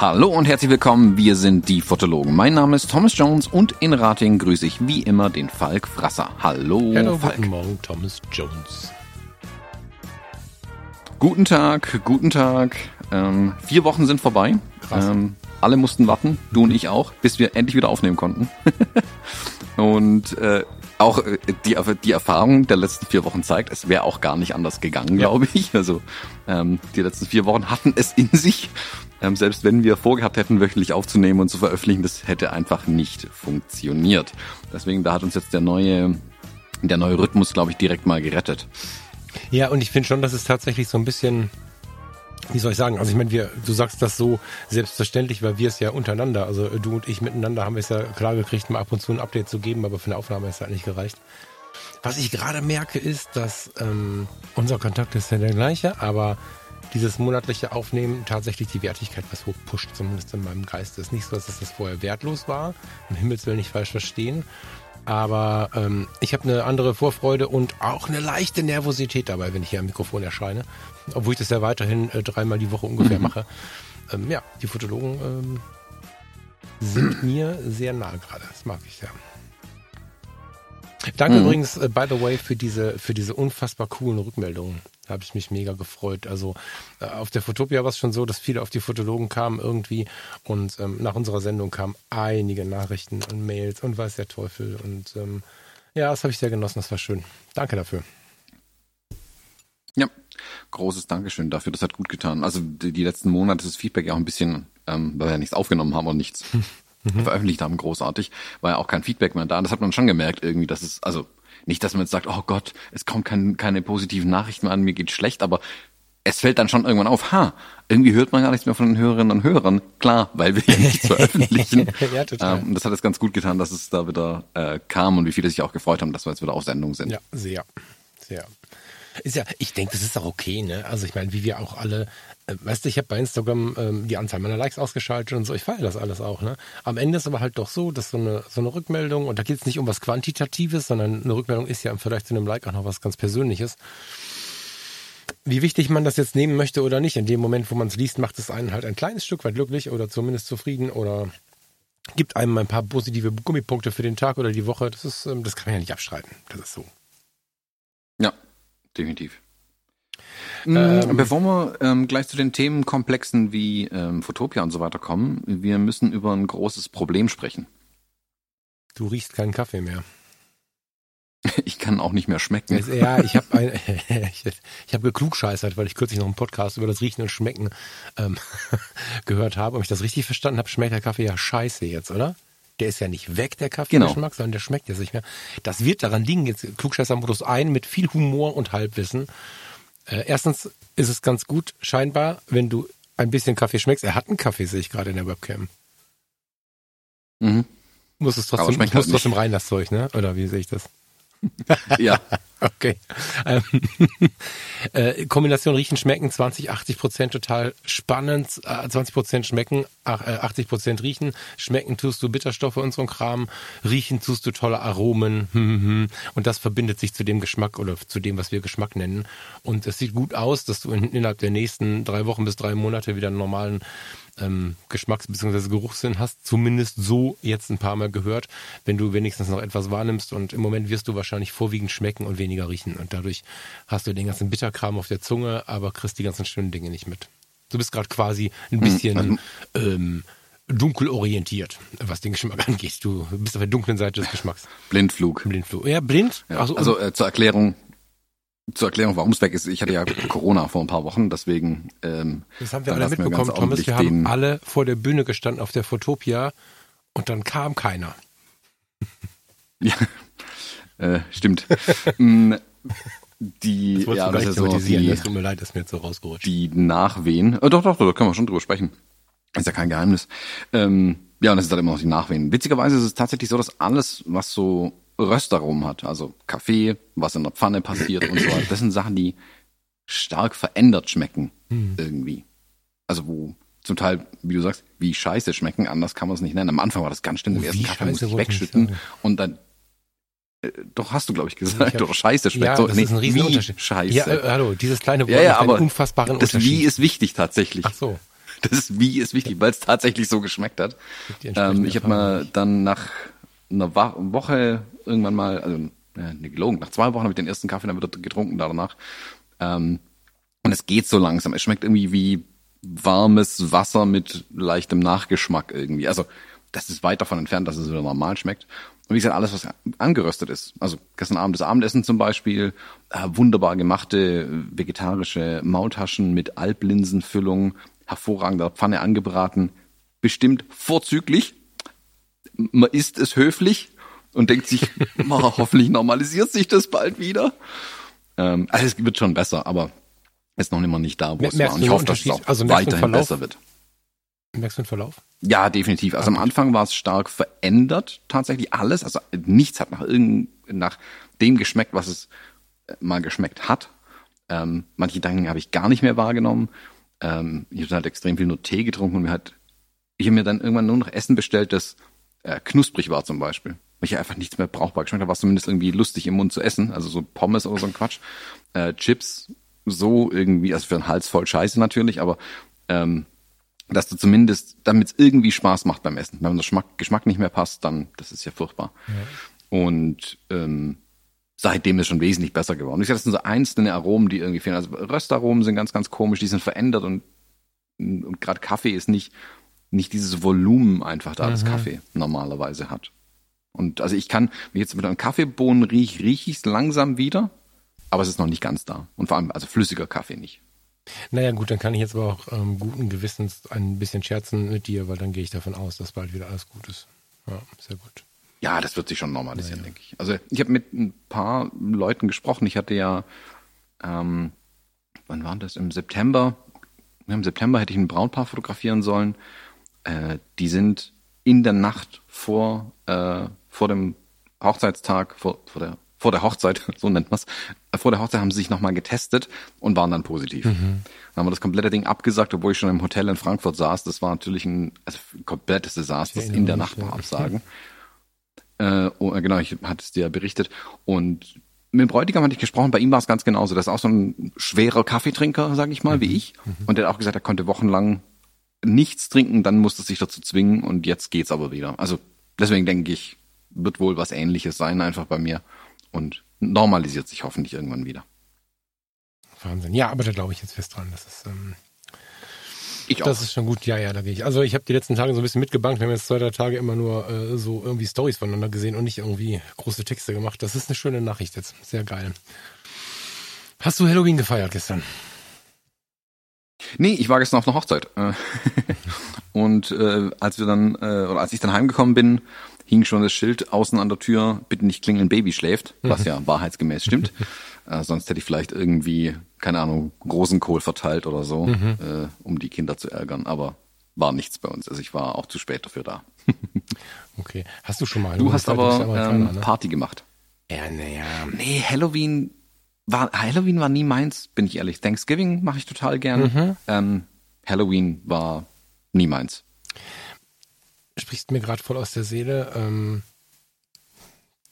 Hallo und herzlich willkommen, wir sind die Fotologen. Mein Name ist Thomas Jones und in Rating grüße ich wie immer den Falk Frasser. Hallo, Hallo Falk. guten Morgen, Thomas Jones. Guten Tag, guten Tag. Ähm, vier Wochen sind vorbei. Ähm, alle mussten warten, du und ich auch, bis wir endlich wieder aufnehmen konnten. und äh, auch äh, die, die Erfahrung der letzten vier Wochen zeigt, es wäre auch gar nicht anders gegangen, glaube ich. Also ähm, die letzten vier Wochen hatten es in sich. Ähm, selbst wenn wir vorgehabt hätten, wöchentlich aufzunehmen und zu veröffentlichen, das hätte einfach nicht funktioniert. Deswegen, da hat uns jetzt der neue, der neue Rhythmus, glaube ich, direkt mal gerettet. Ja, und ich finde schon, dass es tatsächlich so ein bisschen, wie soll ich sagen, also ich meine, wir, du sagst das so selbstverständlich, weil wir es ja untereinander, also du und ich miteinander haben es ja klar gekriegt, mal ab und zu ein Update zu geben, aber für eine Aufnahme ist halt nicht gereicht. Was ich gerade merke, ist, dass ähm, unser Kontakt ist ja der gleiche, aber dieses monatliche Aufnehmen tatsächlich die Wertigkeit was hochpusht, zumindest in meinem Geist. Es ist nicht so, dass das vorher wertlos war. Um Himmels Willen nicht falsch verstehen. Aber ähm, ich habe eine andere Vorfreude und auch eine leichte Nervosität dabei, wenn ich hier am Mikrofon erscheine. Obwohl ich das ja weiterhin äh, dreimal die Woche ungefähr mache. Ähm, ja, die Fotologen ähm, sind mir sehr nah gerade. Das mag ich sehr. Danke Mhm. übrigens, äh, by the way, für diese, für diese unfassbar coolen Rückmeldungen. Da habe ich mich mega gefreut. Also äh, auf der Fotopia war es schon so, dass viele auf die Fotologen kamen irgendwie und ähm, nach unserer Sendung kamen einige Nachrichten und Mails und weiß der Teufel. Und ähm, ja, das habe ich sehr genossen, das war schön. Danke dafür. Ja, großes Dankeschön dafür, das hat gut getan. Also die, die letzten Monate ist das Feedback ja auch ein bisschen, ähm, weil wir ja nichts aufgenommen haben und nichts veröffentlicht haben, großartig, war ja auch kein Feedback mehr da. Das hat man schon gemerkt irgendwie, dass es, also nicht, dass man jetzt sagt, oh Gott, es kommt kein, keine positiven Nachrichten mehr an, mir geht's schlecht, aber es fällt dann schon irgendwann auf, ha, irgendwie hört man gar nichts mehr von den Hörerinnen und Hörern. Klar, weil wir ja nichts veröffentlichen. Ja, total. Ähm, und das hat es ganz gut getan, dass es da wieder äh, kam und wie viele sich auch gefreut haben, dass wir jetzt wieder auf Sendung sind. Ja, sehr, sehr. Ist ja, ich denke, das ist auch okay, ne? Also ich meine, wie wir auch alle, äh, weißt du, ich habe bei Instagram ähm, die Anzahl meiner Likes ausgeschaltet und so, ich feiere das alles auch, ne? Am Ende ist aber halt doch so, dass so eine, so eine Rückmeldung, und da geht es nicht um was Quantitatives, sondern eine Rückmeldung ist ja Vergleich zu einem Like auch noch was ganz Persönliches. Wie wichtig man das jetzt nehmen möchte oder nicht, in dem Moment, wo man es liest, macht es einen halt ein kleines Stück weit glücklich oder zumindest zufrieden oder gibt einem ein paar positive Gummipunkte für den Tag oder die Woche. Das ist, ähm, das kann man ja nicht abstreiten. Das ist so. Ja, definitiv. Ähm, Bevor wir ähm, gleich zu den Themenkomplexen wie ähm, Fotopia und so weiter kommen, wir müssen über ein großes Problem sprechen. Du riechst keinen Kaffee mehr. Ich kann auch nicht mehr schmecken. Es- Ja, ich habe ich, ich hab geklugscheißert, weil ich kürzlich noch einen Podcast über das Riechen und Schmecken ähm, gehört habe. Ob ich das richtig verstanden habe, schmeckt der Kaffee ja scheiße jetzt, oder? Der ist ja nicht weg, der Kaffeegeschmack, sondern der schmeckt jetzt nicht mehr. Das wird daran liegen, jetzt Klugscheißer-Modus ein, mit viel Humor und Halbwissen. Äh, erstens ist es ganz gut, scheinbar, wenn du ein bisschen Kaffee schmeckst. Er hat einen Kaffee, sehe ich gerade in der Webcam. Mhm. Muss es trotzdem, muss halt trotzdem rein, das Zeug, ne? Oder wie sehe ich das? Ja, Okay. Ähm, äh, Kombination Riechen, Schmecken, 20, 80 Prozent total spannend. Äh, 20 Prozent schmecken, ach, äh, 80 Prozent riechen. Schmecken tust du Bitterstoffe und so ein Kram. Riechen tust du tolle Aromen. Und das verbindet sich zu dem Geschmack oder zu dem, was wir Geschmack nennen. Und es sieht gut aus, dass du in, innerhalb der nächsten drei Wochen bis drei Monate wieder einen normalen ähm, Geschmacks- bzw. Geruchssinn hast, zumindest so jetzt ein paar Mal gehört, wenn du wenigstens noch etwas wahrnimmst und im Moment wirst du wahrscheinlich vorwiegend schmecken und weniger riechen und dadurch hast du den ganzen Bitterkram auf der Zunge, aber kriegst die ganzen schönen Dinge nicht mit. Du bist gerade quasi ein bisschen ähm, dunkel orientiert, was den Geschmack angeht. Du bist auf der dunklen Seite des Geschmacks. Blindflug. Blindflug. Ja, blind? Ja. Ach so, also äh, zur Erklärung, zur Erklärung, warum es weg ist. Ich hatte ja Corona vor ein paar Wochen, deswegen. Ähm, Das haben wir alle mitbekommen, Thomas. Wir haben alle vor der Bühne gestanden auf der Fotopia und dann kam keiner. Ja, äh, stimmt. Mm, die, Das ja, das ist so die, Das tut mir leid, ist mir jetzt so rausgerutscht. die Nachwehen. Äh, doch, doch, doch, da können wir schon drüber sprechen. Ist ja kein Geheimnis. Ähm, ja, und das ist halt immer noch die Nachwehen. Witzigerweise ist es tatsächlich so, dass alles, was so Röstaromen hat, also Kaffee, was in der Pfanne passiert und so weiter, das sind Sachen, die stark verändert schmecken. hm. irgendwie. Also wo zum Teil, wie du sagst, wie scheiße schmecken, anders kann man es nicht nennen. Am Anfang war das ganz schlimm, im ersten Kaffee muss ich wegschütten und dann doch hast du, glaube ich, gesagt, ich hab, oder Scheiße schmeckt ja, so. Das nee, ist ein Riesenunterschied. Scheiße. Ja, äh, hallo, dieses kleine Wort ja, ja, aber unfassbaren das Wie ist wichtig tatsächlich. Ach so. Das Wie ist wichtig, weil es tatsächlich so geschmeckt hat. Ähm, ich habe mal dann nach einer Woche irgendwann mal, also ne, gelogen, nach zwei Wochen habe ich den ersten Kaffee dann wieder getrunken danach. Ähm, und es geht so langsam. Es schmeckt irgendwie wie warmes Wasser mit leichtem Nachgeschmack irgendwie. Also das ist weit davon entfernt, dass es wieder normal schmeckt. Und wie gesagt, alles, was angeröstet ist. Also gestern Abend das Abendessen zum Beispiel, äh, wunderbar gemachte vegetarische Maultaschen mit Alblinsenfüllung, hervorragender Pfanne angebraten, bestimmt vorzüglich. Man isst es höflich und denkt sich, oh, hoffentlich normalisiert sich das bald wieder. Ähm, also es wird schon besser, aber ist noch immer nicht da, wo es war. Und ich hoffe, dass es auch also weiterhin besser wird. Merkst du den Verlauf? Ja, definitiv. Also am Anfang war es stark verändert, tatsächlich alles. Also nichts hat nach irgend, nach dem geschmeckt, was es äh, mal geschmeckt hat. Ähm, manche Dinge habe ich gar nicht mehr wahrgenommen. Ähm, ich habe halt extrem viel nur Tee getrunken und mir hat, ich habe mir dann irgendwann nur noch Essen bestellt, das äh, knusprig war zum Beispiel. Weil ich einfach nichts mehr brauchbar geschmeckt habe, war zumindest irgendwie lustig im Mund zu essen. Also so Pommes oder so ein Quatsch. Äh, Chips, so irgendwie, also für den Hals voll scheiße natürlich, aber ähm, dass du zumindest, damit es irgendwie Spaß macht beim Essen. Wenn der Geschmack, Geschmack nicht mehr passt, dann, das ist ja furchtbar. Ja. Und ähm, seitdem ist schon wesentlich besser geworden. Ich sage, das sind so einzelne Aromen, die irgendwie fehlen. Also Röstaromen sind ganz, ganz komisch, die sind verändert und, und gerade Kaffee ist nicht, nicht dieses Volumen einfach da, mhm. das Kaffee normalerweise hat. Und also ich kann, wenn ich jetzt mit einem Kaffeebohnen riech, riech ich es langsam wieder, aber es ist noch nicht ganz da. Und vor allem, also flüssiger Kaffee nicht. Naja gut, dann kann ich jetzt aber auch ähm, guten Gewissens ein bisschen scherzen mit dir, weil dann gehe ich davon aus, dass bald wieder alles gut ist. Ja, sehr gut. Ja, das wird sich schon normalisieren, naja. denke ich. Also ich habe mit ein paar Leuten gesprochen. Ich hatte ja, ähm, wann war das? Im September. Im September hätte ich ein Brautpaar fotografieren sollen. Äh, die sind in der Nacht vor, äh, vor dem Hochzeitstag, vor, vor der vor der Hochzeit, so nennt man es, vor der Hochzeit haben sie sich nochmal getestet und waren dann positiv. Mhm. Dann haben wir das komplette Ding abgesagt, obwohl ich schon im Hotel in Frankfurt saß. Das war natürlich ein also komplettes Desaster, das in der Nacht war absagen. Äh, oh, genau, ich hatte es dir berichtet. Und mit dem Bräutigam hatte ich gesprochen, bei ihm war es ganz genauso. Das ist auch so ein schwerer Kaffeetrinker, sage ich mal, mhm. wie ich. Mhm. Und der hat auch gesagt, er konnte wochenlang nichts trinken, dann musste sich dazu zwingen und jetzt geht's aber wieder. Also deswegen denke ich, wird wohl was ähnliches sein, einfach bei mir und normalisiert sich hoffentlich irgendwann wieder. Wahnsinn. Ja, aber da glaube ich jetzt fest dran. Das ist, ähm, ich auch. Das ist schon gut. Ja, ja, da gehe ich. Also ich habe die letzten Tage so ein bisschen mitgebankt. Wir haben jetzt zwei, drei Tage immer nur äh, so irgendwie Stories voneinander gesehen und nicht irgendwie große Texte gemacht. Das ist eine schöne Nachricht jetzt. Sehr geil. Hast du Halloween gefeiert gestern? Nee, ich war gestern auf einer Hochzeit. Und äh, als wir dann, äh, oder als ich dann heimgekommen bin, hing schon das Schild außen an der Tür, bitte nicht klingeln, Baby schläft, was ja wahrheitsgemäß stimmt. äh, sonst hätte ich vielleicht irgendwie, keine Ahnung, Rosenkohl verteilt oder so, mhm. äh, um die Kinder zu ärgern. Aber war nichts bei uns. Also ich war auch zu spät dafür da. okay. Hast du schon mal? Du hast aber ähm, ne? Party gemacht. Ja, naja. Nee, Halloween war, Halloween war nie meins, bin ich ehrlich. Thanksgiving mache ich total gern. Mhm. Ähm, Halloween war nie meins sprichst mir gerade voll aus der Seele. Ähm,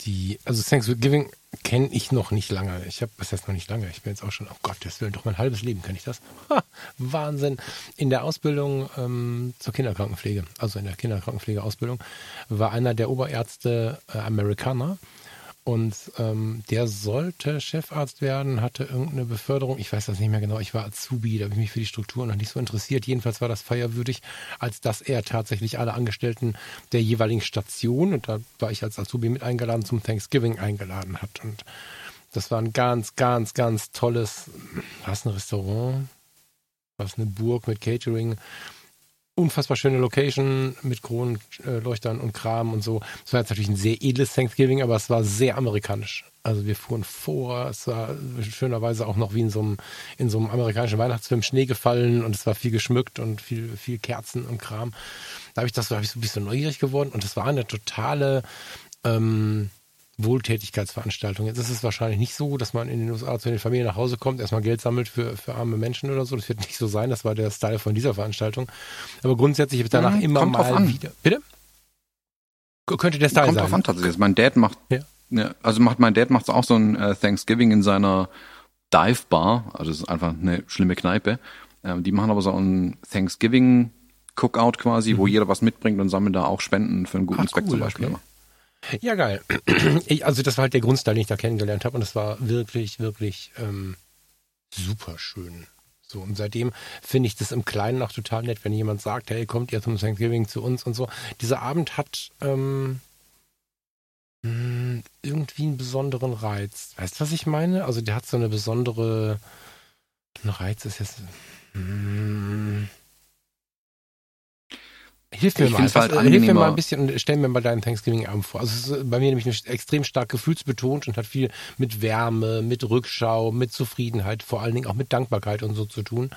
die, also Thanksgiving kenne ich noch nicht lange. Ich habe, was heißt noch nicht lange? Ich bin jetzt auch schon, oh Gott, das will doch mein halbes Leben, kenne ich das? Ha, Wahnsinn. In der Ausbildung ähm, zur Kinderkrankenpflege, also in der Kinderkrankenpflegeausbildung, war einer der Oberärzte äh, Amerikaner und ähm, der sollte Chefarzt werden, hatte irgendeine Beförderung. Ich weiß das nicht mehr genau. Ich war Azubi, da habe ich mich für die Struktur noch nicht so interessiert. Jedenfalls war das feierwürdig, als dass er tatsächlich alle Angestellten der jeweiligen Station, und da war ich als Azubi mit eingeladen, zum Thanksgiving eingeladen hat. Und das war ein ganz, ganz, ganz tolles, was ein Restaurant, was eine Burg mit Catering unfassbar schöne Location mit Kronleuchtern und Kram und so. Es war jetzt natürlich ein sehr edles Thanksgiving, aber es war sehr amerikanisch. Also wir fuhren vor, es war schönerweise auch noch wie in so einem, in so einem amerikanischen Weihnachtsfilm Schnee gefallen und es war viel geschmückt und viel, viel Kerzen und Kram. Da habe ich das, da habe ich so ein bisschen neugierig geworden und es war eine totale, ähm, Wohltätigkeitsveranstaltung. Jetzt ist es wahrscheinlich nicht so, dass man in den USA zu den Familien nach Hause kommt, erstmal Geld sammelt für, für arme Menschen oder so. Das wird nicht so sein. Das war der Style von dieser Veranstaltung. Aber grundsätzlich wird danach mhm, immer mal wieder. Bitte? Könnte der Style kommt sein. Kommt drauf an, tatsächlich. Mein Dad macht, ja. ja also macht, mein Dad macht auch so ein äh, Thanksgiving in seiner Dive Bar. Also das ist einfach eine schlimme Kneipe. Ähm, die machen aber so ein Thanksgiving Cookout quasi, mhm. wo jeder was mitbringt und sammeln da auch Spenden für einen guten Ach, Zweck cool, zum Beispiel okay. Ja, geil. Ich, also das war halt der Grundstyle, den ich da kennengelernt habe und das war wirklich, wirklich ähm, super schön. So, und seitdem finde ich das im Kleinen auch total nett, wenn jemand sagt, hey, kommt ihr zum Thanksgiving zu uns und so. Dieser Abend hat ähm, hm, irgendwie einen besonderen Reiz. Weißt du, was ich meine? Also der hat so eine besondere, ein Reiz ist jetzt, hm, Hilf mir ich mal. Halt hilf mir mal ein bisschen und stell mir mal deinen Thanksgiving-Abend vor. Also es ist bei mir nämlich extrem stark gefühlsbetont und hat viel mit Wärme, mit Rückschau, mit Zufriedenheit, vor allen Dingen auch mit Dankbarkeit und so zu tun.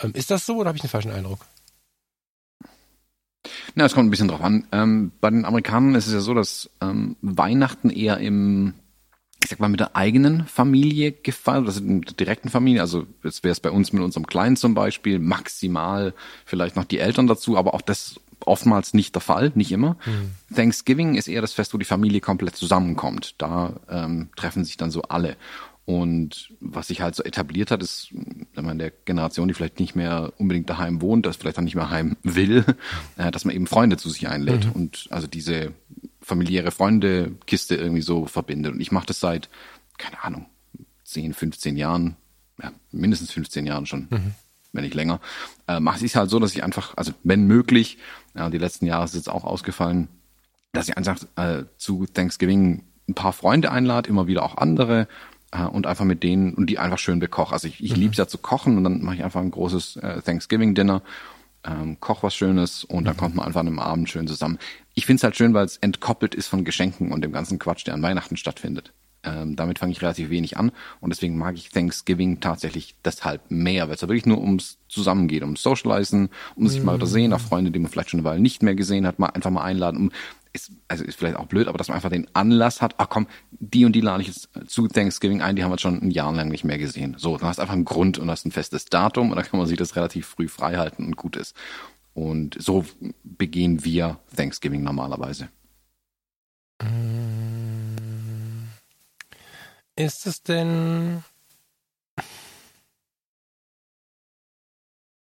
Ähm, ist das so oder habe ich einen falschen Eindruck? Na, es kommt ein bisschen drauf an. Ähm, bei den Amerikanern ist es ja so, dass ähm, Weihnachten eher im, ich sag mal, mit der eigenen Familie gefeiert, also in der direkten Familie. Also jetzt wäre es bei uns mit unserem Kleinen zum Beispiel, maximal vielleicht noch die Eltern dazu, aber auch das oftmals nicht der Fall, nicht immer. Mhm. Thanksgiving ist eher das Fest, wo die Familie komplett zusammenkommt. Da ähm, treffen sich dann so alle. Und was sich halt so etabliert hat, ist, wenn man der Generation, die vielleicht nicht mehr unbedingt daheim wohnt, das vielleicht auch nicht mehr heim will, äh, dass man eben Freunde zu sich einlädt mhm. und also diese familiäre Freunde-Kiste irgendwie so verbindet. Und ich mache das seit, keine Ahnung, 10, 15 Jahren, ja, mindestens 15 Jahren schon. Mhm wenn nicht länger, äh, mache ich es halt so, dass ich einfach, also wenn möglich, ja, die letzten Jahre ist es jetzt auch ausgefallen, dass ich einfach äh, zu Thanksgiving ein paar Freunde einlade, immer wieder auch andere äh, und einfach mit denen und die einfach schön bekoche. Also ich, ich mhm. liebe es ja zu kochen und dann mache ich einfach ein großes äh, Thanksgiving-Dinner, ähm, koch was Schönes und dann mhm. kommt man einfach an einem Abend schön zusammen. Ich finde es halt schön, weil es entkoppelt ist von Geschenken und dem ganzen Quatsch, der an Weihnachten stattfindet. Ähm, damit fange ich relativ wenig an und deswegen mag ich Thanksgiving tatsächlich deshalb mehr, weil es da wirklich nur ums Zusammengeht, ums Socializen, um sich mm. mal wieder sehen, auch Freunde, die man vielleicht schon eine Weile nicht mehr gesehen hat, mal einfach mal einladen, um ist, also ist vielleicht auch blöd, aber dass man einfach den Anlass hat, ach komm, die und die lade ich jetzt zu Thanksgiving ein, die haben wir schon ein Jahr lang nicht mehr gesehen. So, dann hast du einfach einen Grund und hast ein festes Datum und dann kann man sich das relativ früh frei halten und gut ist. Und so begehen wir Thanksgiving normalerweise. Mm. Ist es denn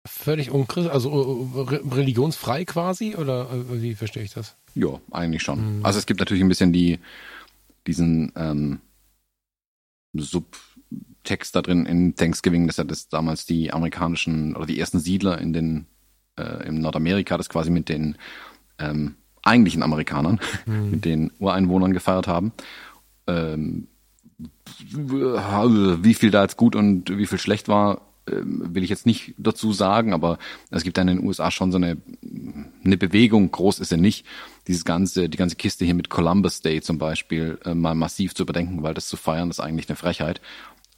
völlig unchrist, also äh, religionsfrei quasi oder äh, wie verstehe ich das? Ja, eigentlich schon. Mhm. Also es gibt natürlich ein bisschen die diesen ähm, Subtext da drin in Thanksgiving, dass ja das damals die amerikanischen oder die ersten Siedler in den äh, in Nordamerika das quasi mit den ähm, eigentlichen Amerikanern, mhm. mit den Ureinwohnern gefeiert haben. Ähm, wie viel da jetzt gut und wie viel schlecht war, ähm, will ich jetzt nicht dazu sagen, aber es gibt dann in den USA schon so eine, eine Bewegung, groß ist sie nicht, dieses ganze, die ganze Kiste hier mit Columbus Day zum Beispiel äh, mal massiv zu überdenken, weil das zu feiern ist eigentlich eine Frechheit.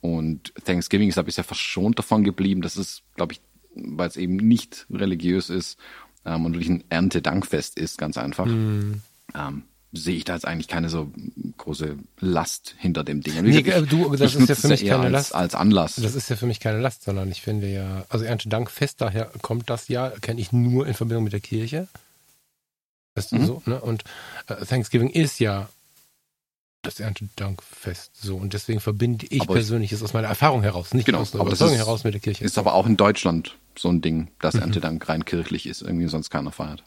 Und Thanksgiving ist da bisher verschont davon geblieben. Das ist, glaube ich, weil es eben nicht religiös ist ähm, und wirklich ein Erntedankfest ist, ganz einfach. Mm. Ähm, sehe ich da jetzt eigentlich keine so große Last hinter dem Ding. Nee, gesagt, du, das ist ja für mich keine als, Last. Als Anlass. Das ist ja für mich keine Last, sondern ich finde ja, also Erntedankfest, daher kommt das ja, kenne ich nur in Verbindung mit der Kirche. Weißt du mhm. so, ne? Und äh, Thanksgiving ist ja das Erntedankfest so. Und deswegen verbinde ich aber persönlich es aus meiner Erfahrung heraus, nicht genau, aus der Überzeugung heraus mit der Kirche. Ist aber auch in Deutschland so ein Ding, dass mhm. Erntedank rein kirchlich ist, irgendwie sonst keiner feiert.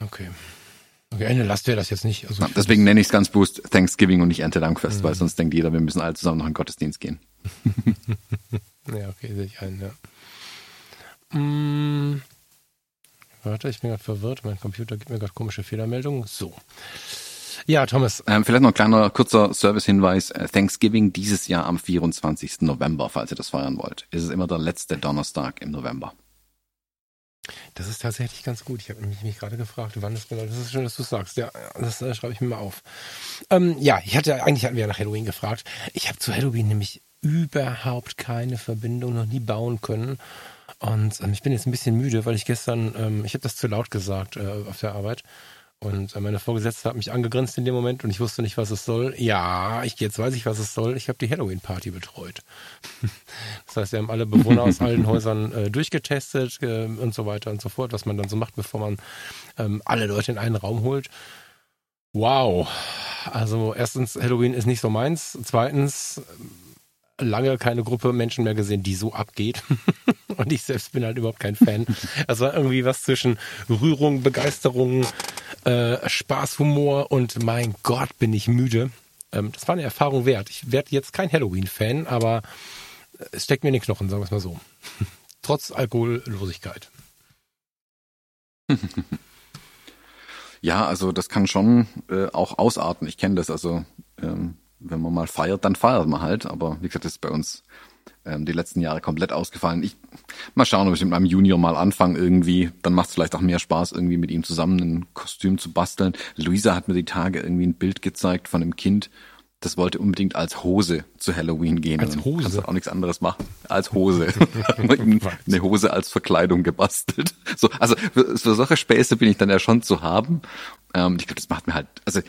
Okay. Okay, eine Last wäre das jetzt nicht. Also ja, deswegen nenne ich es ganz bewusst Thanksgiving und nicht Erntedankfest, mhm. weil sonst denkt jeder, wir müssen alle zusammen noch in den Gottesdienst gehen. ja, okay, sehe ich ein, ja. Mm, warte, ich bin gerade verwirrt. Mein Computer gibt mir gerade komische Fehlermeldungen. So. Ja, Thomas. Ähm, vielleicht noch ein kleiner kurzer Service-Hinweis. Äh, Thanksgiving dieses Jahr am 24. November, falls ihr das feiern wollt. Ist es immer der letzte Donnerstag im November. Das ist tatsächlich ganz gut. Ich habe mich, mich gerade gefragt, wann das genau. Das ist schön, dass du sagst. Ja, das äh, schreibe ich mir mal auf. Ähm, ja, ich hatte eigentlich hatten wir ja nach Halloween gefragt. Ich habe zu Halloween nämlich überhaupt keine Verbindung noch nie bauen können. Und ähm, ich bin jetzt ein bisschen müde, weil ich gestern, ähm, ich habe das zu laut gesagt äh, auf der Arbeit. Und meine Vorgesetzte hat mich angegrinst in dem Moment und ich wusste nicht, was es soll. Ja, ich, jetzt weiß ich, was es soll. Ich habe die Halloween-Party betreut. das heißt, wir haben alle Bewohner aus allen Häusern äh, durchgetestet äh, und so weiter und so fort, was man dann so macht, bevor man ähm, alle Leute in einen Raum holt. Wow. Also erstens, Halloween ist nicht so meins. Zweitens, lange keine Gruppe Menschen mehr gesehen, die so abgeht. und ich selbst bin halt überhaupt kein Fan. Es war irgendwie was zwischen Rührung, Begeisterung, äh, Spaß, Humor und mein Gott, bin ich müde. Ähm, das war eine Erfahrung wert. Ich werde jetzt kein Halloween-Fan, aber es steckt mir in den Knochen, sagen wir es mal so. Trotz Alkohollosigkeit. Ja, also das kann schon äh, auch ausarten. Ich kenne das. Also ähm, wenn man mal feiert, dann feiert man halt. Aber wie gesagt, das ist bei uns ähm, die letzten Jahre komplett ausgefallen. Ich mal schauen, ob ich mit meinem Junior mal anfange irgendwie. Dann macht es vielleicht auch mehr Spaß, irgendwie mit ihm zusammen ein Kostüm zu basteln. Luisa hat mir die Tage irgendwie ein Bild gezeigt von einem Kind, das wollte unbedingt als Hose zu Halloween gehen. Als Hose? Kannst du auch nichts anderes machen. Als Hose. eine Hose als Verkleidung gebastelt. So, also für, für solche Späße bin ich dann ja schon zu haben. Ähm, ich glaube, das macht mir halt, also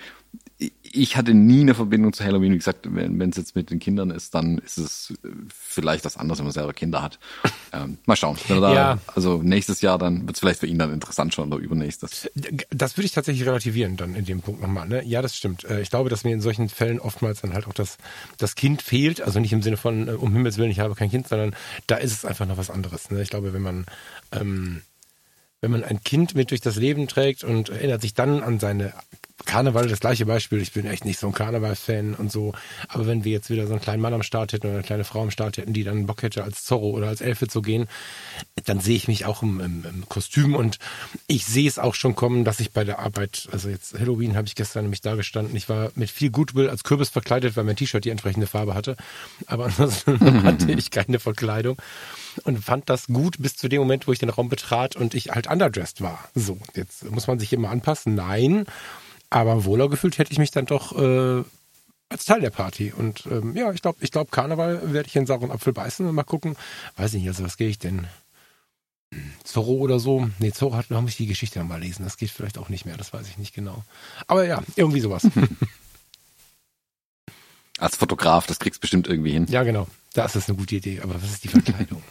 ich hatte nie eine Verbindung zu Halloween. Wie gesagt, wenn es jetzt mit den Kindern ist, dann ist es äh, vielleicht was anderes, wenn man selber Kinder hat. Ähm, mal schauen. Da, ja. Also nächstes Jahr, dann wird es vielleicht für ihn dann interessant schon oder übernächstes. Das würde ich tatsächlich relativieren dann in dem Punkt nochmal. Ne? Ja, das stimmt. Äh, ich glaube, dass mir in solchen Fällen oftmals dann halt auch das, das Kind fehlt. Also nicht im Sinne von, äh, um Himmels Willen, ich habe kein Kind, sondern da ist es einfach noch was anderes. Ne? Ich glaube, wenn man ähm, wenn man ein Kind mit durch das Leben trägt und erinnert sich dann an seine Karneval, das gleiche Beispiel. Ich bin echt nicht so ein Karneval-Fan und so. Aber wenn wir jetzt wieder so einen kleinen Mann am Start hätten oder eine kleine Frau am Start hätten, die dann Bock hätte, als Zorro oder als Elfe zu gehen, dann sehe ich mich auch im, im, im Kostüm und ich sehe es auch schon kommen, dass ich bei der Arbeit, also jetzt Halloween habe ich gestern nämlich da gestanden. Ich war mit viel Goodwill als Kürbis verkleidet, weil mein T-Shirt die entsprechende Farbe hatte. Aber ansonsten hatte ich keine Verkleidung und fand das gut bis zu dem Moment, wo ich den Raum betrat und ich halt underdressed war. So, jetzt muss man sich immer anpassen. Nein. Aber wohler gefühlt hätte ich mich dann doch äh, als Teil der Party. Und ähm, ja, ich glaube, ich glaube, Karneval werde ich in sauren Apfel beißen und mal gucken. Weiß nicht, also was gehe ich denn? Zorro oder so. Nee, Zorro hat, da muss ich die Geschichte mal lesen. Das geht vielleicht auch nicht mehr, das weiß ich nicht genau. Aber ja, irgendwie sowas. Als Fotograf, das kriegst du bestimmt irgendwie hin. Ja, genau. Das ist eine gute Idee. Aber was ist die Verkleidung?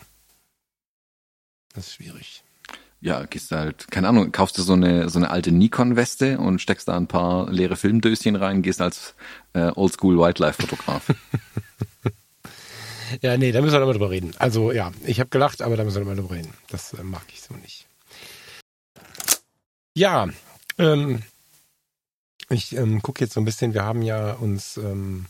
das ist schwierig ja, gehst halt, keine Ahnung, kaufst du so eine, so eine alte Nikon-Weste und steckst da ein paar leere Filmdöschen rein, gehst als äh, Oldschool Wildlife-Fotograf. ja, nee, da müssen wir nochmal drüber reden. Also ja, ich habe gelacht, aber da müssen wir nochmal drüber reden. Das äh, mag ich so nicht. Ja, ähm, ich ähm, gucke jetzt so ein bisschen, wir haben ja uns ähm,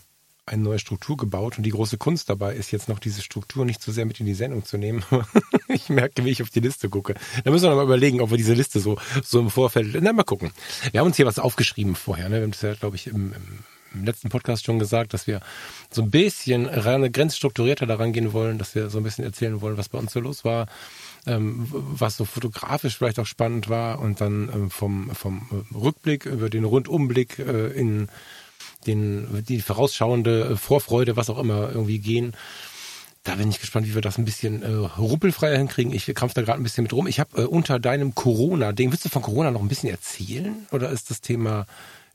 eine neue Struktur gebaut und die große Kunst dabei ist jetzt noch diese Struktur nicht so sehr mit in die Sendung zu nehmen. ich merke, wie ich auf die Liste gucke. Da müssen wir noch mal überlegen, ob wir diese Liste so, so im Vorfeld, na, mal gucken. Wir haben uns hier was aufgeschrieben vorher, ne? Wir haben das ja, glaube ich, im, im letzten Podcast schon gesagt, dass wir so ein bisschen rein, grenzstrukturierter daran gehen wollen, dass wir so ein bisschen erzählen wollen, was bei uns so los war, ähm, was so fotografisch vielleicht auch spannend war und dann ähm, vom, vom Rückblick über den Rundumblick äh, in den, die vorausschauende Vorfreude, was auch immer, irgendwie gehen. Da bin ich gespannt, wie wir das ein bisschen äh, ruppelfreier hinkriegen. Ich krampf da gerade ein bisschen mit rum. Ich habe äh, unter deinem Corona-Ding, willst du von Corona noch ein bisschen erzählen? Oder ist das Thema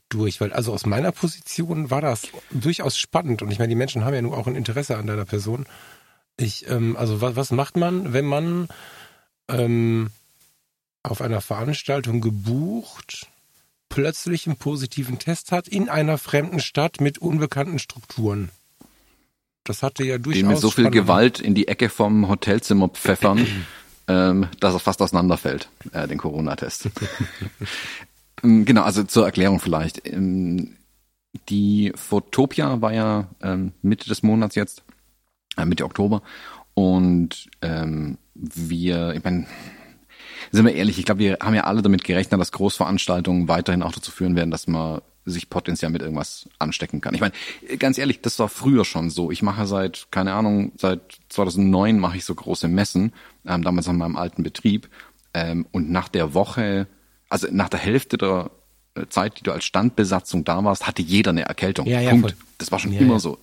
durch? Weil also aus meiner Position war das durchaus spannend. Und ich meine, die Menschen haben ja nun auch ein Interesse an deiner Person. Ich, ähm, also was, was macht man, wenn man ähm, auf einer Veranstaltung gebucht plötzlich einen positiven Test hat in einer fremden Stadt mit unbekannten Strukturen. Das hatte ja durchaus. Den mit so viel. Gewalt in die Ecke vom Hotelzimmer pfeffern, ähm, dass er fast auseinanderfällt, äh, den Corona-Test. Ähm, genau, also zur Erklärung vielleicht. Ähm, die Fotopia war ja ähm, Mitte des Monats jetzt, äh, Mitte Oktober. Und ähm, wir, ich meine, sind wir ehrlich, ich glaube, wir haben ja alle damit gerechnet, dass Großveranstaltungen weiterhin auch dazu führen werden, dass man sich potenziell mit irgendwas anstecken kann. Ich meine, ganz ehrlich, das war früher schon so. Ich mache seit, keine Ahnung, seit 2009 mache ich so große Messen, ähm, damals an meinem alten Betrieb. Ähm, und nach der Woche, also nach der Hälfte der äh, Zeit, die du als Standbesatzung da warst, hatte jeder eine Erkältung. Ja, ja, Punkt. Voll. Das war schon ja, immer ja. so.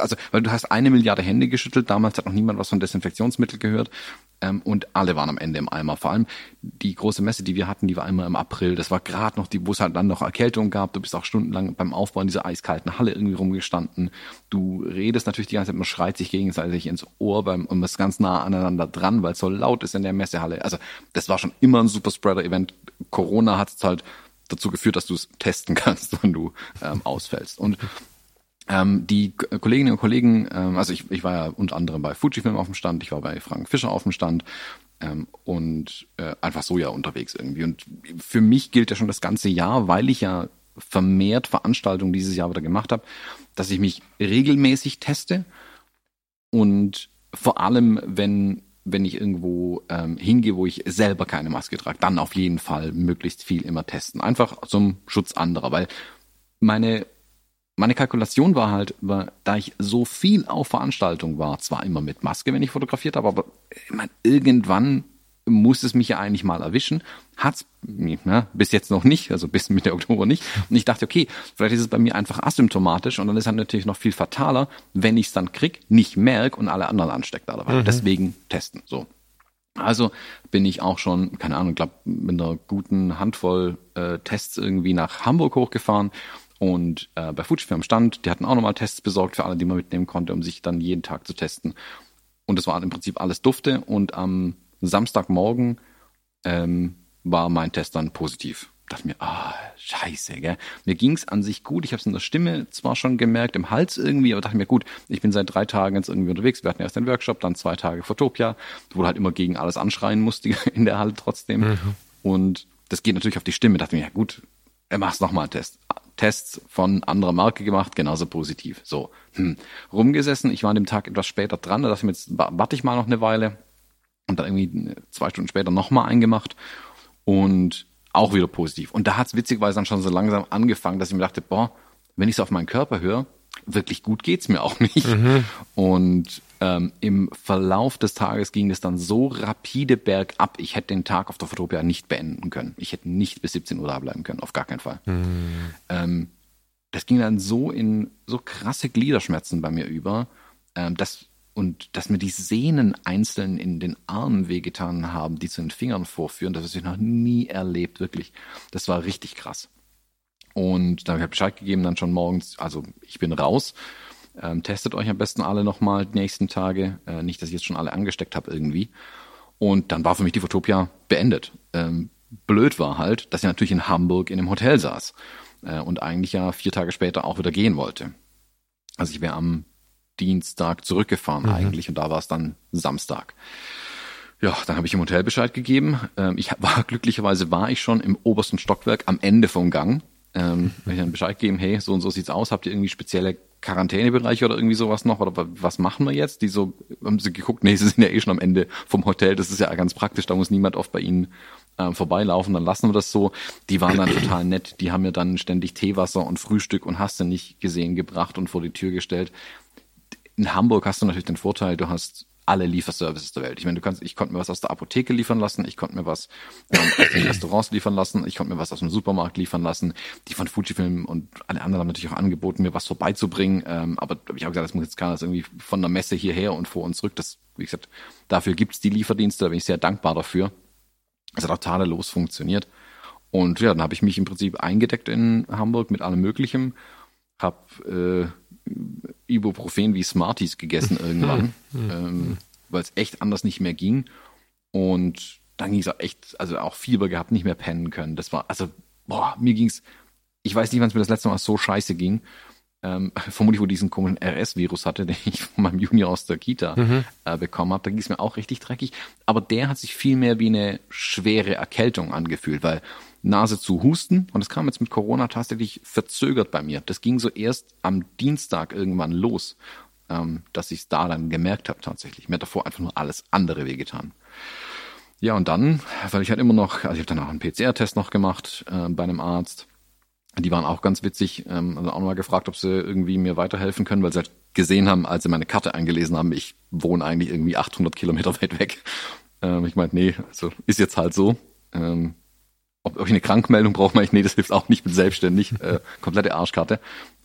Also, weil du hast eine Milliarde Hände geschüttelt, damals hat noch niemand was von Desinfektionsmittel gehört. Ähm, und alle waren am Ende im Eimer. Vor allem die große Messe, die wir hatten, die war immer im April. Das war gerade noch die, wo es halt dann noch Erkältung gab. Du bist auch stundenlang beim Aufbau in dieser eiskalten Halle irgendwie rumgestanden. Du redest natürlich die ganze Zeit, man schreit sich gegenseitig ins Ohr beim, und man ist ganz nah aneinander dran, weil es so laut ist in der Messehalle. Also das war schon immer ein Superspreader-Event. Corona hat es halt dazu geführt, dass du es testen kannst, wenn du ähm, ausfällst. Und ähm, die Kolleginnen und Kollegen, ähm, also ich, ich war ja unter anderem bei Fujifilm auf dem Stand, ich war bei Frank Fischer auf dem Stand ähm, und äh, einfach so ja unterwegs irgendwie. Und für mich gilt ja schon das ganze Jahr, weil ich ja vermehrt Veranstaltungen dieses Jahr wieder gemacht habe, dass ich mich regelmäßig teste und vor allem, wenn wenn ich irgendwo ähm, hingehe, wo ich selber keine Maske trage, dann auf jeden Fall möglichst viel immer testen. Einfach zum Schutz anderer, weil meine meine Kalkulation war halt, war, da ich so viel auf Veranstaltungen war, zwar immer mit Maske, wenn ich fotografiert habe, aber ich mein, irgendwann muss es mich ja eigentlich mal erwischen. Hat's ne, bis jetzt noch nicht, also bis Mitte Oktober nicht. Und ich dachte, okay, vielleicht ist es bei mir einfach asymptomatisch und dann ist es halt natürlich noch viel fataler, wenn ich es dann krieg, nicht merk und alle anderen ansteckt dabei. Mhm. Deswegen testen. So. Also bin ich auch schon, keine Ahnung, glaube mit einer guten Handvoll äh, Tests irgendwie nach Hamburg hochgefahren und äh, bei Fujifilm stand, die hatten auch nochmal Tests besorgt für alle, die man mitnehmen konnte, um sich dann jeden Tag zu testen. Und das war im Prinzip alles Dufte. Und am Samstagmorgen ähm, war mein Test dann positiv. Ich dachte mir, ah, scheiße, gell. Mir ging's an sich gut. Ich habe es in der Stimme zwar schon gemerkt, im Hals irgendwie, aber dachte mir, gut, ich bin seit drei Tagen jetzt irgendwie unterwegs. Wir hatten erst den Workshop, dann zwei Tage Fotopia, wo du halt immer gegen alles anschreien musst in der Halle trotzdem. Mhm. Und das geht natürlich auf die Stimme. Ich dachte mir, ja gut, machst nochmal einen Test. Tests von anderer Marke gemacht, genauso positiv. So, hm. rumgesessen. Ich war an dem Tag etwas später dran, da dachte ich mir, jetzt warte ich mal noch eine Weile und dann irgendwie zwei Stunden später nochmal eingemacht und auch wieder positiv. Und da hat es witzigerweise dann schon so langsam angefangen, dass ich mir dachte, boah, wenn ich so auf meinen Körper höre, wirklich gut geht's mir auch nicht. Mhm. Und ähm, im Verlauf des Tages ging es dann so rapide bergab, ich hätte den Tag auf der Fotopia nicht beenden können. Ich hätte nicht bis 17 Uhr da bleiben können, auf gar keinen Fall. Mhm. Ähm, das ging dann so in so krasse Gliederschmerzen bei mir über, ähm, dass und dass mir die Sehnen einzeln in den Armen wehgetan haben, die zu den Fingern vorführen, das habe ich noch nie erlebt, wirklich. Das war richtig krass. Und da habe ich Bescheid gegeben, dann schon morgens, also ich bin raus ähm, testet euch am besten alle nochmal die nächsten Tage. Äh, nicht, dass ich jetzt schon alle angesteckt habe irgendwie. Und dann war für mich die Fotopia beendet. Ähm, blöd war halt, dass ich natürlich in Hamburg in einem Hotel saß äh, und eigentlich ja vier Tage später auch wieder gehen wollte. Also ich wäre am Dienstag zurückgefahren mhm. eigentlich und da war es dann Samstag. Ja, dann habe ich im Hotel Bescheid gegeben. Ähm, ich war glücklicherweise war ich schon im obersten Stockwerk am Ende vom Gang. Ähm, wenn ich dann Bescheid geben, hey, so und so sieht's aus, habt ihr irgendwie spezielle Quarantänebereich oder irgendwie sowas noch? Oder was machen wir jetzt? Die so, haben sie geguckt, nee, sie sind ja eh schon am Ende vom Hotel, das ist ja ganz praktisch, da muss niemand oft bei ihnen äh, vorbeilaufen, dann lassen wir das so. Die waren dann total nett, die haben mir dann ständig Teewasser und Frühstück und hast du nicht gesehen gebracht und vor die Tür gestellt. In Hamburg hast du natürlich den Vorteil, du hast alle Lieferservices der Welt. Ich meine, du kannst, ich konnte mir was aus der Apotheke liefern lassen, ich konnte mir was ähm, aus den Restaurants liefern lassen, ich konnte mir was aus dem Supermarkt liefern lassen. Die von Fujifilm und alle anderen haben natürlich auch angeboten, mir was vorbeizubringen. Ähm, aber ich habe gesagt, das muss jetzt keiner das irgendwie von der Messe hierher und vor uns zurück. Das, wie gesagt, dafür gibt's die Lieferdienste, da bin ich sehr dankbar dafür. Es hat auch tadellos funktioniert. Und ja, dann habe ich mich im Prinzip eingedeckt in Hamburg mit allem Möglichem, hab äh, Ibuprofen wie Smarties gegessen irgendwann, ähm, weil es echt anders nicht mehr ging. Und dann ging es auch echt, also auch Fieber gehabt, nicht mehr pennen können. Das war, also, boah, mir ging's, ich weiß nicht, wann es mir das letzte Mal so scheiße ging. Ähm, vermutlich, wo ich diesen komischen RS-Virus hatte, den ich von meinem Junior aus der Kita mhm. äh, bekommen habe. Da ging es mir auch richtig dreckig. Aber der hat sich viel mehr wie eine schwere Erkältung angefühlt, weil Nase zu husten und es kam jetzt mit Corona tatsächlich verzögert bei mir. Das ging so erst am Dienstag irgendwann los, ähm, dass ich es da dann gemerkt habe tatsächlich. Mir hat davor einfach nur alles andere wehgetan. Ja, und dann, weil ich halt immer noch, also ich habe dann auch einen PCR-Test noch gemacht äh, bei einem Arzt. Die waren auch ganz witzig, ähm, also auch mal gefragt, ob sie irgendwie mir weiterhelfen können, weil sie halt gesehen haben, als sie meine Karte eingelesen haben, ich wohne eigentlich irgendwie 800 Kilometer weit weg. Ähm, ich meinte, nee, also ist jetzt halt so. Ähm, ob, ob ich eine Krankmeldung brauche, meine ich, nee, das hilft auch nicht, bin selbstständig, äh, komplette Arschkarte.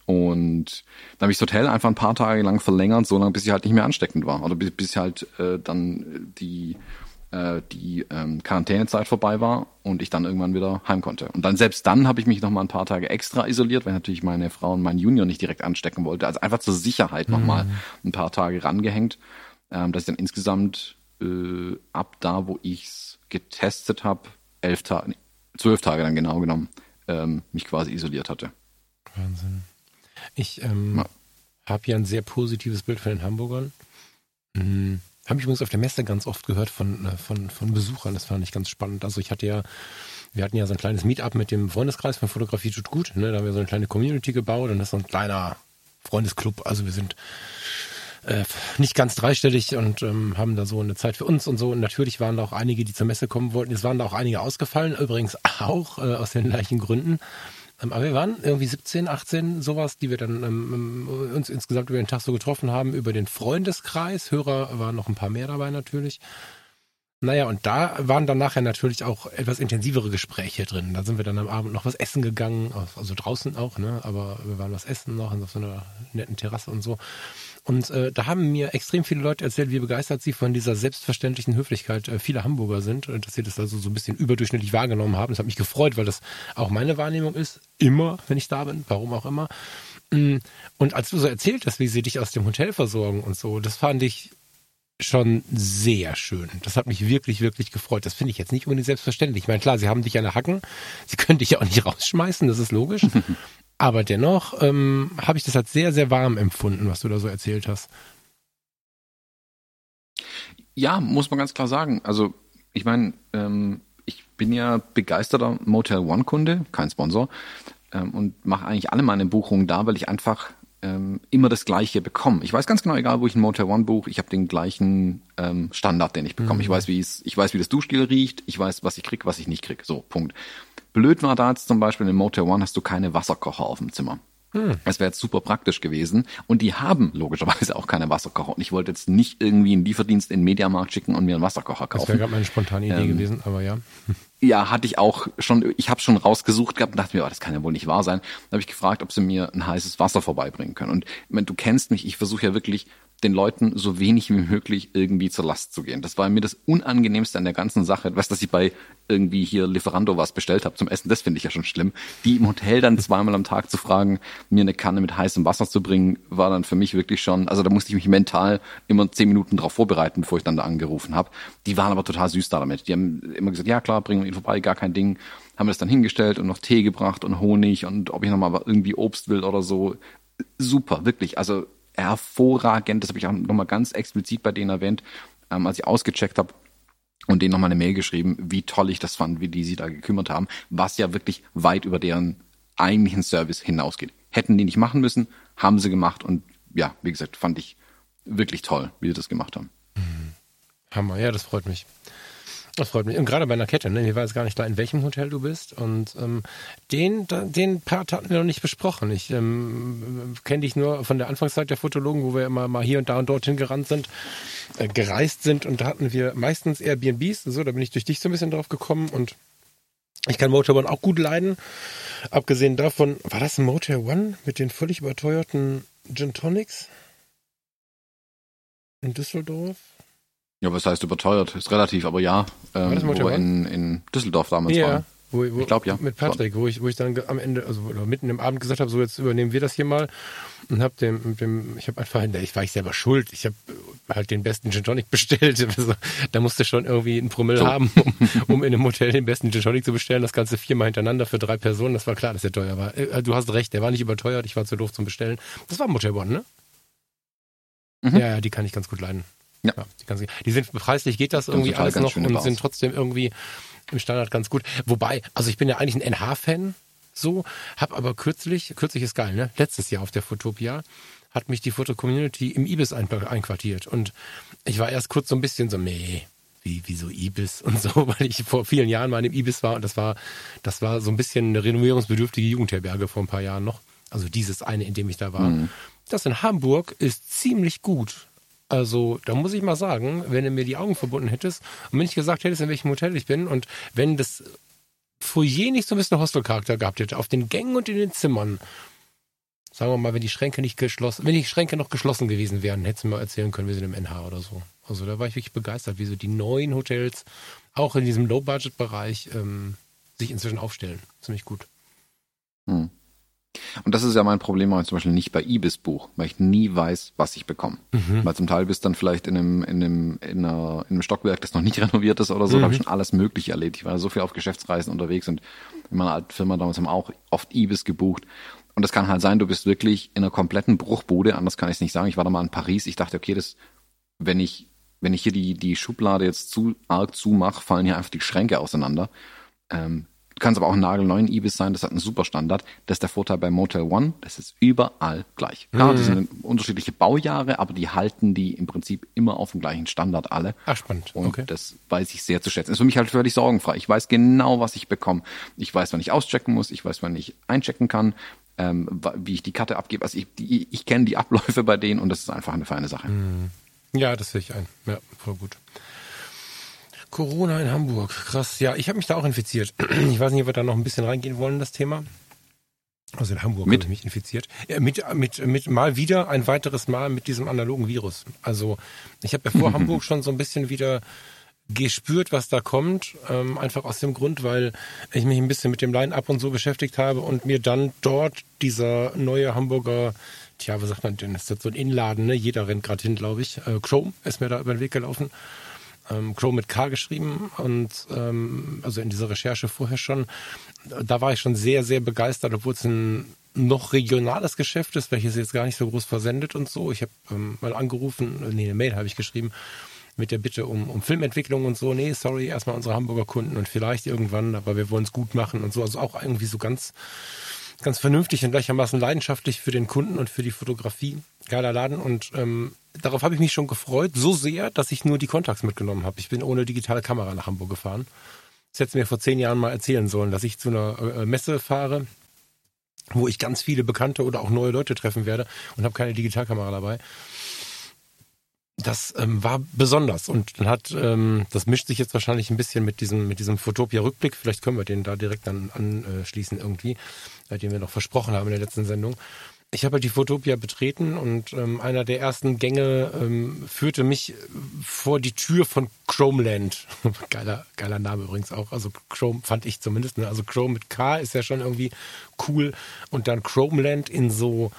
Und dann habe ich das Hotel einfach ein paar Tage lang verlängert, so lange, bis ich halt nicht mehr ansteckend war. Oder bis, bis halt äh, dann die äh, die ähm, Quarantänezeit vorbei war und ich dann irgendwann wieder heim konnte. Und dann selbst dann habe ich mich noch mal ein paar Tage extra isoliert, weil natürlich meine Frau und mein Junior nicht direkt anstecken wollte. Also einfach zur Sicherheit noch mal ein paar Tage rangehängt, ähm, dass ich dann insgesamt äh, ab da, wo ich's getestet habe, elf Tage, zwölf Tage dann genau genommen, ähm, mich quasi isoliert hatte. Wahnsinn. Ich ähm, Ja. habe ja ein sehr positives Bild von den Hamburgern. Mhm. Habe ich übrigens auf der Messe ganz oft gehört von, äh, von, von Besuchern. Das fand ich ganz spannend. Also ich hatte ja, wir hatten ja so ein kleines Meetup mit dem Freundeskreis von Fotografie tut gut. Ne? Da haben wir so eine kleine Community gebaut und das ist so ein kleiner Freundesclub. Also wir sind äh, nicht ganz dreistellig und ähm, haben da so eine Zeit für uns und so. Und natürlich waren da auch einige, die zur Messe kommen wollten. Es waren da auch einige ausgefallen, übrigens auch äh, aus den gleichen Gründen. Ähm, aber wir waren irgendwie 17, 18, sowas, die wir dann ähm, uns insgesamt über den Tag so getroffen haben, über den Freundeskreis. Hörer waren noch ein paar mehr dabei natürlich. Naja, und da waren dann nachher natürlich auch etwas intensivere Gespräche drin. Da sind wir dann am Abend noch was essen gegangen, also draußen auch, ne? Aber wir waren was essen noch auf so einer netten Terrasse und so. Und äh, da haben mir extrem viele Leute erzählt, wie begeistert sie von dieser selbstverständlichen Höflichkeit äh, vieler Hamburger sind dass sie das also so ein bisschen überdurchschnittlich wahrgenommen haben. Das hat mich gefreut, weil das auch meine Wahrnehmung ist. Immer, wenn ich da bin, warum auch immer. Mm, Und als du so erzählt hast, wie sie dich aus dem Hotel versorgen und so, das fand ich schon sehr schön. Das hat mich wirklich, wirklich gefreut. Das finde ich jetzt nicht unbedingt selbstverständlich. Ich meine, klar, sie haben dich an der Hacken. Sie können dich ja auch nicht rausschmeißen, das ist logisch. Aber dennoch ähm, habe ich das als sehr, sehr warm empfunden, was du da so erzählt hast. Ja, muss man ganz klar sagen. Also ich meine, ähm, ich bin ja begeisterter Motel One-Kunde, kein Sponsor, ähm, und mache eigentlich alle meine Buchungen da, weil ich einfach ähm, immer das Gleiche bekomme. Ich weiß ganz genau, egal wo ich ein Motel One buche, ich habe den gleichen ähm, Standard, den ich bekomme. Ich weiß, wie es, ich weiß, wie das Duschgel riecht, ich weiß, was ich krieg, was ich nicht krieg. So, Punkt. Blöd war da jetzt zum Beispiel in Motel One hast du keine Wasserkocher auf dem Zimmer. Das wäre jetzt super praktisch gewesen. Und die haben logischerweise auch keine Wasserkocher. Und ich wollte jetzt nicht irgendwie einen Lieferdienst in den Mediamarkt schicken und mir einen Wasserkocher Das wäre kaufen. gerade meine spontane Idee gewesen, aber ja. Ja, hatte ich auch schon, ich habe schon rausgesucht gehabt und dachte mir, oh, das kann ja wohl nicht wahr sein. Dann habe ich gefragt, ob sie mir ein heißes Wasser vorbeibringen können. Und ich meine, du kennst mich, ich versuche ja wirklich den Leuten so wenig wie möglich irgendwie zur Last zu gehen. Das war mir das Unangenehmste an der ganzen Sache. Was, dass ich bei irgendwie hier Lieferando was bestellt habe zum Essen, das finde ich ja schon schlimm. Die im Hotel dann zweimal am Tag zu fragen, mir eine Kanne mit heißem Wasser zu bringen, war dann für mich wirklich schon, also da musste ich mich mental immer zehn Minuten drauf vorbereiten, bevor ich dann da angerufen habe. Die waren aber total süß da damit. Die haben immer gesagt, ja klar, bringen wir ihn vorbei, gar kein Ding. Haben das dann hingestellt und noch Tee gebracht und Honig und ob ich nochmal irgendwie Obst will oder so. Super, wirklich. Also hervorragend. Das habe ich auch nochmal ganz explizit bei denen erwähnt, ähm, als ich ausgecheckt habe und denen nochmal eine Mail geschrieben, wie toll ich das fand, wie die sich da gekümmert haben, was ja wirklich weit über deren eigentlichen Service hinausgeht. Hätten die nicht machen müssen, haben sie gemacht und ja, wie gesagt, fand ich wirklich toll, wie sie das gemacht haben. Hammer, ja, das freut mich. Das freut mich. Und gerade bei einer Kette, ne? Ich weiß gar nicht klar, in welchem Hotel du bist. Und ähm, den, den Part hatten wir noch nicht besprochen. Ich ähm, kenne dich nur von der Anfangszeit der Fotologen, wo wir immer mal hier und da und dorthin gerannt sind, äh, gereist sind. Und da hatten wir meistens Airbnbs. So, da bin ich durch dich so ein bisschen drauf gekommen. Und ich kann Motel One auch gut leiden. Abgesehen davon, war das ein Motel One mit den völlig überteuerten Gin Tonics? In Düsseldorf? Ja, was heißt überteuert? Ist relativ, aber ja, War ähm, das wo wir in, in Düsseldorf damals Ja, waren. wo, wo, Ich glaub, ja. Mit Patrick, wo ich, wo ich dann am Ende, also mitten im Abend gesagt habe, so jetzt übernehmen wir das hier mal und habe dem, dem, ich habe einfach, ich war ich selber schuld. Ich habe halt den besten Gin Tonic bestellt. Also, da musste schon irgendwie ein Promille So. haben, um, um in einem Hotel den besten Gin Tonic zu bestellen. Das Ganze viermal hintereinander für drei Personen. Das war klar, dass der teuer war. Äh, Du hast recht, der war nicht überteuert. Ich war zu doof zum Bestellen. Das war Motel One, ne? Mhm. Ja, ja, die kann ich ganz gut leiden. Ja. die, kann ich, die sind preislich geht das irgendwie alles noch und sind trotzdem irgendwie im Standard ganz gut. Wobei, also ich bin ja eigentlich ein NH-Fan, so, hab aber kürzlich, kürzlich ist geil, ne? Letztes Jahr auf der Fotopia hat mich die Foto-Community im Ibis ein, einquartiert und ich war erst kurz so ein bisschen so, nee, wie, wie so Ibis und so, weil ich vor vielen Jahren mal in dem Ibis war und das war, das war so ein bisschen eine renovierungsbedürftige Jugendherberge vor ein paar Jahren noch. Also dieses eine, in dem ich da war. Das in Hamburg ist ziemlich gut. Also, da muss ich mal sagen, wenn du mir die Augen verbunden hättest und mir nicht gesagt hättest, in welchem Hotel ich bin und wenn das Foyer nicht so ein bisschen Hostelcharakter gehabt hätte, auf den Gängen und in den Zimmern, sagen wir mal, wenn die Schränke nicht geschlossen, wenn die Schränke noch geschlossen gewesen wären, hättest du mir erzählen können, wir sind im NH oder so. Also da war ich wirklich begeistert, wie so die neuen Hotels auch in diesem Low-Budget-Bereich ähm, sich inzwischen aufstellen. Ziemlich gut. Hm. Und das ist ja mein Problem, ich zum Beispiel nicht bei Ibis buch, weil ich nie weiß, was ich bekomme. Mhm. Weil zum Teil bist dann vielleicht in einem, in einem, in, einer, in einem Stockwerk, das noch nicht renoviert ist oder so, mhm. da habe ich schon alles Mögliche erlebt. Ich war so viel auf Geschäftsreisen unterwegs und in meiner alten Firma damals haben auch oft Ibis gebucht. Und es kann halt sein, du bist wirklich in einer kompletten Bruchbude, anders kann ich es nicht sagen. Ich war da mal in Paris, ich dachte, okay, das, wenn ich, wenn ich hier die, die Schublade jetzt zu arg zumache, fallen hier einfach die Schränke auseinander. Ähm, Du kannst aber auch einen nagelneuen Ibis sein, das hat einen super Standard. Das ist der Vorteil bei Motel One, das ist überall gleich. Klar, mhm. das sind unterschiedliche Baujahre, aber die halten die im Prinzip immer auf dem gleichen Standard alle. Ach, spannend. Und okay. das weiß ich sehr zu schätzen. Ist für mich halt völlig sorgenfrei. Ich weiß genau, was ich bekomme. Ich weiß, wann ich auschecken muss, ich weiß, wann ich einchecken kann, ähm, wie ich die Karte abgebe. Also ich, die, ich kenne die Abläufe bei denen und das ist einfach eine feine Sache. Mhm. Ja, das sehe ich ein. Ja, voll gut. Corona in Hamburg. Krass. Ja, ich habe mich da auch infiziert. Ich weiß nicht, ob wir da noch ein bisschen reingehen wollen, das Thema. Also in Hamburg mit? habe ich mich infiziert. Ja, mit, mit, mit mal wieder ein weiteres Mal mit diesem analogen Virus. Also ich habe ja vor Hamburg schon so ein bisschen wieder gespürt, was da kommt. Ähm, einfach aus dem Grund, weil ich mich ein bisschen mit dem Line-Up und so beschäftigt habe und mir dann dort dieser neue Hamburger, tja, was sagt man denn? Ist das so ein Inladen, ne? Jeder rennt gerade hin, glaube ich. Äh, Chrome ist mir da über den Weg gelaufen ähm, Crow mit K geschrieben und ähm, also in dieser Recherche vorher schon. Da war ich schon sehr, sehr begeistert, obwohl es ein noch regionales Geschäft ist, welches jetzt gar nicht so groß versendet und so. Ich habe ähm, mal angerufen, nee, eine Mail habe ich geschrieben mit der Bitte um, um Filmentwicklung und so. Nee, sorry, erstmal unsere Hamburger Kunden und vielleicht irgendwann, aber wir wollen es gut machen und so. Also auch irgendwie so ganz, ganz vernünftig und gleichermaßen leidenschaftlich für den Kunden und für die Fotografie. Geiler Laden und ähm, darauf habe ich mich schon gefreut, so sehr, dass ich nur die Kontakts mitgenommen habe. Ich bin ohne digitale Kamera nach Hamburg gefahren. Das hätte mir vor zehn Jahren mal erzählen sollen, dass ich zu einer äh, Messe fahre, wo ich ganz viele bekannte oder auch neue Leute treffen werde und habe keine Digitalkamera dabei. Das ähm, war besonders und dann hat ähm, das mischt sich jetzt wahrscheinlich ein bisschen mit diesem mit diesem Fotopia Rückblick. Vielleicht können wir den da direkt dann anschließen irgendwie, äh, den wir noch versprochen haben in der letzten Sendung ich habe halt die Fotopia betreten und ähm, einer der ersten Gänge ähm, führte mich vor die Tür von Chromeland. geiler, geiler Name übrigens auch. Also Chrome fand ich zumindest. Ne? Also Chrome mit K ist ja schon irgendwie cool. Und dann Chromeland in so,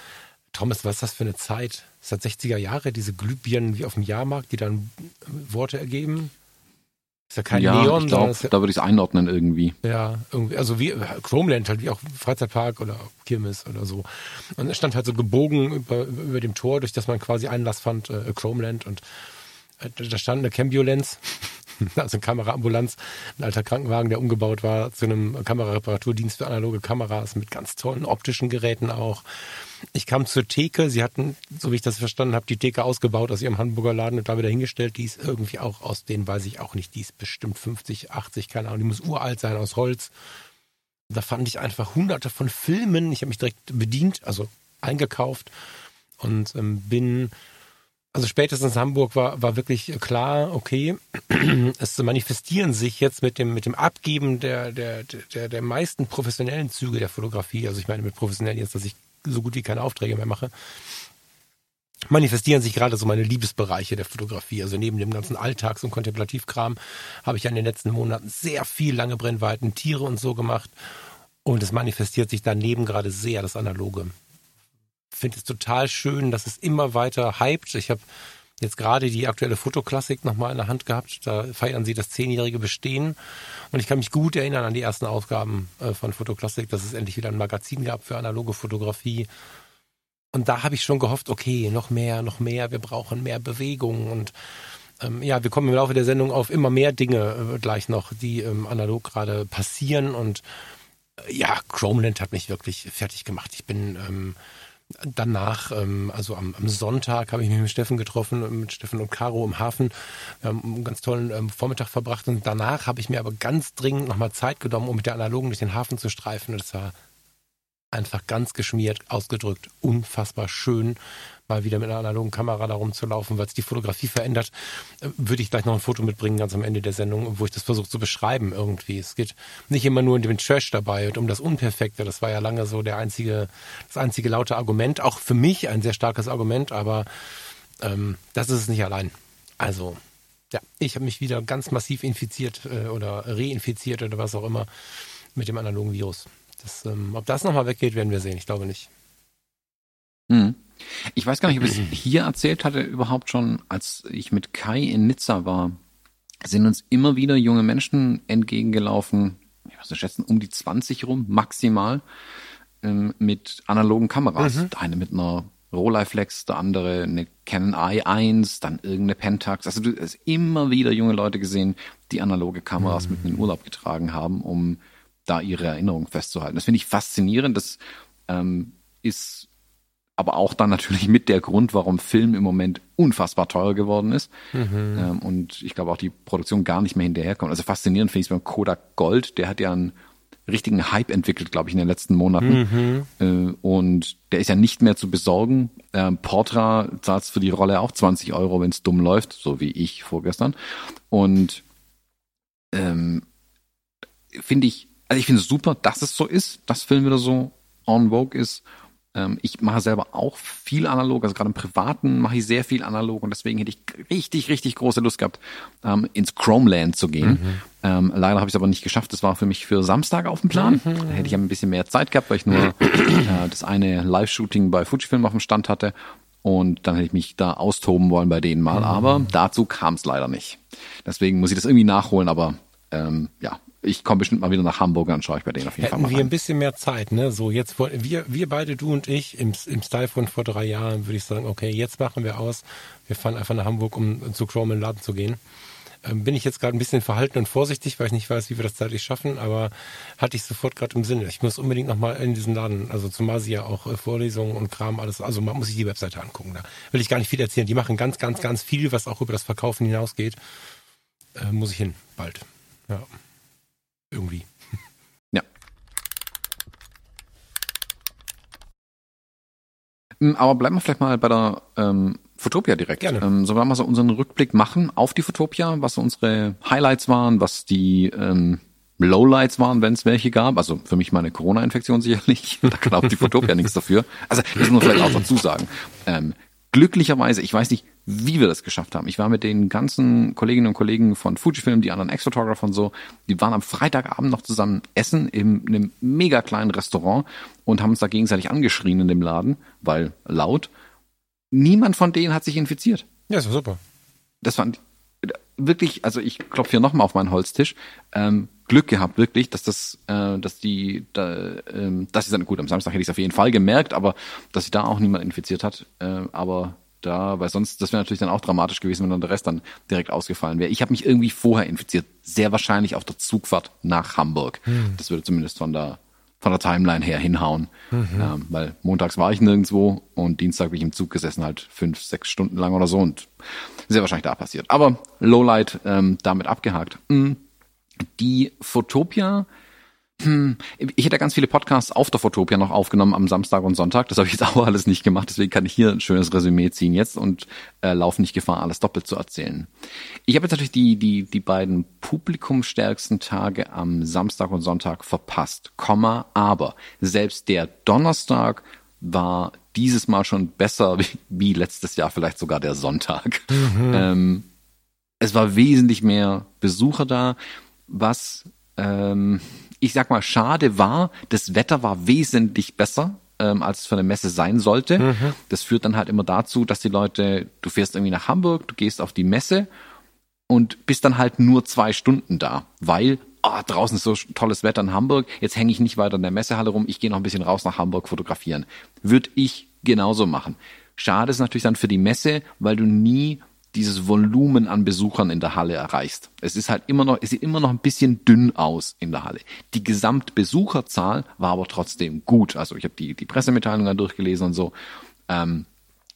Thomas, was ist das für eine Zeit? Das 60er Jahre, diese Glühbirnen wie auf dem Jahrmarkt, die dann Worte ergeben? Ist ja kein ja, Neon. Ich glaube, ja, da würde ich es einordnen irgendwie. Ja, irgendwie, also wie Chromeland halt, wie auch Freizeitpark oder Kirmes oder so. Und es stand halt so gebogen über, über dem Tor, durch das man quasi Einlass fand, äh, Chromeland und äh, da stand eine Cambulenz, also eine Kameraambulanz, ein alter Krankenwagen, der umgebaut war zu einem Kamerareparaturdienst für analoge Kameras mit ganz tollen optischen Geräten auch. Ich kam zur Theke, sie hatten, so wie ich das verstanden habe, die Theke ausgebaut aus ihrem Hamburger Laden und da wieder hingestellt. Die ist irgendwie auch aus denen, weiß ich auch nicht, die ist bestimmt 50, 80, keine Ahnung, die muss uralt sein, aus Holz. Da fand ich einfach hunderte von Filmen. Ich habe mich direkt bedient, also eingekauft und ähm, bin, also spätestens Hamburg war, war wirklich klar, okay, es manifestieren sich jetzt mit dem, mit dem Abgeben der, der, der, der meisten professionellen Züge der Fotografie. Also ich meine mit professionell jetzt, dass ich so gut wie keine Aufträge mehr mache, manifestieren sich gerade so meine Liebesbereiche der Fotografie. Also neben dem ganzen Alltags- und Kontemplativkram habe ich ja in den letzten Monaten sehr viel lange Brennweiten, Tiere und so gemacht. Und es manifestiert sich daneben gerade sehr das Analoge. Finde es total schön, dass es immer weiter hypt. Ich habe jetzt gerade die aktuelle Fotoklassik nochmal in der Hand gehabt. Da feiern sie das zehnjährige Bestehen. Und ich kann mich gut erinnern an die ersten Ausgaben äh, von Fotoklassik, dass es endlich wieder ein Magazin gab für analoge Fotografie. Und da habe ich schon gehofft, okay, noch mehr, noch mehr, wir brauchen mehr Bewegung. Und ähm, ja, wir kommen im Laufe der Sendung auf immer mehr Dinge äh, gleich noch, die ähm, analog gerade passieren. Und äh, ja, Chromeland hat mich wirklich fertig gemacht. Ich bin ähm, danach, ähm, also am, am Sonntag, habe ich mich mit Steffen getroffen, mit Steffen und Caro im Hafen. Wir haben einen ganz tollen ähm, Vormittag verbracht und danach habe ich mir aber ganz dringend nochmal Zeit genommen, um mit der Analogen durch den Hafen zu streifen. Und das war einfach ganz geschmiert, ausgedrückt, unfassbar schön, mal wieder mit einer analogen Kamera da rumzulaufen, weil es die Fotografie verändert. Äh, würde ich gleich noch ein Foto mitbringen, ganz am Ende der Sendung, wo ich das versuche zu beschreiben irgendwie. Es geht nicht immer nur um den Trash dabei und um das Unperfekte. Das war ja lange so der einzige, das einzige laute Argument. Auch für mich ein sehr starkes Argument, aber ähm, das ist es nicht allein. Also, ja, ich habe mich wieder ganz massiv infiziert äh, oder reinfiziert oder was auch immer mit dem analogen Virus. Das, ähm, ob das nochmal weggeht, werden wir sehen. Ich glaube nicht. Hm. Ich weiß gar nicht, ob ich es hier erzählt hatte, überhaupt schon, als ich mit Kai in Nizza war, sind uns immer wieder junge Menschen entgegengelaufen, ich muss schätzen, um die 20 rum, maximal, ähm, mit analogen Kameras. Mhm. Der eine mit einer Rolleiflex, der andere eine Canon i1, dann irgendeine Pentax. Also du hast immer wieder junge Leute gesehen, die analoge Kameras mhm. mit in den Urlaub getragen haben, um da ihre Erinnerungen festzuhalten. Das finde ich faszinierend. Das ähm, ist aber auch dann natürlich mit der Grund, warum Film im Moment unfassbar teuer geworden ist. Mhm. Ähm, und ich glaube auch die Produktion gar nicht mehr hinterherkommt. Also faszinierend finde ich beim Kodak Gold, der hat ja einen richtigen Hype entwickelt, glaube ich, in den letzten Monaten. Mhm. Äh, und der ist ja nicht mehr zu besorgen. Ähm, Portra zahlt für die Rolle auch 20 Euro, wenn es dumm läuft, so wie ich vorgestern. Und ähm, finde ich, also ich finde es super, dass es so ist, dass Film wieder so on vogue ist ich mache selber auch viel analog, also gerade im Privaten mache ich sehr viel analog und deswegen hätte ich richtig, richtig große Lust gehabt, ähm, ins Chromeland zu gehen. Mhm. Ähm, leider habe ich es aber nicht geschafft. Das war für mich für Samstag auf dem Plan. Mhm. Da hätte ich ein bisschen mehr Zeit gehabt, weil ich nur äh, das eine Live-Shooting bei Fujifilm auf dem Stand hatte. Und dann hätte ich mich da austoben wollen bei denen mal. Mhm. Aber dazu kam es leider nicht. Deswegen muss ich das irgendwie nachholen. Aber ähm, ja, ich komme bestimmt mal wieder nach Hamburg, dann schaue ich bei denen auf jeden Hätten Fall mal wir rein. ein bisschen mehr Zeit, ne? So, jetzt wollen wir, wir beide, du und ich, im, im Style von vor drei Jahren, würde ich sagen, okay, jetzt machen wir aus. Wir fahren einfach nach Hamburg, um zu Chrome in den Laden zu gehen. Ähm, bin ich jetzt gerade ein bisschen verhalten und vorsichtig, weil ich nicht weiß, wie wir das zeitlich schaffen, aber hatte ich sofort gerade im Sinne. Ich muss unbedingt nochmal in diesen Laden, also zumal sie ja auch äh, Vorlesungen und Kram, alles, also man muss sich die Webseite angucken. Da will ich gar nicht viel erzählen. Die machen ganz, ganz, ganz viel, was auch über das Verkaufen hinausgeht. Äh, muss ich hin, bald. Ja. Irgendwie. Hm, aber bleiben wir vielleicht mal bei der ähm, Fotopia direkt. Gerne. Ähm, sollen wir mal so unseren Rückblick machen auf die Fotopia, was so unsere Highlights waren, was die ähm, Lowlights waren, wenn es welche gab. Also für mich meine Corona-Infektion sicherlich. da auch die Fotopia nichts dafür. Also das muss man vielleicht auch dazu sagen. Ähm, glücklicherweise, ich weiß nicht, wie wir das geschafft haben. Ich war mit den ganzen Kolleginnen und Kollegen von Fujifilm, die anderen Ex-Photographer und so, die waren am Freitagabend noch zusammen essen in einem mega kleinen Restaurant und haben uns da gegenseitig angeschrien in dem Laden, weil laut. Niemand von denen hat sich infiziert. Ja, ist super. Das fand wirklich, also ich klopfe hier nochmal auf meinen Holztisch. Ähm, Glück gehabt, wirklich, dass das, äh, dass die, da, ähm, dass sie dann gut am Samstag hätte ich es auf jeden Fall gemerkt, aber dass sich da auch niemand infiziert hat. Äh, aber da, weil sonst, das wäre natürlich dann auch dramatisch gewesen, wenn dann der Rest dann direkt ausgefallen wäre. Ich habe mich irgendwie vorher infiziert, sehr wahrscheinlich auf der Zugfahrt nach Hamburg. Hm. Das würde zumindest von der von der Timeline her hinhauen, mhm. ähm, weil montags war ich nirgendwo und Dienstag bin ich im Zug gesessen, halt fünf, sechs Stunden lang oder so und sehr wahrscheinlich da passiert. Aber Lowlight ähm, damit abgehakt. Mhm die Fotopia, hm, ich hätte ganz viele Podcasts auf der Fotopia noch aufgenommen am Samstag und Sonntag. Das habe ich jetzt auch alles nicht gemacht. Deswegen kann ich hier ein schönes Resümee ziehen jetzt und äh, laufe nicht Gefahr, alles doppelt zu erzählen. Ich habe jetzt natürlich die, die, die beiden publikumstärksten Tage am Samstag und Sonntag verpasst. Komma, aber selbst der Donnerstag war dieses Mal schon besser wie, wie letztes Jahr, vielleicht sogar der Sonntag. Mhm. Ähm, es war wesentlich mehr Besucher da was ähm, ich sag mal schade war, das Wetter war wesentlich besser ähm, als es für eine Messe sein sollte. Mhm. Das führt dann halt immer dazu, dass die Leute, du fährst irgendwie nach Hamburg, du gehst auf die Messe und bist dann halt nur zwei Stunden da, weil oh, draußen ist so tolles Wetter in Hamburg, jetzt hänge ich nicht weiter in der Messehalle rum, ich gehe noch ein bisschen raus nach Hamburg fotografieren. Würde ich genauso machen. Schade ist natürlich dann für die Messe, weil du nie dieses Volumen an Besuchern in der Halle erreichst. Es ist halt immer noch, es sieht immer noch ein bisschen dünn aus in der Halle. Die Gesamtbesucherzahl war aber trotzdem gut. Also ich habe die, die Pressemitteilungen durchgelesen und so. Ähm,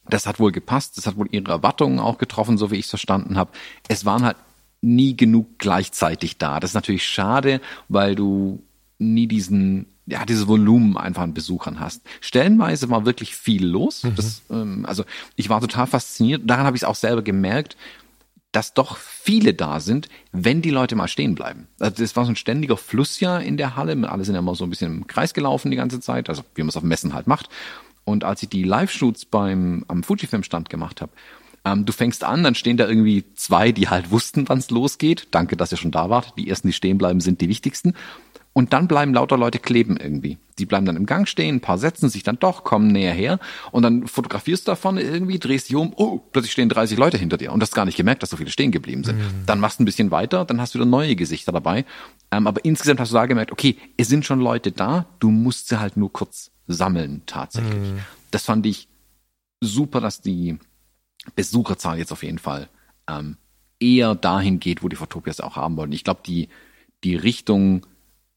das hat wohl gepasst, das hat wohl ihre Erwartungen auch getroffen, so wie ich es verstanden habe. Es waren halt nie genug gleichzeitig da. Das ist natürlich schade, weil du nie diesen ja, dieses Volumen einfach an Besuchern hast. Stellenweise war wirklich viel los. Mhm. Das, ähm, also ich war total fasziniert. Daran habe ich es auch selber gemerkt, dass doch viele da sind, wenn die Leute mal stehen bleiben. Also das war so ein ständiger Fluss ja in der Halle. Alle sind ja immer so ein bisschen im Kreis gelaufen die ganze Zeit, also wie man es auf Messen halt macht. Und als ich die Live-Shoots beim am Fujifilm-Stand gemacht habe, Ähm, du fängst an, dann stehen da irgendwie zwei, die halt wussten, wann es losgeht. Danke, dass ihr schon da wart. Die ersten, die stehen bleiben, sind die wichtigsten. Und dann bleiben lauter Leute kleben irgendwie. Die bleiben dann im Gang stehen, ein paar setzen sich dann doch, kommen näher her und dann fotografierst du da vorne irgendwie, drehst dich um, oh, plötzlich stehen 30 Leute hinter dir und hast gar nicht gemerkt, dass so viele stehen geblieben sind. Mhm. Dann machst du ein bisschen weiter, dann hast du wieder neue Gesichter dabei. Ähm, aber insgesamt hast du da gemerkt, okay, es sind schon Leute da, du musst sie halt nur kurz sammeln tatsächlich. Mhm. Das fand ich super, dass die Besucherzahl jetzt auf jeden Fall ähm, eher dahin geht, wo die Fotopias auch haben wollen. Ich glaube, die, die Richtung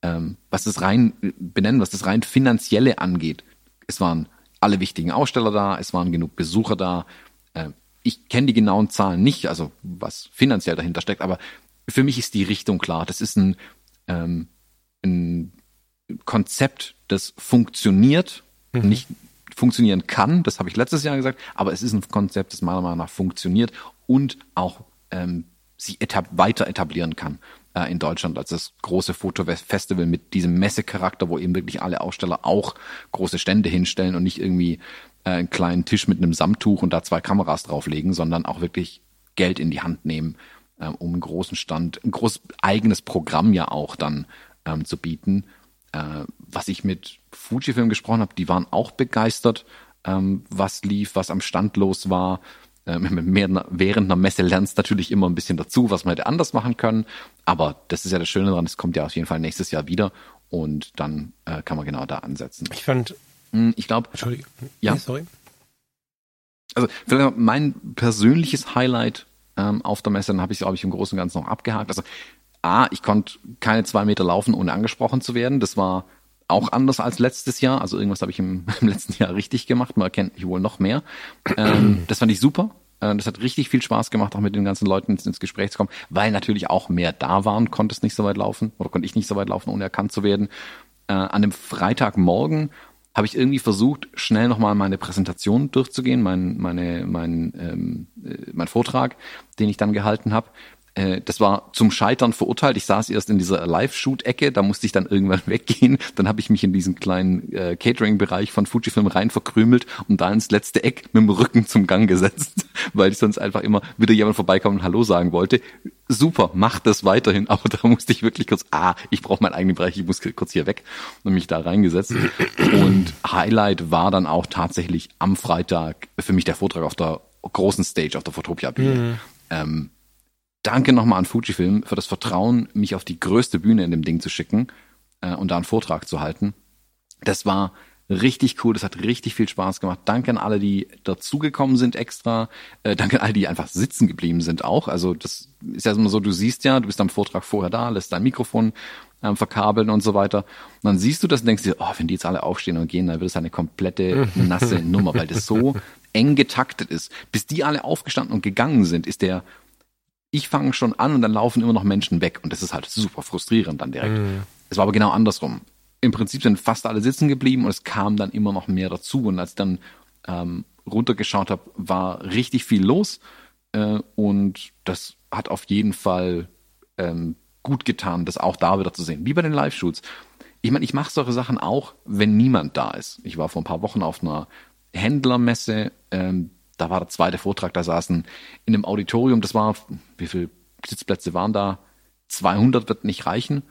ähm, was das rein benennen, was das rein finanzielle angeht. Es waren alle wichtigen Aussteller da, es waren genug Besucher da. Äh, ich kenne die genauen Zahlen nicht, also was finanziell dahinter steckt, aber für mich ist die Richtung klar. Das ist ein, ähm, ein Konzept, das funktioniert, mhm. nicht funktionieren kann, das habe ich letztes Jahr gesagt, aber es ist ein Konzept, das meiner Meinung nach funktioniert und auch ähm, sich etab weiter etablieren kann äh, in Deutschland als das große Fotofestival mit diesem Messecharakter, wo eben wirklich alle Aussteller auch große Stände hinstellen und nicht irgendwie äh, einen kleinen Tisch mit einem Samttuch und da zwei Kameras drauflegen, sondern auch wirklich Geld in die Hand nehmen, äh, um einen großen Stand, ein großes eigenes Programm ja auch dann ähm, zu bieten. Äh, was ich mit Fujifilm gesprochen habe, die waren auch begeistert, ähm, was lief, was am Stand los war. Ähm, während einer Messe lernst natürlich immer ein bisschen dazu, was man hätte anders machen können. Aber das ist ja das Schöne daran, es kommt ja auf jeden Fall nächstes Jahr wieder und dann äh, kann man genau da ansetzen. Ich fand. Hm, ich glaube. Entschuldigung. Ja. Nee, sorry. Also vielleicht mein persönliches Highlight ähm, auf der Messe, dann habe ich es, glaube ich, im Großen und Ganzen noch abgehakt. Also A, ich konnte keine zwei Meter laufen, ohne angesprochen zu werden. Das war auch anders als letztes Jahr. Also irgendwas habe ich im, im, letzten Jahr richtig gemacht. Man erkennt mich wohl noch mehr. Ähm, das fand ich super. Äh, das hat richtig viel Spaß gemacht, auch mit den ganzen Leuten ins, ins Gespräch zu kommen, weil natürlich auch mehr da waren, konnte es nicht so weit laufen oder konnte ich nicht so weit laufen, ohne erkannt zu werden. Äh, an dem Freitagmorgen habe ich irgendwie versucht, schnell nochmal meine Präsentation durchzugehen, mein, meine, mein, ähm, äh, mein Vortrag, den ich dann gehalten habe. Äh, das war zum Scheitern verurteilt. Ich saß erst in dieser Live-Shoot-Ecke, da musste ich dann irgendwann weggehen. Dann habe ich mich in diesen kleinen äh, Catering-Bereich von Fujifilm rein verkrümelt und da ins letzte Eck mit dem Rücken zum Gang gesetzt, weil ich sonst einfach immer wieder jemand vorbeikommen und Hallo sagen wollte. Super, mach das weiterhin, aber da musste ich wirklich kurz, ah, ich brauche meinen eigenen Bereich, ich muss kurz hier weg und mich da reingesetzt. Und Highlight war dann auch tatsächlich am Freitag für mich der Vortrag auf der großen Stage auf der Fotopia Bühne. Mhm. Ähm, danke nochmal an Fujifilm für das Vertrauen, mich auf die größte Bühne in dem Ding zu schicken äh, und da einen Vortrag zu halten. Das war richtig cool, das hat richtig viel Spaß gemacht. Danke an alle, die dazugekommen sind extra. Äh, danke an alle, die einfach sitzen geblieben sind auch. Also das ist ja immer so, du siehst ja, du bist am Vortrag vorher da, lässt dein Mikrofon ähm, verkabeln und so weiter. Und dann siehst du das und denkst dir, oh, wenn die jetzt alle aufstehen und gehen, dann wird es eine komplette nasse Nummer, weil das so eng getaktet ist. Bis die alle aufgestanden und gegangen sind, ist der ich fange schon an und dann laufen immer noch Menschen weg und das ist halt super frustrierend dann direkt. Mhm. Es war aber genau andersrum. Im Prinzip sind fast alle sitzen geblieben und es kam dann immer noch mehr dazu und als ich dann ähm, runtergeschaut habe, war richtig viel los äh, und das hat auf jeden Fall ähm, gut getan, das auch da wieder zu sehen, wie bei den Live-Shoots. Ich meine, ich mache solche Sachen auch, wenn niemand da ist. Ich war vor ein paar Wochen auf einer Händlermesse, ähm, da war der zweite Vortrag, da saßen in einem Auditorium, das war, wie viele Sitzplätze waren da? 200 wird nicht reichen.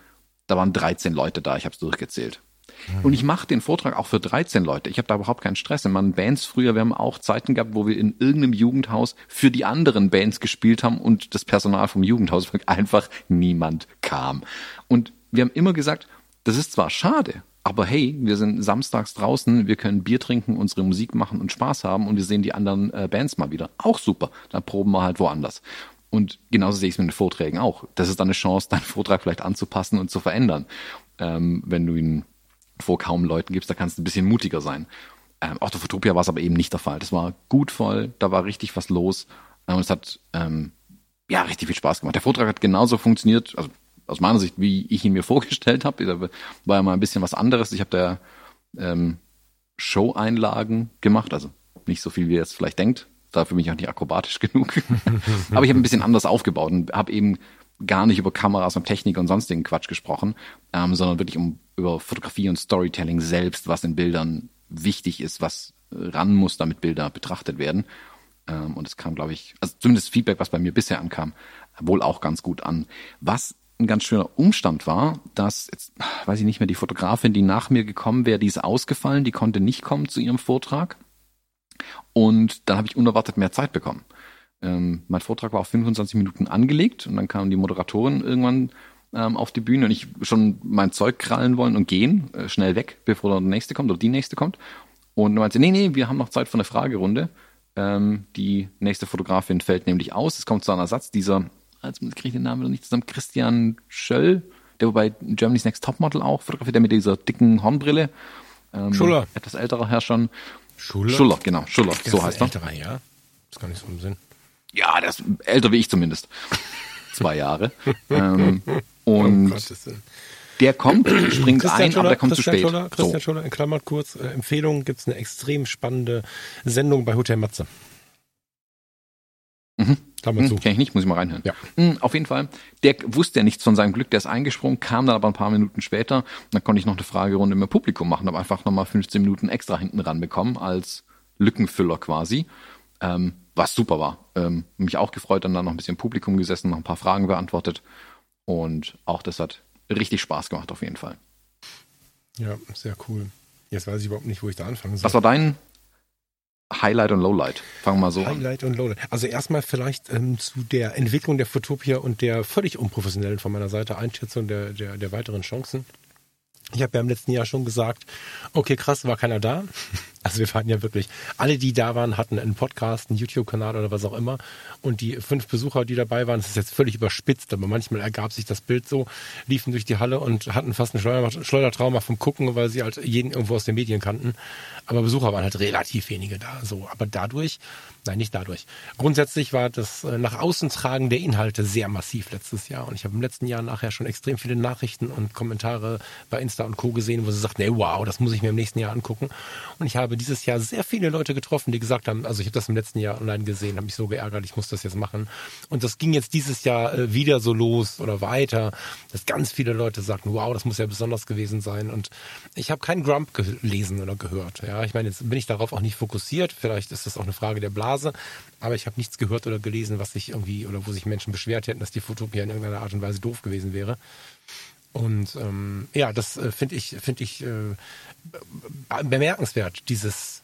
Da waren 13 Leute da, ich habe es durchgezählt. Mhm. Und ich mache den Vortrag auch für 13 Leute. Ich habe da überhaupt keinen Stress. In meinen Bands früher, wir haben auch Zeiten gehabt, wo wir in irgendeinem Jugendhaus für die anderen Bands gespielt haben und das Personal vom Jugendhaus einfach niemand kam. Und wir haben immer gesagt, das ist zwar schade, aber hey, wir sind samstags draußen, wir können Bier trinken, unsere Musik machen und Spaß haben und wir sehen die anderen äh, Bands mal wieder. Auch super. Dann proben wir halt woanders. Und genauso sehe ich es mit den Vorträgen auch. Das ist dann eine Chance, deinen Vortrag vielleicht anzupassen und zu verändern. Ähm, wenn du ihn vor kaum Leuten gibst, da kannst du ein bisschen mutiger sein. Ähm, auf der Fotopia war es aber eben nicht der Fall. Das war gut voll, da war richtig was los äh, und es hat ähm, ja richtig viel Spaß gemacht. Der Vortrag hat genauso funktioniert, also aus meiner Sicht, wie ich ihn mir vorgestellt habe. Da war ja mal ein bisschen was anderes. Ich habe da ähm, Show-Einlagen gemacht, also nicht so viel, wie ihr jetzt vielleicht denkt. Dafür bin ich auch nicht akrobatisch genug. Aber ich habe ein bisschen anders aufgebaut und habe eben gar nicht über Kameras und Technik und sonstigen Quatsch gesprochen, ähm, sondern wirklich um über Fotografie und Storytelling selbst, was in Bildern wichtig ist, was ran muss, damit Bilder betrachtet werden. Ähm, und es kam, glaube ich, also zumindest Feedback, was bei mir bisher ankam, wohl auch ganz gut an. Was ein ganz schöner Umstand war, dass, jetzt weiß ich nicht mehr, die Fotografin, die nach mir gekommen wäre, die ist ausgefallen, die konnte nicht kommen zu ihrem Vortrag. Und dann habe ich unerwartet mehr Zeit bekommen. Ähm, mein Vortrag war auf 25 Minuten angelegt und dann kam die Moderatorin irgendwann ähm, auf die Bühne und ich schon mein Zeug krallen wollen und gehen, äh, schnell weg, bevor der nächste kommt oder die nächste kommt. Und meinte, nee, nee, wir haben noch Zeit für eine Fragerunde. Ähm, die nächste Fotografin fällt nämlich aus. Es kommt zu einem Ersatz dieser, jetzt kriege ich den Namen wieder nicht zusammen, Christian Schöll, der wobei Germany's Next Topmodel auch fotografiert, der mit dieser dicken Hornbrille. Ähm, Schuller. Etwas älterer Herr schon. Schuller? Schuller, genau, Schuller, so heißt er. Älterer, ja. Ist gar nicht so im Sinn. Ja, der ist älter wie ich zumindest. Zwei Jahre. ähm, und oh der kommt, springt Christian ein, Schuller, aber der kommt Christian zu spät. Schuller, Christian so. Schuller, in Klammern kurz, äh, Empfehlung, gibt es eine extrem spannende Sendung bei Hotel Matze. Mhm. Klammer zu. Hm, Kenn ich nicht, muss ich mal reinhören. Ja. Hm, Auf jeden Fall. Der wusste ja nichts von seinem Glück, der ist eingesprungen, kam dann aber ein paar Minuten später. Und dann konnte ich noch eine Fragerunde mit dem Publikum machen, habe einfach nochmal 15 Minuten extra hinten ran bekommen als Lückenfüller quasi. Ähm, was super war. Ähm, mich auch gefreut, dann da noch ein bisschen Publikum gesessen, noch ein paar Fragen beantwortet. Und auch das hat richtig Spaß gemacht auf jeden Fall. Ja, sehr cool. Jetzt weiß ich überhaupt nicht, wo ich da anfangen soll. Was war dein Highlight und Lowlight? Fangen wir mal so an. Highlight und Lowlight. Also erstmal vielleicht ähm, zu der Entwicklung der Fotopia und der völlig unprofessionellen von meiner Seite Einschätzung der, der, der weiteren Chancen. Ich habe ja im letzten Jahr schon gesagt, okay, krass, war keiner da. Also wir fanden ja wirklich, alle, die da waren, hatten einen Podcast, einen YouTube-Kanal oder was auch immer. Und die fünf Besucher, die dabei waren, das ist jetzt völlig überspitzt, aber manchmal ergab sich das Bild so, liefen durch die Halle und hatten fast Schleuder Schleudertrauma vom Gucken, weil sie halt jeden irgendwo aus den Medien kannten. Aber Besucher waren halt relativ wenige da. So, aber dadurch, nein, nicht dadurch. Grundsätzlich war das äh, nach außen tragen der Inhalte sehr massiv letztes Jahr. Und ich habe im letzten Jahr nachher schon extrem viele Nachrichten und Kommentare bei Insta und Co. gesehen, wo sie sagt, nee, wow, das muss ich mir im nächsten Jahr angucken. Und ich habe dieses Jahr sehr viele Leute getroffen, die gesagt haben, also ich habe das im letzten Jahr online gesehen, habe mich so geärgert, ich muss das jetzt machen. Und das ging jetzt dieses Jahr äh, wieder so los oder weiter, dass ganz viele Leute sagten, wow, das muss ja besonders gewesen sein. Und ich habe keinen Grump gelesen oder gehört. Ja, ich meine, jetzt bin ich darauf auch nicht fokussiert. Vielleicht ist das auch eine Frage der Blase. Aber ich habe nichts gehört oder gelesen, was sich irgendwie oder wo sich Menschen beschwert hätten, dass die Fotopia in irgendeiner Art und Weise doof gewesen wäre. Und ähm, ja, das äh, finde ich, finde ich äh, bemerkenswert, dieses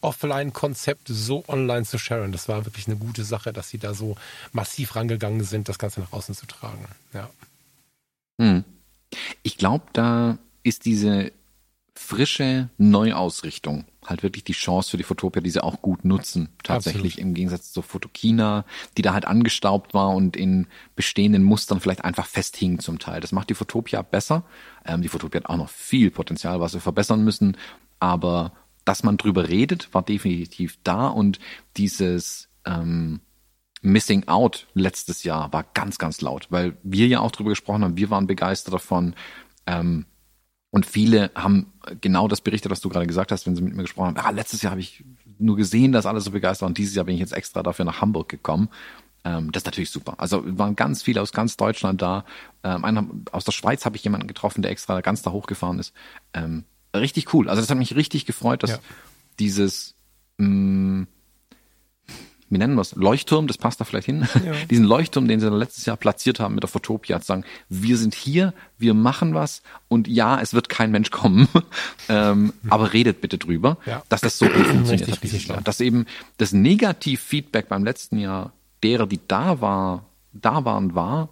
Offline-Konzept so online zu sharen. Das war wirklich eine gute Sache, dass sie da so massiv rangegangen sind, das Ganze nach außen zu tragen. Ja. Hm. Ich glaube, da ist diese frische Neuausrichtung halt wirklich die Chance für die Fotopia, die sie auch gut nutzen. Tatsächlich Absolut. im Gegensatz zur Fotokina, die da halt angestaubt war und in bestehenden Mustern vielleicht einfach festhing zum Teil. Das macht die Fotopia besser. Ähm, die Fotopia hat auch noch viel Potenzial, was wir verbessern müssen. Aber dass man drüber redet, war definitiv da und dieses ähm, Missing Out letztes Jahr war ganz, ganz laut, weil wir ja auch drüber gesprochen haben, wir waren begeistert davon. Ähm, und viele haben genau das berichtet, was du gerade gesagt hast, wenn sie mit mir gesprochen haben. Ah, letztes Jahr habe ich nur gesehen, dass alle so begeistert waren. Und dieses Jahr bin ich jetzt extra dafür nach Hamburg gekommen. Ähm, das ist natürlich super. Also waren ganz viele aus ganz Deutschland da. Ähm, einer, aus der Schweiz habe ich jemanden getroffen, der extra ganz da hochgefahren ist. Ähm, richtig cool. Also das hat mich richtig gefreut, dass Ja. dieses mh, wie nennen wir es, Leuchtturm, das passt da vielleicht hin, Ja. diesen Leuchtturm, den sie letztes Jahr platziert haben mit der Fotopia, zu sagen, wir sind hier, wir machen was und ja, es wird kein Mensch kommen, ähm, aber redet bitte drüber, Ja. dass das so gut funktioniert Richtig, hat dieses Jahr. Dass eben das Negativ-Feedback beim letzten Jahr derer, die da war, da waren, war,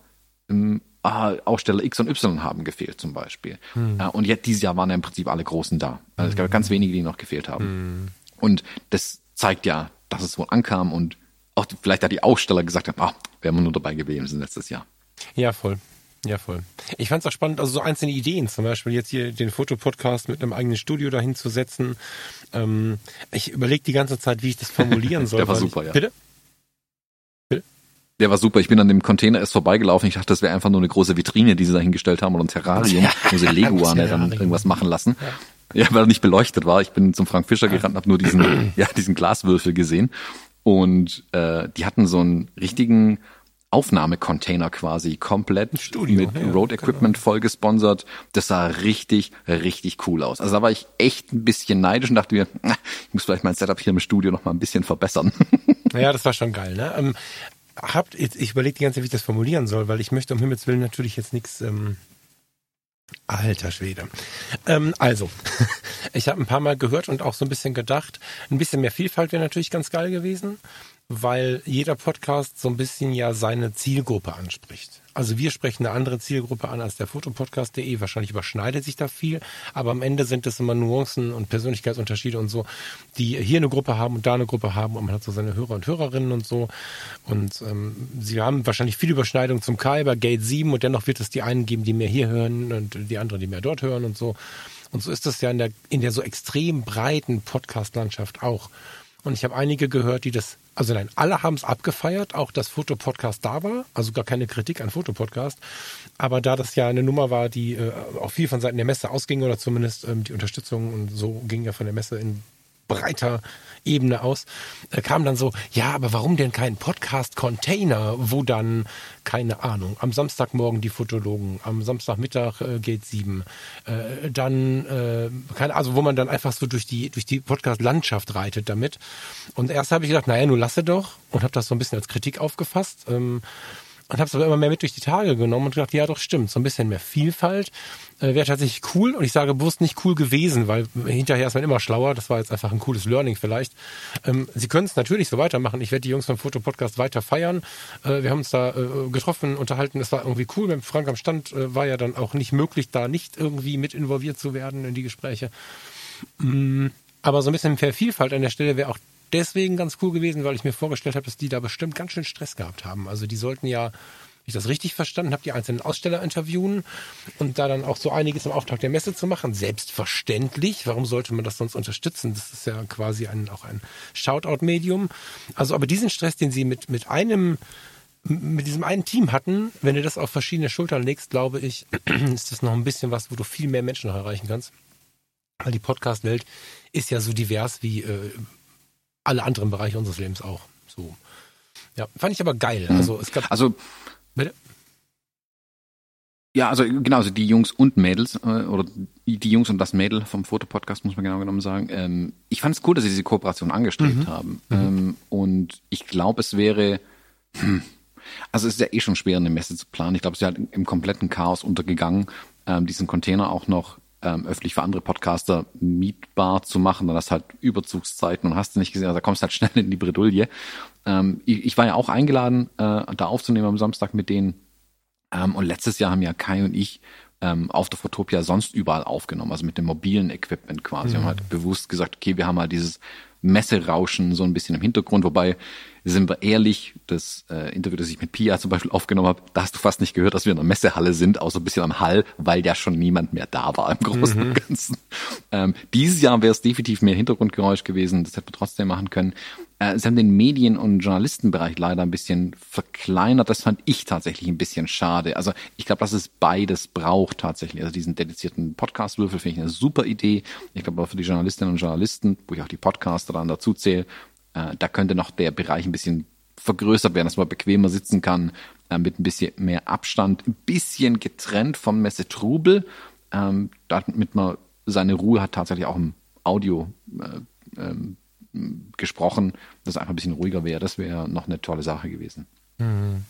ähm, ah, Aussteller X und Y haben gefehlt zum Beispiel. Hm. Äh, und jetzt dieses Jahr waren ja im Prinzip alle Großen da. Also es gab ganz wenige, die noch gefehlt haben. Hm. Und das zeigt ja, dass es wohl ankam und auch vielleicht da die Aussteller gesagt haben, ah, wären wir nur dabei gewesen letztes Jahr. Ja, voll. Ja, voll. Ich fand es auch spannend, also so einzelne Ideen, zum Beispiel jetzt hier den Fotopodcast mit einem eigenen Studio dahin zu setzen. Ähm, ich überlege die ganze Zeit, wie ich das formulieren soll. Der war super, ich, ja. Bitte? Der war super. Ich bin an dem Container erst vorbeigelaufen. Ich dachte, das wäre einfach nur eine große Vitrine, die sie da hingestellt haben oder ein Terrarium, wo sie Leguane dann irgendwas machen lassen. Ja. Weil er nicht beleuchtet war. Ich bin zum Frank Fischer gerannt, habe nur diesen, ja, diesen Glaswürfel gesehen. Und äh, die hatten so einen richtigen Aufnahmecontainer quasi komplett Studio, mit ja, Road Equipment voll gesponsert. Das sah richtig, richtig cool aus. Also da war ich echt ein bisschen neidisch und dachte mir, ich muss vielleicht mein Setup hier im Studio noch mal ein bisschen verbessern. Ja, das war schon geil, ne? Ähm, habt, ich überlege die ganze Zeit, wie ich das formulieren soll, weil ich möchte um Himmels Willen natürlich jetzt nichts. Ähm, alter Schwede. Ähm, also, ich habe ein paar Mal gehört und auch so ein bisschen gedacht, ein bisschen mehr Vielfalt wäre natürlich ganz geil gewesen weil jeder Podcast so ein bisschen ja seine Zielgruppe anspricht. Also wir sprechen eine andere Zielgruppe an als der Fotopodcast.de. Wahrscheinlich überschneidet sich da viel, aber am Ende sind es immer Nuancen und Persönlichkeitsunterschiede und so, die hier eine Gruppe haben und da eine Gruppe haben und man hat so seine Hörer und Hörerinnen und so. Und ähm, sie haben wahrscheinlich viel Überschneidung zum Kai bei Gate 7 und dennoch wird es die einen geben, die mehr hier hören und die anderen, die mehr dort hören und so. Und so ist es ja in der, in der so extrem breiten Podcast-Landschaft auch. Und ich habe einige gehört, die das, also nein, alle haben es abgefeiert, auch das Fotopodcast da war, also gar keine Kritik an Fotopodcast. Aber da das ja eine Nummer war, die äh, auch viel von Seiten der Messe ausging oder zumindest ähm, die Unterstützung und so ging ja von der Messe in breiter Ebene aus, äh, kam dann so, ja, aber warum denn kein Podcast-Container, wo dann, keine Ahnung, am Samstagmorgen die Fotologen, am Samstagmittag äh, geht sieben, äh, dann, äh, keine, also wo man dann einfach so durch die, durch die Podcast-Landschaft reitet damit. Und erst habe ich gedacht, naja, nun lasse doch und habe das so ein bisschen als Kritik aufgefasst. Ähm, und habe es aber immer mehr mit durch die Tage genommen und gedacht, ja doch stimmt, so ein bisschen mehr Vielfalt äh, wäre tatsächlich cool und ich sage bewusst nicht cool gewesen, weil hinterher ist man immer schlauer, das war jetzt einfach ein cooles Learning vielleicht. Ähm, Sie können es natürlich so weitermachen, ich werde die Jungs vom Fotopodcast weiter feiern, äh, wir haben uns da äh, getroffen, unterhalten, es war irgendwie cool, mit Frank am Stand äh, war ja dann auch nicht möglich, da nicht irgendwie mit involviert zu werden in die Gespräche. Mm, aber so ein bisschen mehr Vielfalt an der Stelle wäre auch deswegen ganz cool gewesen, weil ich mir vorgestellt habe, dass die da bestimmt ganz schön Stress gehabt haben. Also die sollten ja, ich das richtig verstanden habe, die einzelnen Aussteller interviewen und da dann auch so einiges im Auftrag der Messe zu machen. Selbstverständlich. Warum sollte man das sonst unterstützen? Das ist ja quasi ein, auch ein Shoutout-Medium. Also, aber diesen Stress, den sie mit, mit einem mit diesem einen Team hatten, wenn du das auf verschiedene Schultern legst, glaube ich, ist das noch ein bisschen was, wo du viel mehr Menschen noch erreichen kannst. Weil die Podcast-Welt ist ja so divers wie äh, alle anderen Bereiche unseres Lebens auch. So. Ja, fand ich aber geil. Mhm. Also es gab. Also. Bitte? Ja, also genau, also die Jungs und Mädels, äh, oder die Jungs und das Mädel vom Fotopodcast, muss man genau genommen sagen. Ähm, ich fand es cool, dass sie diese Kooperation angestrebt mhm. haben. Mhm. Ähm, und ich glaube, es wäre, hm, also es ist ja eh schon schwer, eine Messe zu planen. Ich glaube, es ist ja im kompletten Chaos untergegangen, ähm, diesen Container auch noch ähm, öffentlich für andere Podcaster mietbar zu machen. Dann hast halt Überzugszeiten und hast du nicht gesehen, also da kommst du halt schnell in die Bredouille. Ähm, ich, ich, war ja auch eingeladen, äh, da aufzunehmen am Samstag mit denen. Ähm, und letztes Jahr haben ja Kai und ich ähm, auf der Fotopia sonst überall aufgenommen, also mit dem mobilen Equipment quasi. Mhm. Haben halt bewusst gesagt, okay, wir haben halt dieses Messerauschen so ein bisschen im Hintergrund, wobei sind wir ehrlich, das äh, Interview, das ich mit Pia zum Beispiel aufgenommen habe, da hast du fast nicht gehört, dass wir in einer Messehalle sind, außer ein bisschen am Hall, weil ja schon niemand mehr da war im Großen mhm. und Ganzen. Ähm, dieses Jahr wäre es definitiv mehr Hintergrundgeräusch gewesen, das hätten wir trotzdem machen können. Äh, sie haben den Medien- und Journalistenbereich leider ein bisschen verkleinert. Das fand ich tatsächlich ein bisschen schade. Also ich glaube, dass es beides braucht tatsächlich. Also diesen dedizierten Podcast-Würfel finde ich eine super Idee. Ich glaube aber für die Journalistinnen und Journalisten, wo ich auch die Podcaster dann dazu zähle, äh, da könnte noch der Bereich ein bisschen vergrößert werden, dass man bequemer sitzen kann, äh, mit ein bisschen mehr Abstand, ein bisschen getrennt vom Messetrubel, ähm, damit man seine Ruhe hat, tatsächlich auch im Audio äh, ähm, gesprochen, dass es einfach ein bisschen ruhiger wäre. Das wäre noch eine tolle Sache gewesen. Mhm.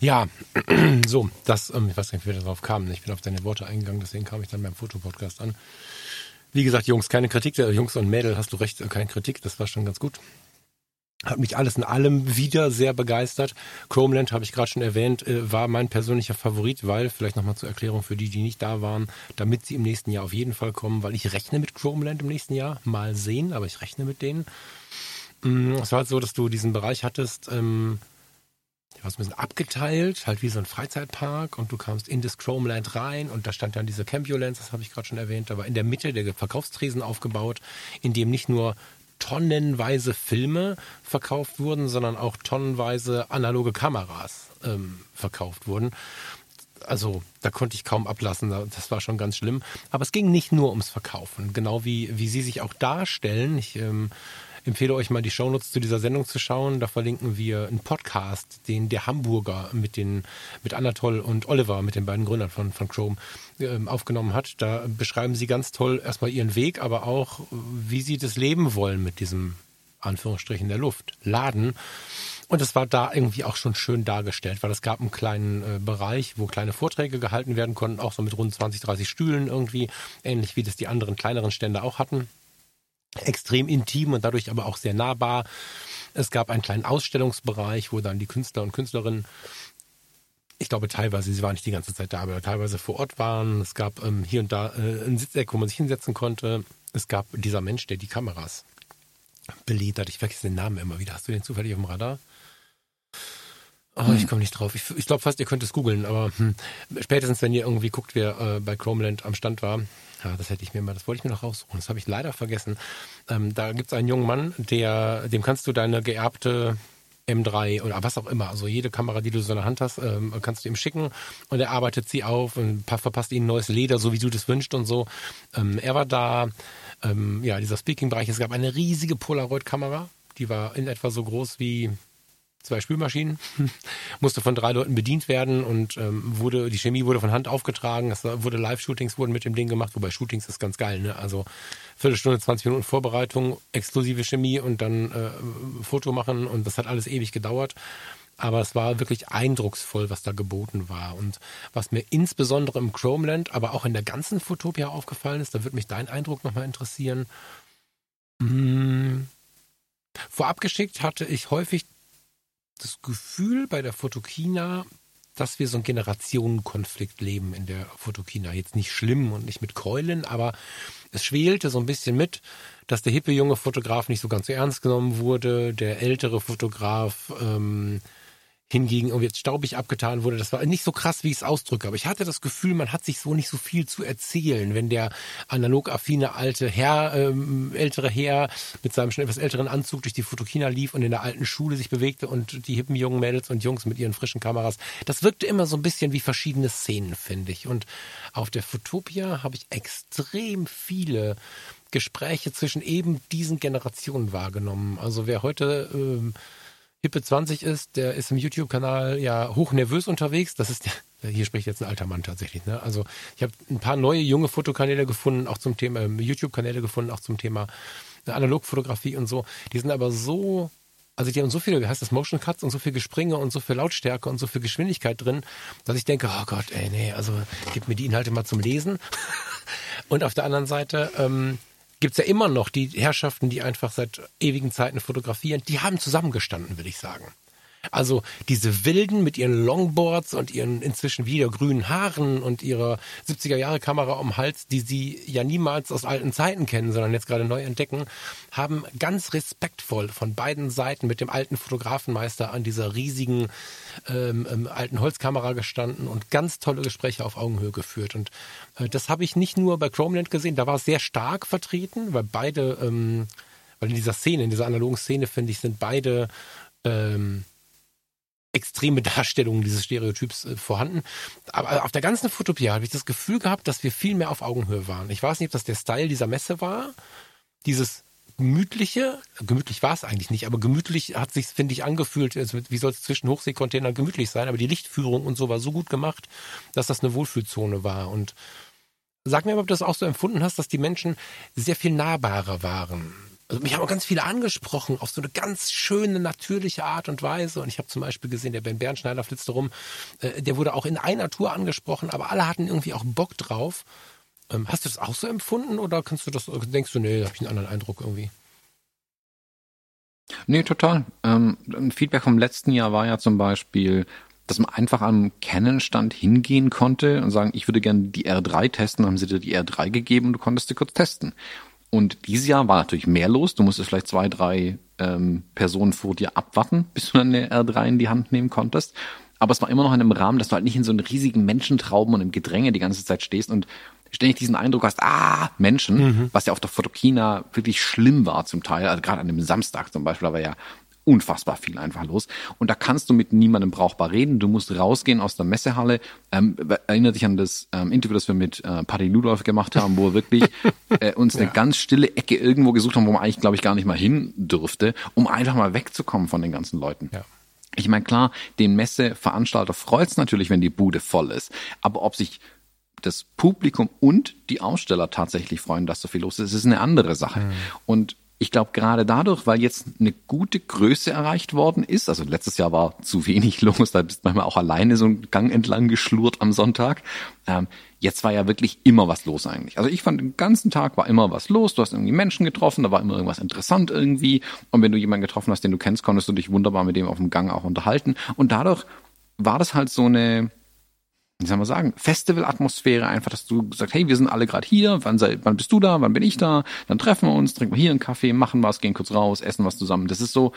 Ja, so, das, ähm, ich weiß nicht, wie wir darauf kamen. Ich bin auf deine Worte eingegangen, deswegen kam ich dann beim Fotopodcast an. Wie gesagt, Jungs, keine Kritik, Jungs und Mädel, hast du recht, keine Kritik, das war schon ganz gut. Hat mich alles in allem wieder sehr begeistert. Chromeland, habe ich gerade schon erwähnt, äh, war mein persönlicher Favorit, weil, vielleicht nochmal zur Erklärung für die, die nicht da waren, damit sie im nächsten Jahr auf jeden Fall kommen, weil ich rechne mit Chromeland im nächsten Jahr. Mal sehen, aber ich rechne mit denen. Mm, es war halt so, dass du diesen Bereich hattest, ähm, du hast ein bisschen abgeteilt, halt wie so ein Freizeitpark und du kamst in das Chromeland rein und da stand dann diese Campulance, das habe ich gerade schon erwähnt, da war in der Mitte der Verkaufstresen aufgebaut, in dem nicht nur tonnenweise Filme verkauft wurden, sondern auch tonnenweise analoge Kameras ähm, verkauft wurden. Also da konnte ich kaum ablassen, das war schon ganz schlimm. Aber es ging nicht nur ums Verkaufen, genau wie, wie sie sich auch darstellen. Ich ähm, empfehle euch mal die Shownotes zu dieser Sendung zu schauen. Da verlinken wir einen Podcast, den der Hamburger mit den mit Anatol und Oliver, mit den beiden Gründern von, von Chrome, ähm, aufgenommen hat. Da beschreiben sie ganz toll erstmal ihren Weg, aber auch, wie sie das leben wollen mit diesem Anführungsstrichen der Luft laden. Und es war da irgendwie auch schon schön dargestellt, weil es gab einen kleinen äh, Bereich, wo kleine Vorträge gehalten werden konnten, auch so mit rund 20, 30 Stühlen irgendwie, ähnlich wie das die anderen kleineren Stände auch hatten. Extrem intim und dadurch aber auch sehr nahbar. Es gab einen kleinen Ausstellungsbereich, wo dann die Künstler und Künstlerinnen ich glaube teilweise, sie waren nicht die ganze Zeit da, aber teilweise vor Ort waren. Es gab ähm, hier und da äh, ein Sitzeck, wo man sich hinsetzen konnte. Es gab dieser Mensch, der die Kameras belegt hat. Ich vergesse den Namen immer wieder. Hast du den zufällig auf dem Radar? Oh, ich komme nicht drauf. Ich, ich glaube fast, ihr könnt es googeln, aber hm, spätestens, wenn ihr irgendwie guckt, wer äh, bei Chromeland am Stand war, ja, das hätte ich mir mal, das wollte ich mir noch raussuchen. Das habe ich leider vergessen. Ähm, da gibt es einen jungen Mann, der, dem kannst du deine geerbte M3 oder was auch immer, also jede Kamera, die du so in der Hand hast, ähm, kannst du ihm schicken und er arbeitet sie auf und verpasst ihnen neues Leder, so wie du das wünschst und so. Ähm, er war da, ähm, ja, dieser Speaking-Bereich. Es gab eine riesige Polaroid-Kamera, die war in etwa so groß wie zwei Spülmaschinen, musste von drei Leuten bedient werden und ähm, wurde, die Chemie wurde von Hand aufgetragen, es wurde Live-Shootings wurden mit dem Ding gemacht, wobei Shootings ist ganz geil, ne? Also Viertelstunde, 20 Minuten Vorbereitung, exklusive Chemie und dann äh, Foto machen und das hat alles ewig gedauert. Aber es war wirklich eindrucksvoll, was da geboten war. Und was mir insbesondere im Chromeland, aber auch in der ganzen Fotopia aufgefallen ist, da würde mich dein Eindruck nochmal interessieren. Hm. Vorab geschickt hatte ich häufig das Gefühl bei der Fotokina, dass wir so einen Generationenkonflikt leben in der Fotokina. Jetzt nicht schlimm und nicht mit Keulen, aber es schwelte so ein bisschen mit, dass der hippe junge Fotograf nicht so ganz so ernst genommen wurde, der ältere Fotograf ähm, hingegen irgendwie jetzt staubig abgetan wurde. Das war nicht so krass, wie ich es ausdrücke, aber ich hatte das Gefühl, man hat sich so nicht so viel zu erzählen, wenn der analog affine alte Herr, ähm, ältere Herr mit seinem schon etwas älteren Anzug durch die Fotokina lief und in der alten Schule sich bewegte und die hippen jungen Mädels und Jungs mit ihren frischen Kameras. Das wirkte immer so ein bisschen wie verschiedene Szenen, finde ich. Und auf der Fotopia habe ich extrem viele Gespräche zwischen eben diesen Generationen wahrgenommen. Also wer heute ähm, Hippe 20 ist, der ist im YouTube-Kanal ja hochnervös unterwegs. Das ist der, hier spricht jetzt ein alter Mann tatsächlich. Ne? Also ich habe ein paar neue junge Fotokanäle gefunden, auch zum Thema ähm, YouTube-Kanäle gefunden, auch zum Thema äh, Analogfotografie und so. Die sind aber so, also die haben so viele, wie heißt das, Motion Cuts und so viel Gespringe und so viel Lautstärke und so viel Geschwindigkeit drin, dass ich denke, oh Gott, ey, nee, also gib mir die Inhalte mal zum Lesen. und auf der anderen Seite, ähm, gibt es ja immer noch die Herrschaften, die einfach seit ewigen Zeiten fotografieren. Die haben zusammengestanden, würde ich sagen. Also diese Wilden mit ihren Longboards und ihren inzwischen wieder grünen Haaren und ihrer 70er Jahre Kamera um Hals, die sie ja niemals aus alten Zeiten kennen, sondern jetzt gerade neu entdecken, haben ganz respektvoll von beiden Seiten mit dem alten Fotografenmeister an dieser riesigen ähm, ähm, alten Holzkamera gestanden und ganz tolle Gespräche auf Augenhöhe geführt. Und äh, das habe ich nicht nur bei Chromeland gesehen, da war es sehr stark vertreten, weil beide, ähm, weil in dieser Szene, in dieser analogen Szene, finde ich, sind beide ähm, extreme Darstellungen dieses Stereotyps äh, vorhanden. Aber auf der ganzen Fotopia habe ich das Gefühl gehabt, dass wir viel mehr auf Augenhöhe waren. Ich weiß nicht, ob das der Style dieser Messe war. Dieses gemütliche, gemütlich war es eigentlich nicht, aber gemütlich hat sich, finde ich, angefühlt, wie soll es zwischen Hochseekontainern gemütlich sein, aber die Lichtführung und so war so gut gemacht, dass das eine Wohlfühlzone war. Und sag mir mal, ob du das auch so empfunden hast, dass die Menschen sehr viel nahbarer waren also mich haben auch ganz viele angesprochen auf so eine ganz schöne, natürliche Art und Weise. Und ich habe zum Beispiel gesehen, der Ben Bernschneider flitzte rum, äh, der wurde auch in einer Tour angesprochen, aber alle hatten irgendwie auch Bock drauf. Ähm, hast du das auch so empfunden oder kannst du das, denkst du, nee, da habe ich einen anderen Eindruck irgendwie? Nee, total. Ähm, ein Feedback vom letzten Jahr war ja zum Beispiel, dass man einfach am Canon-Stand hingehen konnte und sagen, ich würde gerne die R3 testen, dann haben sie dir die R3 gegeben und du konntest sie kurz testen. Und dieses Jahr war natürlich mehr los. Du musstest vielleicht zwei, drei ähm, Personen vor dir abwarten, bis du dann eine R3 in die Hand nehmen konntest. Aber es war immer noch in einem Rahmen, dass du halt nicht in so einem riesigen Menschentrauben und im Gedränge die ganze Zeit stehst und ständig diesen Eindruck hast, ah, Menschen, mhm. was ja auf der Fotokina wirklich schlimm war zum Teil, also gerade an dem Samstag zum Beispiel, da war ja unfassbar viel einfach los. Und da kannst du mit niemandem brauchbar reden. Du musst rausgehen aus der Messehalle. Ähm, erinnert dich an das ähm, Interview, das wir mit äh, Paddy Ludolf gemacht haben, wo wir wirklich äh, uns eine ja. ganz stille Ecke irgendwo gesucht haben, wo man eigentlich, glaube ich, gar nicht mal hin dürfte, um einfach mal wegzukommen von den ganzen Leuten. Ja. Ich meine, klar, den Messeveranstalter freut es natürlich, wenn die Bude voll ist. Aber ob sich das Publikum und die Aussteller tatsächlich freuen, dass so viel los ist, ist eine andere Sache. Mhm. Und ich glaube gerade dadurch, weil jetzt eine gute Größe erreicht worden ist, also letztes Jahr war zu wenig los, da bist manchmal auch alleine so einen Gang entlang geschlurrt am Sonntag. Ähm, jetzt war ja wirklich immer was los eigentlich. Also ich fand, den ganzen Tag war immer was los, du hast irgendwie Menschen getroffen, da war immer irgendwas interessant irgendwie. Und wenn du jemanden getroffen hast, den du kennst, konntest du dich wunderbar mit dem auf dem Gang auch unterhalten. Und dadurch war das halt so eine, wie soll man sagen, Festival-Atmosphäre einfach, dass du sagst, hey, wir sind alle gerade hier, wann, sei, wann bist du da, wann bin ich da, dann treffen wir uns, trinken wir hier einen Kaffee, machen was, gehen kurz raus, essen was zusammen. Das ist so,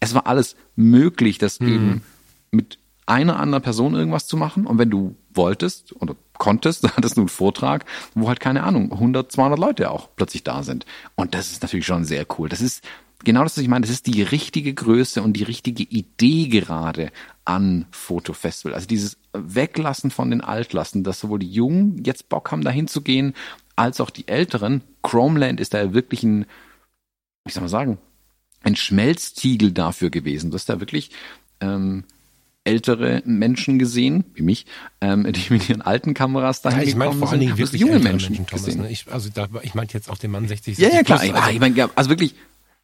es war alles möglich, das hm. eben mit einer anderen Person irgendwas zu machen und wenn du wolltest oder konntest, dann hattest du einen Vortrag, wo halt keine Ahnung, 100, 200 Leute auch plötzlich da sind. Und das ist natürlich schon sehr cool. Das ist genau das, was ich meine. Das ist die richtige Größe und die richtige Idee gerade an Fotofestival. Also dieses Weglassen von den Altlassen, dass sowohl die Jungen jetzt Bock haben, dahin zu gehen, als auch die Älteren. Chromeland ist da wirklich ein, wie soll man sagen, ein Schmelztiegel dafür gewesen. Du hast da wirklich ähm, ältere Menschen gesehen, wie mich, ähm, die mit ihren alten Kameras dahin ja, ich meine vor allen Dingen wirklich junge Menschen, Menschen Thomas, gesehen. Ne? Ich, also da, ich meinte jetzt auch den Mann 60. Ja, ja klar. Plus, also, ich meine, also wirklich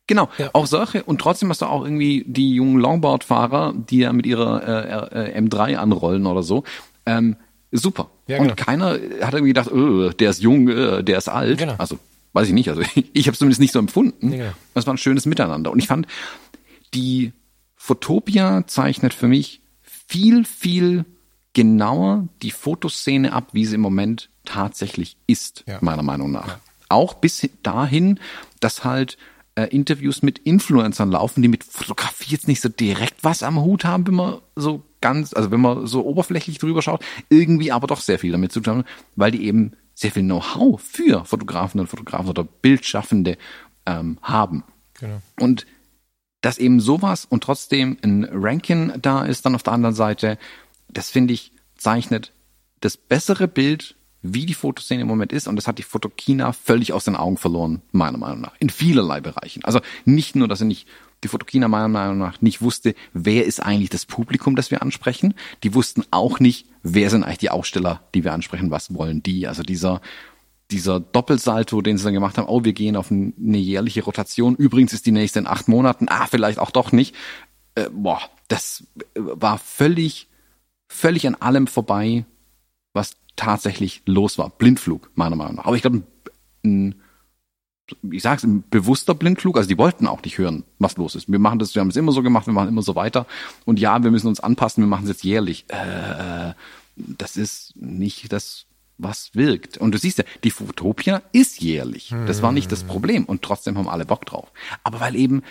Genau, ja. auch solche. Und trotzdem hast du auch irgendwie die jungen Longboard-Fahrer, die ja mit ihrer äh, äh, M3 anrollen oder so. Ähm, super. Ja, genau. Und keiner hat irgendwie gedacht, öh, der ist jung, äh, der ist alt. Genau. Also weiß ich nicht. Also ich, ich habe es zumindest nicht so empfunden. Ja, genau. Das war ein schönes Miteinander. Und ich fand, die Fotopia zeichnet für mich viel, viel genauer die Fotoszene ab, wie sie im Moment tatsächlich ist, ja. meiner Meinung nach. Auch bis dahin, dass halt äh, Interviews mit Influencern laufen, die mit Fotografie jetzt nicht so direkt was am Hut haben, wenn man so ganz, also wenn man so oberflächlich drüber schaut, irgendwie aber doch sehr viel damit zu tun, weil die eben sehr viel Know-how für Fotografen und Fotografen oder Bildschaffende ähm, haben. Genau. Und dass eben sowas und trotzdem ein Ranking da ist, dann auf der anderen Seite, das finde ich, zeichnet das bessere Bild wie die Fotoszene im Moment ist. Und das hat die Fotokina völlig aus den Augen verloren, meiner Meinung nach. In vielerlei Bereichen. Also nicht nur, dass er nicht, die Fotokina meiner Meinung nach nicht wusste, wer ist eigentlich das Publikum, das wir ansprechen. Die wussten auch nicht, wer sind eigentlich die Aussteller, die wir ansprechen, was wollen die. Also dieser, dieser Doppelsalto, den sie dann gemacht haben, oh, wir gehen auf eine jährliche Rotation. Übrigens ist die nächste in acht Monaten. Ah, vielleicht auch doch nicht. Äh, boah, das war völlig, völlig an allem vorbei, was tatsächlich los war. Blindflug, meiner Meinung nach. Aber ich glaube, ein, ich sag's, ein bewusster Blindflug. Also die wollten auch nicht hören, was los ist. Wir machen das, wir haben es immer so gemacht, wir machen immer so weiter. Und ja, wir müssen uns anpassen, wir machen es jetzt jährlich. Äh, das ist nicht das, was wirkt. Und du siehst ja, die Fotopia ist jährlich. Das war nicht das hm. Problem. Und trotzdem haben alle Bock drauf. Aber weil eben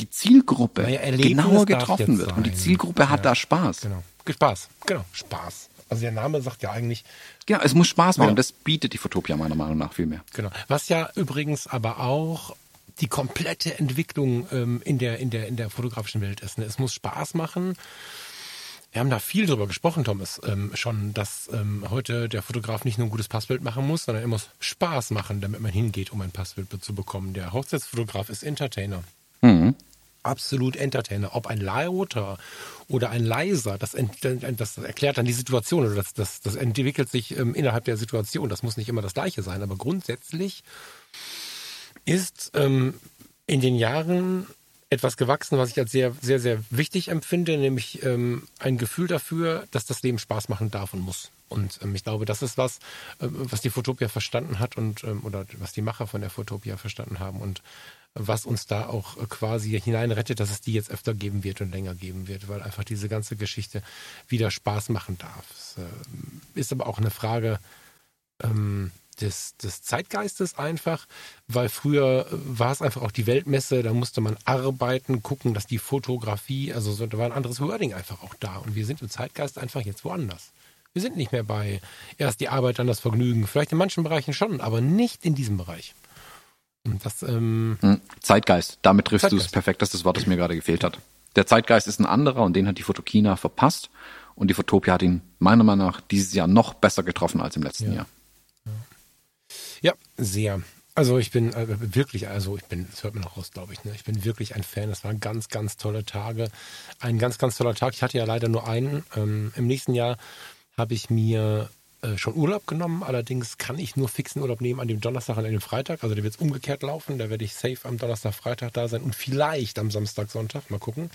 die Zielgruppe ja, genauer getroffen wird. Sein. Und die Zielgruppe hat ja, da Spaß. Genau. Spaß. Genau. Spaß. Also der Name sagt ja eigentlich. Genau, es muss Spaß machen. Ja. Das bietet die Fotopia meiner Meinung nach viel mehr. Genau. Was ja übrigens aber auch die komplette Entwicklung ähm, in, der, in, der, in der fotografischen Welt ist. Ne? Es muss Spaß machen. Wir haben da viel drüber gesprochen, Thomas, ähm, schon, dass ähm, heute der Fotograf nicht nur ein gutes Passbild machen muss, sondern er muss Spaß machen, damit man hingeht, um ein Passbild zu bekommen. Der Hochzeitsfotograf ist Entertainer. Mhm absolut Entertainer. Ob ein lauter oder ein leiser, das, das erklärt dann die Situation oder das, das, das entwickelt sich ähm, innerhalb der Situation. Das muss nicht immer das Gleiche sein, aber grundsätzlich ist ähm, in den Jahren etwas gewachsen, was ich als sehr, sehr, sehr wichtig empfinde, nämlich ähm, ein Gefühl dafür, dass das Leben Spaß machen darf und muss. Und ähm, ich glaube, das ist was, äh, was die Fotopia verstanden hat und ähm, oder was die Macher von der Fotopia verstanden haben und was uns da auch quasi hineinrettet, dass es die jetzt öfter geben wird und länger geben wird, weil einfach diese ganze Geschichte wieder Spaß machen darf. Es äh, ist aber auch eine Frage ähm, des, des Zeitgeistes einfach, weil früher war es einfach auch die Weltmesse, da musste man arbeiten, gucken, dass die Fotografie, also so, da war ein anderes Wording einfach auch da und wir sind im Zeitgeist einfach jetzt woanders. Wir sind nicht mehr bei erst die Arbeit, dann das Vergnügen. Vielleicht in manchen Bereichen schon, aber nicht in diesem Bereich. Das, ähm hm, Zeitgeist, damit triffst du es perfekt, das ist das Wort, das mir gerade gefehlt hat. Der Zeitgeist ist ein anderer und den hat die Fotokina verpasst. Und die Fotopia hat ihn meiner Meinung nach dieses Jahr noch besser getroffen als im letzten ja. Jahr. Ja, sehr. Also ich bin äh, wirklich, also ich bin, das hört man noch raus, glaube ich, ne? ich bin wirklich ein Fan. Das waren ganz, ganz tolle Tage. Ein ganz, ganz toller Tag. Ich hatte ja leider nur einen. Ähm, Im nächsten Jahr habe ich mir äh, schon Urlaub genommen. Allerdings kann ich nur fixen Urlaub nehmen an dem Donnerstag und an dem Freitag. Also der wird umgekehrt laufen. Da werde ich safe am Donnerstag, Freitag da sein und vielleicht am Samstag, Sonntag. Mal gucken.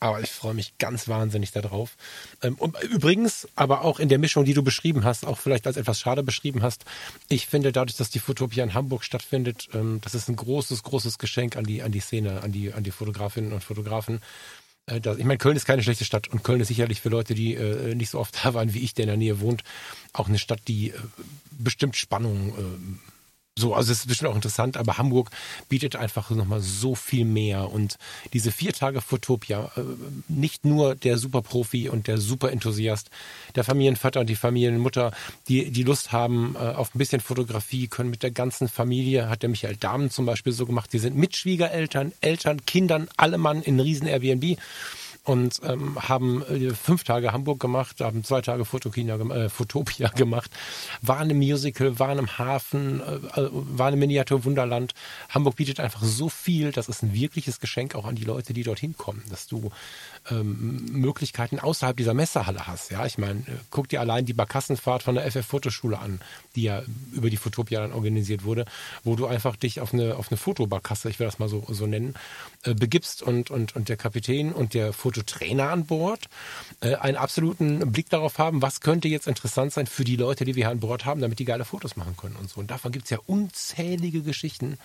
Aber ich freue mich ganz wahnsinnig darauf. Ähm, übrigens, aber auch in der Mischung, die du beschrieben hast, auch vielleicht als etwas schade beschrieben hast, ich finde dadurch, dass die Fotopia in Hamburg stattfindet, ähm, das ist ein großes, großes Geschenk an die, an die Szene, an die, an die Fotografinnen und Fotografen. Äh, ich meine, Köln ist keine schlechte Stadt und Köln ist sicherlich für Leute, die äh, nicht so oft da waren wie ich, der in der Nähe wohnt, auch eine Stadt, die äh, bestimmt Spannung äh, so, also es ist bestimmt auch interessant, aber Hamburg bietet einfach nochmal so viel mehr. Und diese vier Tage Fotopia, äh, nicht nur der Superprofi und der Superenthusiast, der Familienvater und die Familienmutter, die, die Lust haben äh, auf ein bisschen Fotografie, können mit der ganzen Familie, hat der Michael Dahmen zum Beispiel so gemacht, die sind mit Schwiegereltern, Eltern, Kindern, alle Mann in riesen Airbnb und ähm, haben äh, fünf Tage Hamburg gemacht, haben zwei Tage Fotokina, äh, Fotopia gemacht, waren im Musical, waren im Hafen, äh, äh, waren im Miniatur Wunderland. Hamburg bietet einfach so viel, das ist ein wirkliches Geschenk auch an die Leute, die dorthin kommen, dass du ähm, Möglichkeiten außerhalb dieser Messehalle hast. Ja, ich meine, äh, guck dir allein die Barkassenfahrt von der FF Fotoschule an, die ja über die Fotopia dann organisiert wurde, wo du einfach dich auf eine, auf eine Fotobarkasse, ich will das mal so, so nennen, äh, begibst und, und, und der Kapitän und der Fototrainer an Bord äh, einen absoluten Blick darauf haben, was könnte jetzt interessant sein für die Leute, die wir hier an Bord haben, damit die geile Fotos machen können und so. Und davon gibt es ja unzählige Geschichten.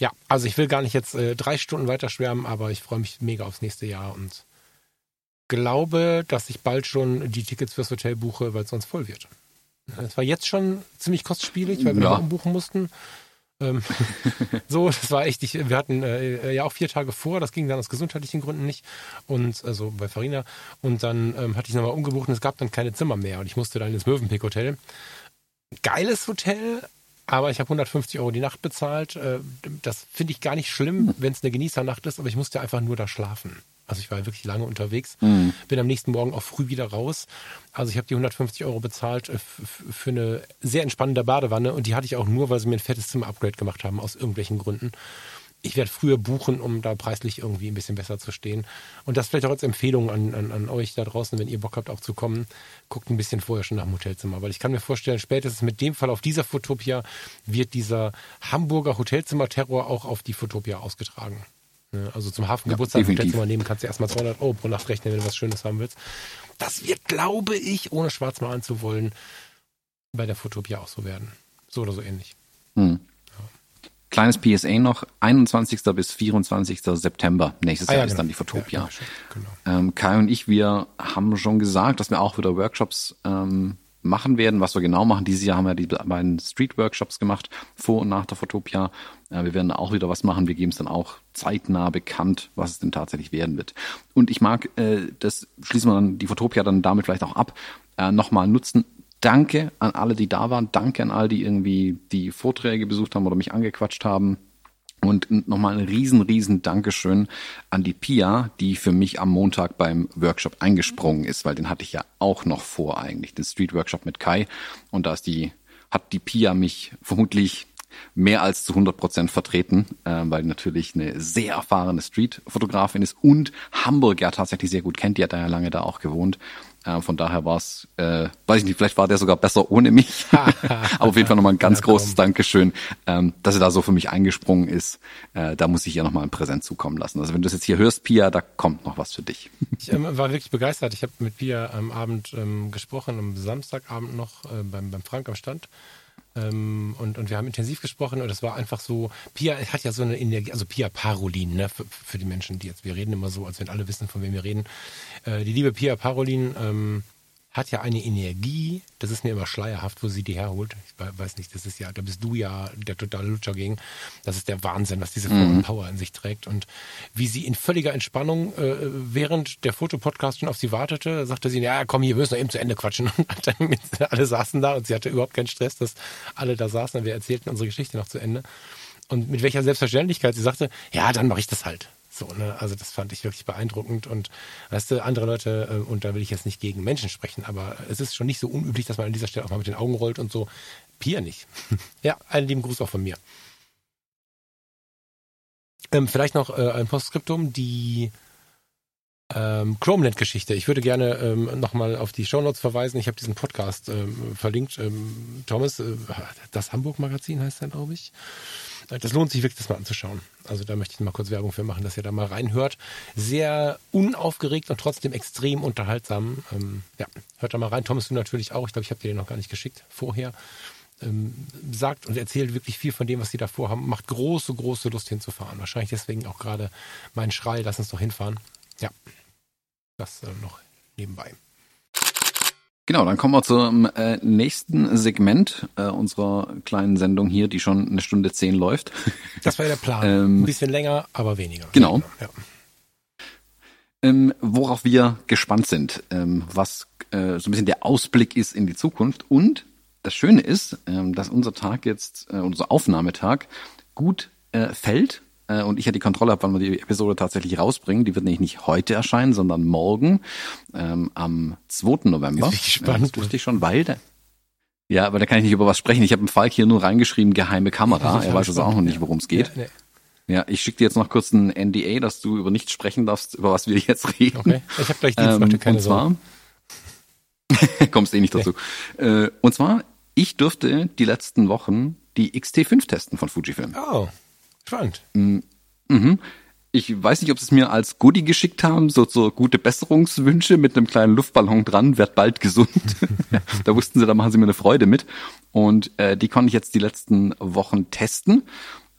Ja, also ich will gar nicht jetzt äh, drei Stunden weiter schwärmen, aber ich freue mich mega aufs nächste Jahr und glaube, dass ich bald schon die Tickets fürs Hotel buche, weil es sonst voll wird. Es war jetzt schon ziemlich kostspielig, weil wir ja. umbuchen mussten. Ähm, so, das war echt, ich, wir hatten äh, ja auch vier Tage vor, das ging dann aus gesundheitlichen Gründen nicht. Und also bei Farina. Und dann ähm, hatte ich nochmal umgebucht und es gab dann keine Zimmer mehr. Und ich musste dann ins Mövenpick Hotel. Geiles Hotel, aber ich habe 150 Euro die Nacht bezahlt. Äh, das finde ich gar nicht schlimm, wenn es eine Genießernacht ist, aber ich musste einfach nur da schlafen. Also ich war wirklich lange unterwegs, mhm. bin am nächsten Morgen auch früh wieder raus. Also ich habe die 150 Euro bezahlt äh, für eine sehr entspannende Badewanne und die hatte ich auch nur, weil sie mir ein fettes Zimmer-Upgrade gemacht haben, aus irgendwelchen Gründen ich werde früher buchen, um da preislich irgendwie ein bisschen besser zu stehen. Und das vielleicht auch als Empfehlung an, an, an euch da draußen, wenn ihr Bock habt, auch zu kommen, guckt ein bisschen vorher schon nach dem Hotelzimmer. Weil ich kann mir vorstellen, spätestens mit dem Fall auf dieser Fotopia wird dieser Hamburger Hotelzimmer-Terror auch auf die Fotopia ausgetragen. Also zum Hafengeburtstag ja, Hotelzimmer nehmen kannst du erstmal 200 Euro pro Nacht rechnen, wenn du was Schönes haben willst. Das wird, glaube ich, ohne schwarz malen zu wollen, bei der Fotopia auch so werden. So oder so ähnlich. Hm. Kleines PSA noch, 21. bis 24. September nächstes ah, ja, Jahr genau. ist dann die Fotopia. Ja, genau. ähm, Kai und ich, wir haben schon gesagt, dass wir auch wieder Workshops ähm, machen werden. Was wir genau machen, dieses Jahr haben wir die beiden Street-Workshops gemacht, vor und nach der Fotopia. Äh, wir werden auch wieder was machen. Wir geben es dann auch zeitnah bekannt, was es denn tatsächlich werden wird. Und ich mag, äh, das schließen wir dann die Fotopia dann damit vielleicht auch ab, äh, nochmal nutzen, Danke an alle, die da waren. Danke an alle, die irgendwie die Vorträge besucht haben oder mich angequatscht haben. Und nochmal ein riesen, riesen Dankeschön an die Pia, die für mich am Montag beim Workshop eingesprungen ist, weil den hatte ich ja auch noch vor eigentlich, den Street Workshop mit Kai. Und da ist die, hat die Pia mich vermutlich mehr als zu 100 Prozent vertreten, äh, weil natürlich eine sehr erfahrene Street-Fotografin ist und Hamburg ja tatsächlich sehr gut kennt. Die hat da ja lange da auch gewohnt. Äh, von daher war es, äh, weiß ich nicht, vielleicht war der sogar besser ohne mich. Aber auf jeden Fall nochmal ein ganz großes Dankeschön, ähm, dass er da so für mich eingesprungen ist. Äh, da muss ich ihr nochmal ein Präsent zukommen lassen. Also wenn du das jetzt hier hörst, Pia, da kommt noch was für dich. Ich ähm, war wirklich begeistert. Ich habe mit Pia am Abend ähm, gesprochen, am Samstagabend noch äh, beim, beim Frank am Stand. Ähm, und, und wir haben intensiv gesprochen und es war einfach so, Pia hat ja so eine Energie, also Pia Parolin, ne, für, für die Menschen, die jetzt, wir reden immer so, als wenn alle wissen, von wem wir reden. Äh, die liebe Pia Parolin, ähm, hat ja eine Energie, das ist mir immer schleierhaft, wo sie die herholt. Ich weiß nicht, das ist ja, da bist du ja der totale Lutscher gegen. Das ist der Wahnsinn, was diese mhm. Power in sich trägt. Und wie sie in völliger Entspannung äh, während der Fotopodcast schon auf sie wartete, sagte sie, ja, komm, hier, wir müssen noch eben zu Ende quatschen. Und dann alle saßen da und sie hatte überhaupt keinen Stress, dass alle da saßen und wir erzählten unsere Geschichte noch zu Ende. Und mit welcher Selbstverständlichkeit sie sagte, ja, dann mache ich das halt. So, ne? Also das fand ich wirklich beeindruckend und weißt du, andere Leute, äh, und da will ich jetzt nicht gegen Menschen sprechen, aber es ist schon nicht so unüblich, dass man an dieser Stelle auch mal mit den Augen rollt und so. Pia nicht. ja, einen lieben Gruß auch von mir. Ähm, vielleicht noch äh, ein Postskriptum, die Ähm, Chromeland-Geschichte. Ich würde gerne ähm, nochmal auf die Shownotes verweisen. Ich habe diesen Podcast ähm, verlinkt. Ähm, Thomas, äh, das Hamburg-Magazin heißt er, glaube ich. Das lohnt sich wirklich, das mal anzuschauen. Also da möchte ich mal kurz Werbung für machen, dass ihr da mal reinhört. Sehr unaufgeregt und trotzdem extrem unterhaltsam. Ähm, ja, hört da mal rein. Thomas, du natürlich auch. Ich glaube, ich habe dir den noch gar nicht geschickt vorher. Ähm, sagt und erzählt wirklich viel von dem, was sie da vorhaben. Macht große, große Lust hinzufahren. Wahrscheinlich deswegen auch gerade mein Schrei, lass uns doch hinfahren. Ja, das äh, noch nebenbei. Genau, dann kommen wir zum äh, nächsten Segment äh, unserer kleinen Sendung hier, die schon eine Stunde zehn läuft. Das war ja der Plan. ähm, ein bisschen länger, aber weniger. Genau. Ja. Ähm, worauf wir gespannt sind, ähm, was äh, so ein bisschen der Ausblick ist in die Zukunft. Und das Schöne ist, ähm, dass unser Tag jetzt, äh, unser Aufnahmetag gut äh, fällt äh, und ich ja die Kontrolle habe, wann wir die Episode tatsächlich rausbringen. Die wird nämlich nicht heute erscheinen, sondern morgen ähm, am 2. November. Bin ich gespannt. Ja, das wusste ich schon, weil der, ja, aber da kann ich nicht über was sprechen. Ich habe im Falk hier nur reingeschrieben, geheime Kamera. Er weiß also auch noch nicht, worum es geht. Ja, nee. Ja, ich schicke dir jetzt noch kurz ein NDA, dass du über nichts sprechen darfst, über was wir jetzt reden. Okay, ich habe gleich Dienst, ähm, keine Und zwar, kommst eh nicht dazu. Nee. Äh, und zwar, ich durfte die letzten Wochen die XT5 testen von Fujifilm. Oh, spannend. Mhm. Ich weiß nicht, ob sie es mir als Goodie geschickt haben, so, so gute Besserungswünsche mit einem kleinen Luftballon dran, werd bald gesund. da wussten sie, da machen sie mir eine Freude mit. Und äh, die konnte ich jetzt die letzten Wochen testen.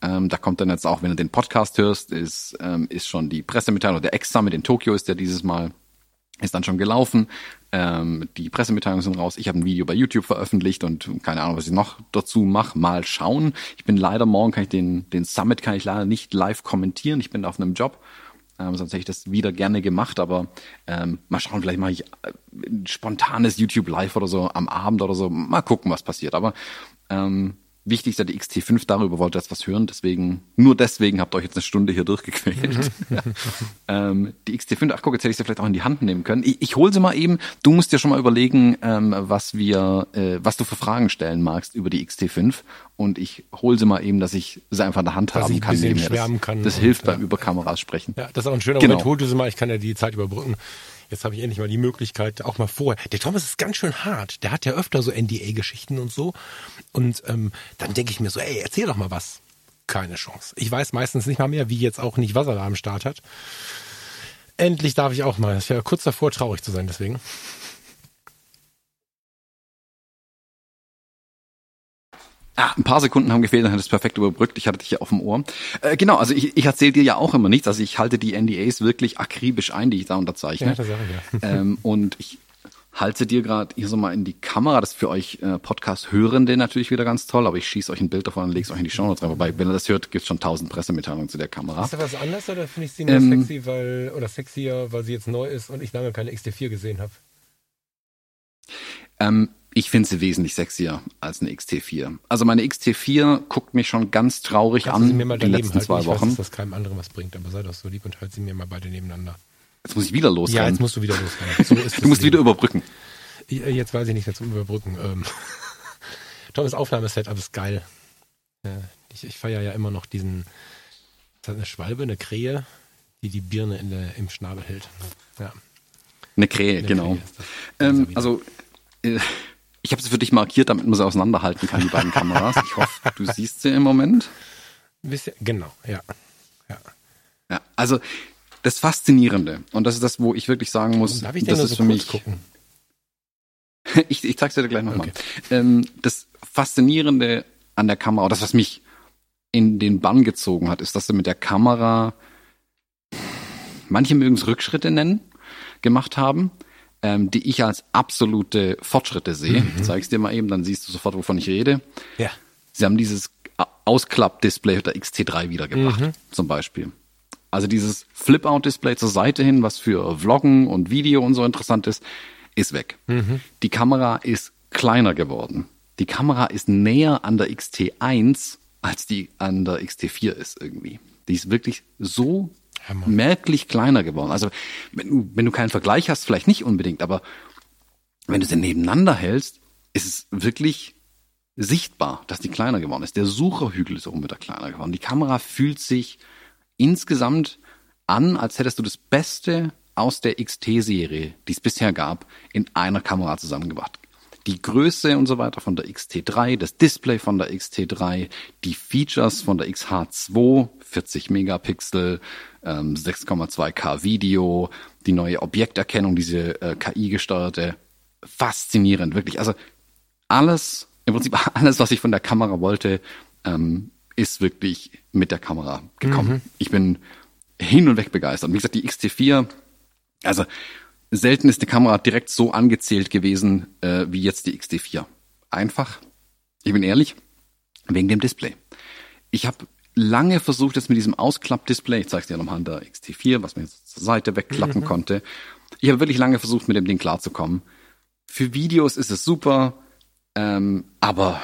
Ähm, da kommt dann jetzt auch, wenn du den Podcast hörst, ist, ähm, ist schon die Pressemitteilung, der Ex-Summit in Tokio ist ja dieses Mal ist dann schon gelaufen. Ähm, die Pressemitteilungen sind raus. Ich habe ein Video bei YouTube veröffentlicht und keine Ahnung, was ich noch dazu mache. Mal schauen. Ich bin leider morgen kann ich den den Summit kann ich leider nicht live kommentieren. Ich bin auf einem Job. Ähm, sonst hätte ich das wieder gerne gemacht, aber ähm, mal schauen, vielleicht mache ich äh, ein spontanes YouTube Live oder so am Abend oder so. Mal gucken, was passiert. Aber ähm, wichtig ist die XT5, darüber wollte jetzt was hören, deswegen, nur deswegen habt ihr euch jetzt eine Stunde hier durchgequält. ähm, die XT5, ach guck, jetzt hätte ich sie vielleicht auch in die Hand nehmen können. Ich, ich hole sie mal eben, du musst dir schon mal überlegen, ähm, was wir, äh, was du für Fragen stellen magst über die XT5 und ich hole sie mal eben, dass ich sie einfach in der Hand dass haben kann. Das, kann das hilft beim über Kameras sprechen. Ja, das ist auch ein schöner genau. Moment, hol du sie mal, ich kann ja die Zeit überbrücken. Jetzt habe ich endlich mal die Möglichkeit, auch mal vorher. Der Thomas ist ganz schön hart. Der hat ja öfter so NDA-Geschichten und so. Und ähm, dann denke ich mir so, ey, erzähl doch mal was. Keine Chance. Ich weiß meistens nicht mal mehr, wie jetzt auch nicht, was er da am Start hat. Endlich darf ich auch mal. Ich wäre kurz davor, traurig zu sein, deswegen. Ah, ein paar Sekunden haben gefehlt, dann hat es perfekt überbrückt. Ich hatte dich ja auf dem Ohr. Äh, genau, also ich, ich erzähle dir ja auch immer nichts. Also ich halte die NDAs wirklich akribisch ein, die ich da unterzeichne. Ja, das sage ich ja. ähm, und ich halte dir gerade hier so mal in die Kamera. Das ist für euch äh, Podcast-Hörende natürlich wieder ganz toll, aber ich schieße euch ein Bild davon und lege es euch in die Show Notes rein. Wobei, wenn ihr das hört, gibt es schon tausend Pressemitteilungen zu der Kamera. Ist da was anderes oder finde ich sie nur ähm, sexy, weil, oder sexier, weil sie jetzt neu ist und ich lange keine XT4 gesehen habe? Ähm, ich finde sie wesentlich sexier als eine XT4. Also meine XT4 guckt mich schon ganz traurig Kannst an sie mir mal den letzten halten? zwei ich Wochen. Weiß, dass das keinem anderen was bringt, aber sei doch so lieb und halt sie mir mal beide nebeneinander. Jetzt muss ich wieder losrennen. Ja, jetzt musst du wieder losrennen. So du musst wieder überbrücken. Jetzt weiß ich nicht zum Überbrücken. Ähm, tolles Aufnahmesetup ist geil. Ich, ich feiere ja immer noch diesen, ist das eine Schwalbe, eine Krähe, die die Birne in der, im Schnabel hält. Ja. Eine Krähe, eine genau. Krähe ähm, also äh, ich habe sie für dich markiert, damit man sie auseinanderhalten kann, die beiden Kameras. Ich hoffe, du siehst sie im Moment. Genau, ja. ja. Ja, also das Faszinierende, und das ist das, wo ich wirklich sagen muss, Darf ich das ist so für mich. Gucken? ich, ich zeig's dir gleich nochmal. Okay. Ähm, das Faszinierende an der Kamera, das, was mich in den Bann gezogen hat, ist, dass du mit der Kamera, manche mögen es Rückschritte nennen, gemacht haben ähm, die ich als absolute Fortschritte sehe. Mhm. Zeig's dir mal eben, dann siehst du sofort, wovon ich rede. Ja. Sie haben dieses Ausklapp-Display der XT3 wiedergebracht, mhm. zum Beispiel. Also dieses Flip-Out-Display zur Seite hin, was für Vloggen und Video und so interessant ist, ist weg. Mhm. Die Kamera ist kleiner geworden. Die Kamera ist näher an der XT1 als die an der XT4 ist irgendwie. Die ist wirklich so Merklich kleiner geworden. Also wenn du, wenn du keinen Vergleich hast, vielleicht nicht unbedingt, aber wenn du sie nebeneinander hältst, ist es wirklich sichtbar, dass die kleiner geworden ist. Der Sucherhügel ist auch wieder kleiner geworden. Die Kamera fühlt sich insgesamt an, als hättest du das Beste aus der XT-Serie, die es bisher gab, in einer Kamera zusammengebracht. Die Größe und so weiter von der XT3, das Display von der XT3, die Features von der XH2, 40 Megapixel, 6,2K ähm, Video, die neue Objekterkennung, diese äh, KI-gesteuerte, faszinierend, wirklich. Also alles, im Prinzip alles, was ich von der Kamera wollte, ähm, ist wirklich mit der Kamera gekommen. Mhm. Ich bin hin und weg begeistert. Wie gesagt, die XT4, also selten ist die Kamera direkt so angezählt gewesen äh, wie jetzt die XT4. Einfach, ich bin ehrlich, wegen dem Display. Ich habe lange versucht, jetzt mit diesem Ausklappdisplay, ich zeige es dir nochmal an der XT4, was man jetzt zur Seite wegklappen mhm. konnte. Ich habe wirklich lange versucht, mit dem Ding klarzukommen. Für Videos ist es super, ähm, aber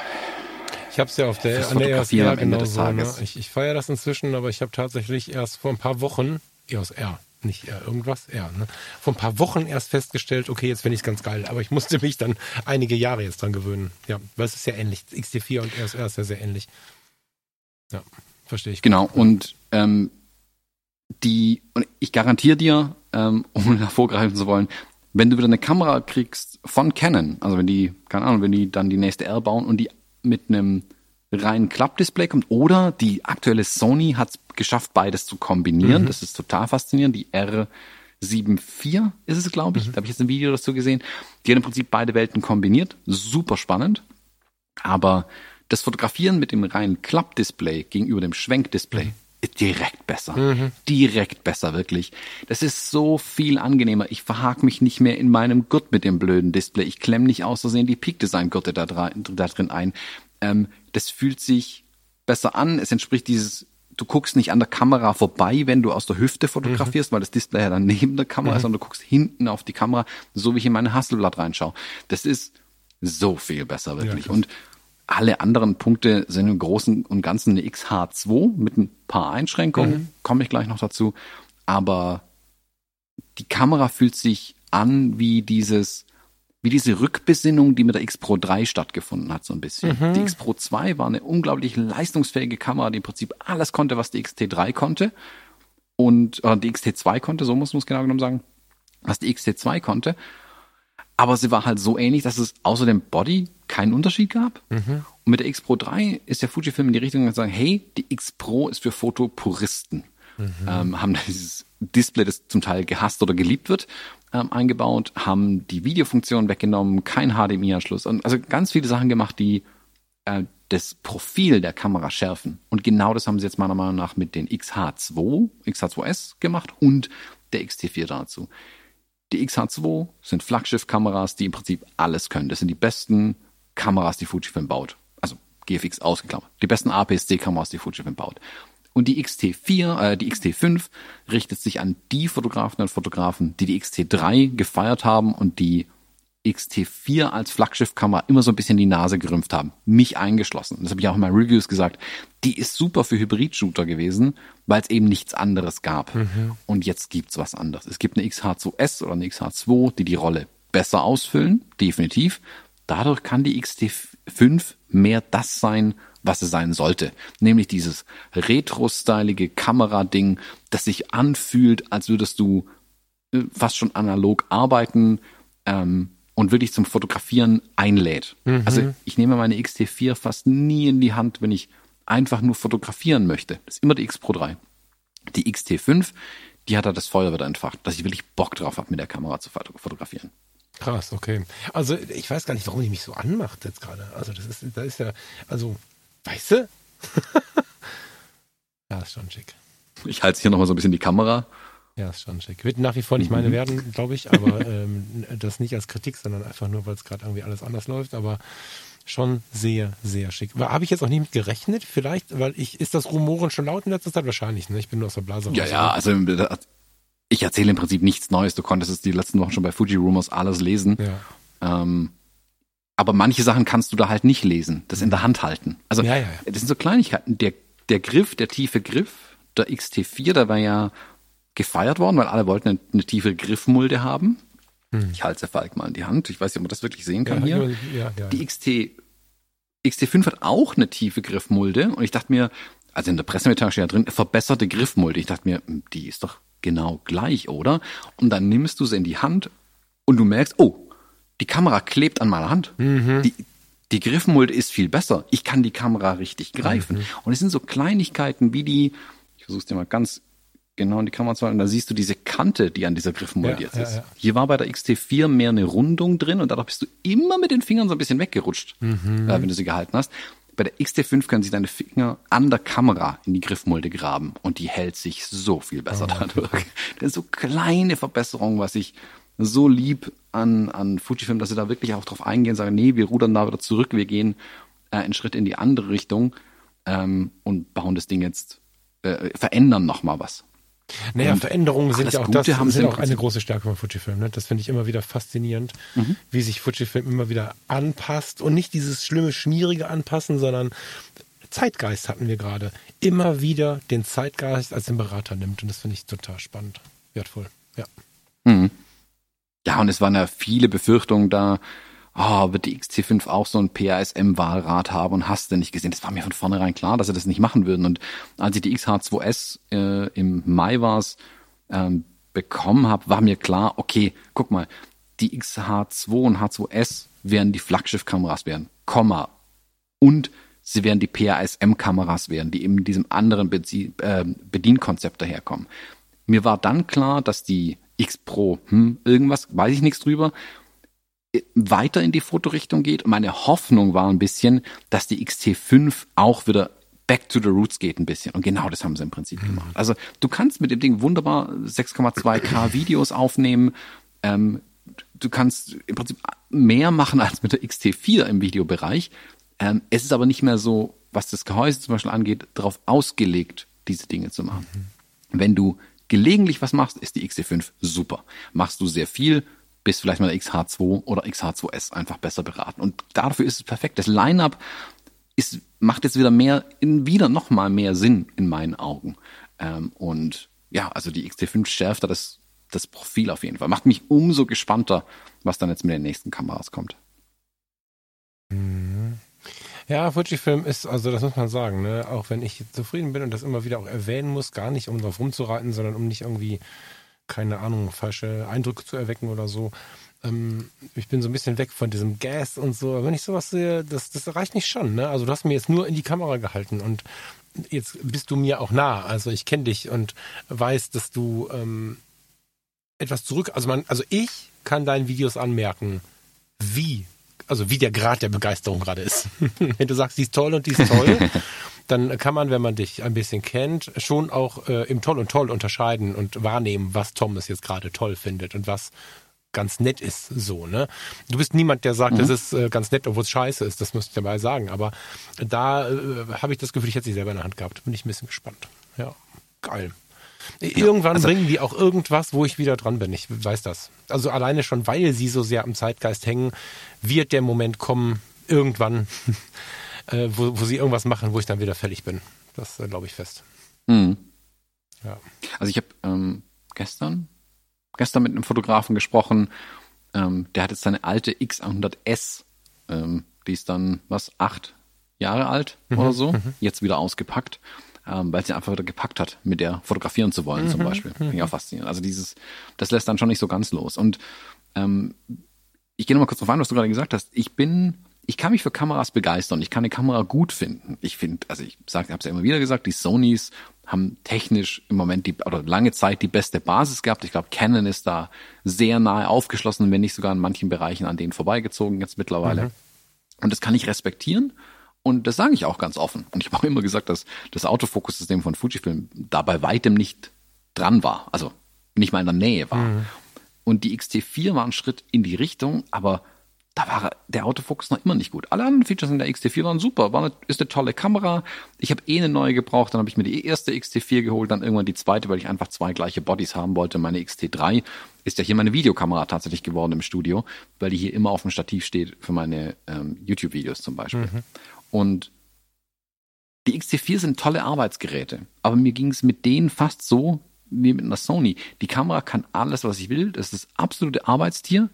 ich habe es ja auf der, an der EOS R genau so. Ne? Ich, ich feiere das inzwischen, aber ich habe tatsächlich erst vor ein paar Wochen EOS R nicht R, irgendwas R, ne? Vor ein paar Wochen erst festgestellt, okay, jetzt finde ich es ganz geil, aber ich musste mich dann einige Jahre jetzt dran gewöhnen. Ja, weil es ist ja ähnlich. XT4 und EOS R ist ja sehr ähnlich. Ja, verstehe ich. Genau, und ähm, die, und ich garantiere dir, ähm, ohne hervorgreifen zu wollen, wenn du wieder eine Kamera kriegst von Canon, also wenn die, keine Ahnung, wenn die dann die nächste R bauen und die mit einem reinen Klappdisplay kommt oder die aktuelle Sony hat es geschafft, beides zu kombinieren. Mhm. Das ist total faszinierend. Die R74 ist es, glaube ich. Mhm. Da habe ich jetzt ein Video dazu gesehen. Die hat im Prinzip beide Welten kombiniert. Super spannend. Aber das Fotografieren mit dem reinen Klappdisplay gegenüber dem Schwenkdisplay mhm. ist direkt besser. Mhm. Direkt besser, wirklich. Das ist so viel angenehmer. Ich verhake mich nicht mehr in meinem Gurt mit dem blöden Display. Ich klemme nicht aus Versehen die Peak Design Gurte da, da drin ein. Ähm, das fühlt sich besser an. Es entspricht dieses, du guckst nicht an der Kamera vorbei, wenn du aus der Hüfte fotografierst, mhm. weil das Display ja dann neben der Kamera mhm. ist, sondern du guckst hinten auf die Kamera, so wie ich in meine Hasselblatt reinschaue. Das ist so viel besser, wirklich. Ja, und alle anderen Punkte sind im Großen und Ganzen eine XH2 mit ein paar Einschränkungen, mhm. komme ich gleich noch dazu. Aber die Kamera fühlt sich an wie dieses wie diese Rückbesinnung, die mit der X Pro 3 stattgefunden hat, so ein bisschen. Mhm. Die X Pro 2 war eine unglaublich leistungsfähige Kamera, die im Prinzip alles konnte, was die XT3 konnte. Und äh, die XT2 konnte, so muss man es genau genommen sagen, was die XT2 konnte. Aber sie war halt so ähnlich, dass es außer dem Body keinen Unterschied gab. Mhm. Und mit der X Pro 3 ist der Fujifilm in die Richtung gesagt, hey, die X Pro ist für Fotopuristen. Mhm. Ähm, haben dieses Display, das zum Teil gehasst oder geliebt wird, ähm, eingebaut, haben die Videofunktion weggenommen, kein HDMI-Anschluss und also ganz viele Sachen gemacht, die äh, das Profil der Kamera schärfen. Und genau das haben sie jetzt meiner Meinung nach mit den XH2, XH2S gemacht und der XT4 dazu. Die XH2 sind Flaggschiff-Kameras, die im Prinzip alles können. Das sind die besten Kameras, die Fujifilm baut. Also GFX ausgeklammert. Die besten APS-C-Kameras, die Fujifilm baut. Und die XT4, äh, die XT5 richtet sich an die Fotografen und Fotografen, die die XT3 gefeiert haben und die XT4 als Flaggschiffkamera immer so ein bisschen die Nase gerümpft haben. Mich eingeschlossen. Das habe ich auch in meinen Reviews gesagt. Die ist super für Hybrid-Shooter gewesen, weil es eben nichts anderes gab. Mhm. Und jetzt gibt's was anderes. Es gibt eine XH2S oder eine XH2, die die Rolle besser ausfüllen, definitiv. Dadurch kann die XT5 mehr das sein, was es sein sollte. Nämlich dieses retro-stylige Kamerading, das sich anfühlt, als würdest du äh, fast schon analog arbeiten ähm, und wirklich zum Fotografieren einlädt. Mhm. Also ich nehme meine XT4 fast nie in die Hand, wenn ich einfach nur fotografieren möchte. Das ist immer die X Pro 3. Die XT5, die hat da das Feuer wieder entfacht, dass ich wirklich Bock drauf habe, mit der Kamera zu fotografieren. Krass, okay. Also ich weiß gar nicht, warum die mich so anmacht jetzt gerade. Also das ist, da ist ja, also Weißt du? ja, ist schon schick. Ich halte hier nochmal so ein bisschen die Kamera. Ja, ist schon schick. Wird nach wie vor nicht meine mhm. werden, glaube ich, aber ähm, das nicht als Kritik, sondern einfach nur, weil es gerade irgendwie alles anders läuft, aber schon sehr, sehr schick. Habe ich jetzt auch nicht mit gerechnet, vielleicht, weil ich, ist das Rumoren schon laut in letzter Zeit? Wahrscheinlich, ne? Ich bin nur aus der Blase. Ja, ja, also ich erzähle im Prinzip nichts Neues. Du konntest es die letzten Wochen schon bei Fuji Rumors alles lesen. Ja. Ähm, aber manche Sachen kannst du da halt nicht lesen, das in der Hand halten. Also ja, ja, ja. das sind so Kleinigkeiten. Der, der Griff, der tiefe Griff, der XT4, der war ja gefeiert worden, weil alle wollten eine, eine tiefe Griffmulde haben. Hm. Ich halte Falk mal in die Hand. Ich weiß nicht, ob man das wirklich sehen kann hier. Die XT, XT5 hat auch eine tiefe Griffmulde und ich dachte mir, also in der Pressemitteilung steht ja drin, verbesserte Griffmulde. Ich dachte mir, hm, die ist doch genau gleich, oder? Und dann nimmst du sie in die Hand und du merkst, oh, die Kamera klebt an meiner Hand. Mhm. Die, die Griffmulde ist viel besser. Ich kann die Kamera richtig greifen. Mhm. Und es sind so Kleinigkeiten wie die, ich versuche es dir mal ganz genau in die Kamera zu halten, da siehst du diese Kante, die an dieser Griffmulde Ja, jetzt ja, ist. ja. Hier war bei der XT4 mehr eine Rundung drin und dadurch bist du immer mit den Fingern so ein bisschen weggerutscht, Mhm. äh, wenn du sie gehalten hast. Bei der XT5 können sich deine Finger an der Kamera in die Griffmulde graben und die hält sich so viel besser Oh. dadurch. Das ist so kleine Verbesserungen, was ich so lieb an, an Fujifilm, dass sie da wirklich auch drauf eingehen, sagen, nee, wir rudern da wieder zurück, wir gehen äh, einen Schritt in die andere Richtung ähm, und bauen das Ding jetzt, äh, verändern nochmal was. Naja, Und Veränderungen sind ja auch Gute das, haben sind auch eine große Stärke von Fujifilm. Ne? Das finde ich immer wieder faszinierend, Mhm. wie sich Fujifilm immer wieder anpasst und nicht dieses schlimme, schmierige Anpassen, sondern Zeitgeist hatten wir gerade. Immer wieder den Zeitgeist als den Berater nimmt und das finde ich total spannend, wertvoll. Ja. Ja, und es waren ja viele Befürchtungen da, oh, wird die XT5 auch so ein PASM-Wahlrad haben und hast du nicht gesehen. Das war mir von vornherein klar, dass sie das nicht machen würden. Und als ich die XH2S äh, im Mai war's ähm, bekommen habe, war mir klar, okay, guck mal, die XH2 und H2S werden die Flaggschiff-Kameras werden, Komma. Und sie werden die PASM-Kameras werden, die eben diesem anderen Bezie äh, Bedienkonzept daherkommen. Mir war dann klar, dass die X Pro, hm, irgendwas, weiß ich nichts drüber, äh, weiter in die Fotorichtung geht. Meine Hoffnung war ein bisschen, dass die XT5 auch wieder back to the roots geht ein bisschen. Und genau das haben sie im Prinzip gemacht. Also du kannst mit dem Ding wunderbar 6,2K Videos aufnehmen. Ähm, du kannst im Prinzip mehr machen als mit der XT4 im Videobereich. Ähm, es ist aber nicht mehr so, was das Gehäuse zum Beispiel angeht, darauf ausgelegt, diese Dinge zu machen. Wenn du gelegentlich was machst, ist die XT5 super. Machst du sehr viel, bist vielleicht mal der XH2 oder XH2S einfach besser beraten. Und dafür ist es perfekt. Das Line-Up ist, macht jetzt wieder mehr, in, wieder noch mal mehr Sinn in meinen Augen. Ähm, und ja, also die XT5 schärft da das, das Profil auf jeden Fall. Macht mich umso gespannter, was dann jetzt mit den nächsten Kameras kommt. Ja, Fujifilm ist, also das muss man sagen, ne? auch wenn ich zufrieden bin und das immer wieder auch erwähnen muss, gar nicht um drauf rumzureiten, sondern um nicht irgendwie, keine Ahnung, falsche Eindrücke zu erwecken oder so. Ähm, ich bin so ein bisschen weg von diesem Gas und so. Aber wenn ich sowas sehe, das, das reicht nicht schon. Ne? Also du hast mir jetzt nur in die Kamera gehalten und jetzt bist du mir auch nah. Also ich kenne dich und weiß, dass du ähm, etwas zurück, also man, also ich kann deinen Videos anmerken, wie also wie der Grad der Begeisterung gerade ist. wenn du sagst, die ist toll und die ist toll, dann kann man, wenn man dich ein bisschen kennt, schon auch äh, im Toll und Toll unterscheiden und wahrnehmen, was Thomas jetzt gerade toll findet und was ganz nett ist, so, ne? Du bist niemand, der sagt, das ist äh, ganz nett, obwohl es scheiße ist, das müsste ich dabei sagen, aber da äh, habe ich das Gefühl, ich hätte sie selber in der Hand gehabt. Bin ich ein bisschen gespannt. Ja, geil. Irgendwann also- bringen die auch irgendwas, wo ich wieder dran bin. Ich weiß das. Also alleine schon, weil sie so sehr am Zeitgeist hängen, wird der Moment kommen, irgendwann, äh, wo, wo sie irgendwas machen, wo ich dann wieder fällig bin. Das äh, glaube ich fest. Mhm. Ja. Also ich habe ähm, gestern, gestern mit einem Fotografen gesprochen, ähm, der hat jetzt seine alte X100S, ähm, die ist dann, was, acht Jahre alt oder so, jetzt wieder ausgepackt, ähm, weil sie einfach wieder gepackt hat, mit der fotografieren zu wollen zum Beispiel. Finde ich auch faszinierend. Also dieses, das lässt dann schon nicht so ganz los. Und ähm, ich gehe nochmal kurz drauf ein, was du gerade gesagt hast. Ich bin, ich kann mich für Kameras begeistern. Ich kann eine Kamera gut finden. Ich finde, also ich sag, habe es ja immer wieder gesagt, die Sonys haben technisch im Moment die oder lange Zeit die beste Basis gehabt. Ich glaube, Canon ist da sehr nahe aufgeschlossen, wenn nicht sogar in manchen Bereichen an denen vorbeigezogen jetzt mittlerweile. Und das kann ich respektieren. Und das sage ich auch ganz offen. Und ich habe auch immer gesagt, dass das Autofokussystem von Fujifilm da bei weitem nicht dran war. Also nicht mal in der Nähe war. Und die XT4 war ein Schritt in die Richtung, aber da war der Autofokus noch immer nicht gut. Alle anderen Features in der XT4 waren super, war eine, ist eine tolle Kamera. Ich habe eh eine neue gebraucht, dann habe ich mir die erste XT4 geholt, dann irgendwann die zweite, weil ich einfach zwei gleiche Bodies haben wollte. Meine XT3 ist ja hier meine Videokamera tatsächlich geworden im Studio, weil die hier immer auf dem Stativ steht für meine ähm, YouTube-Videos zum Beispiel. Und die XT4 sind tolle Arbeitsgeräte, aber mir ging es mit denen fast so wie mit einer Sony. Die Kamera kann alles, was ich will. Das ist das absolute Arbeitstier,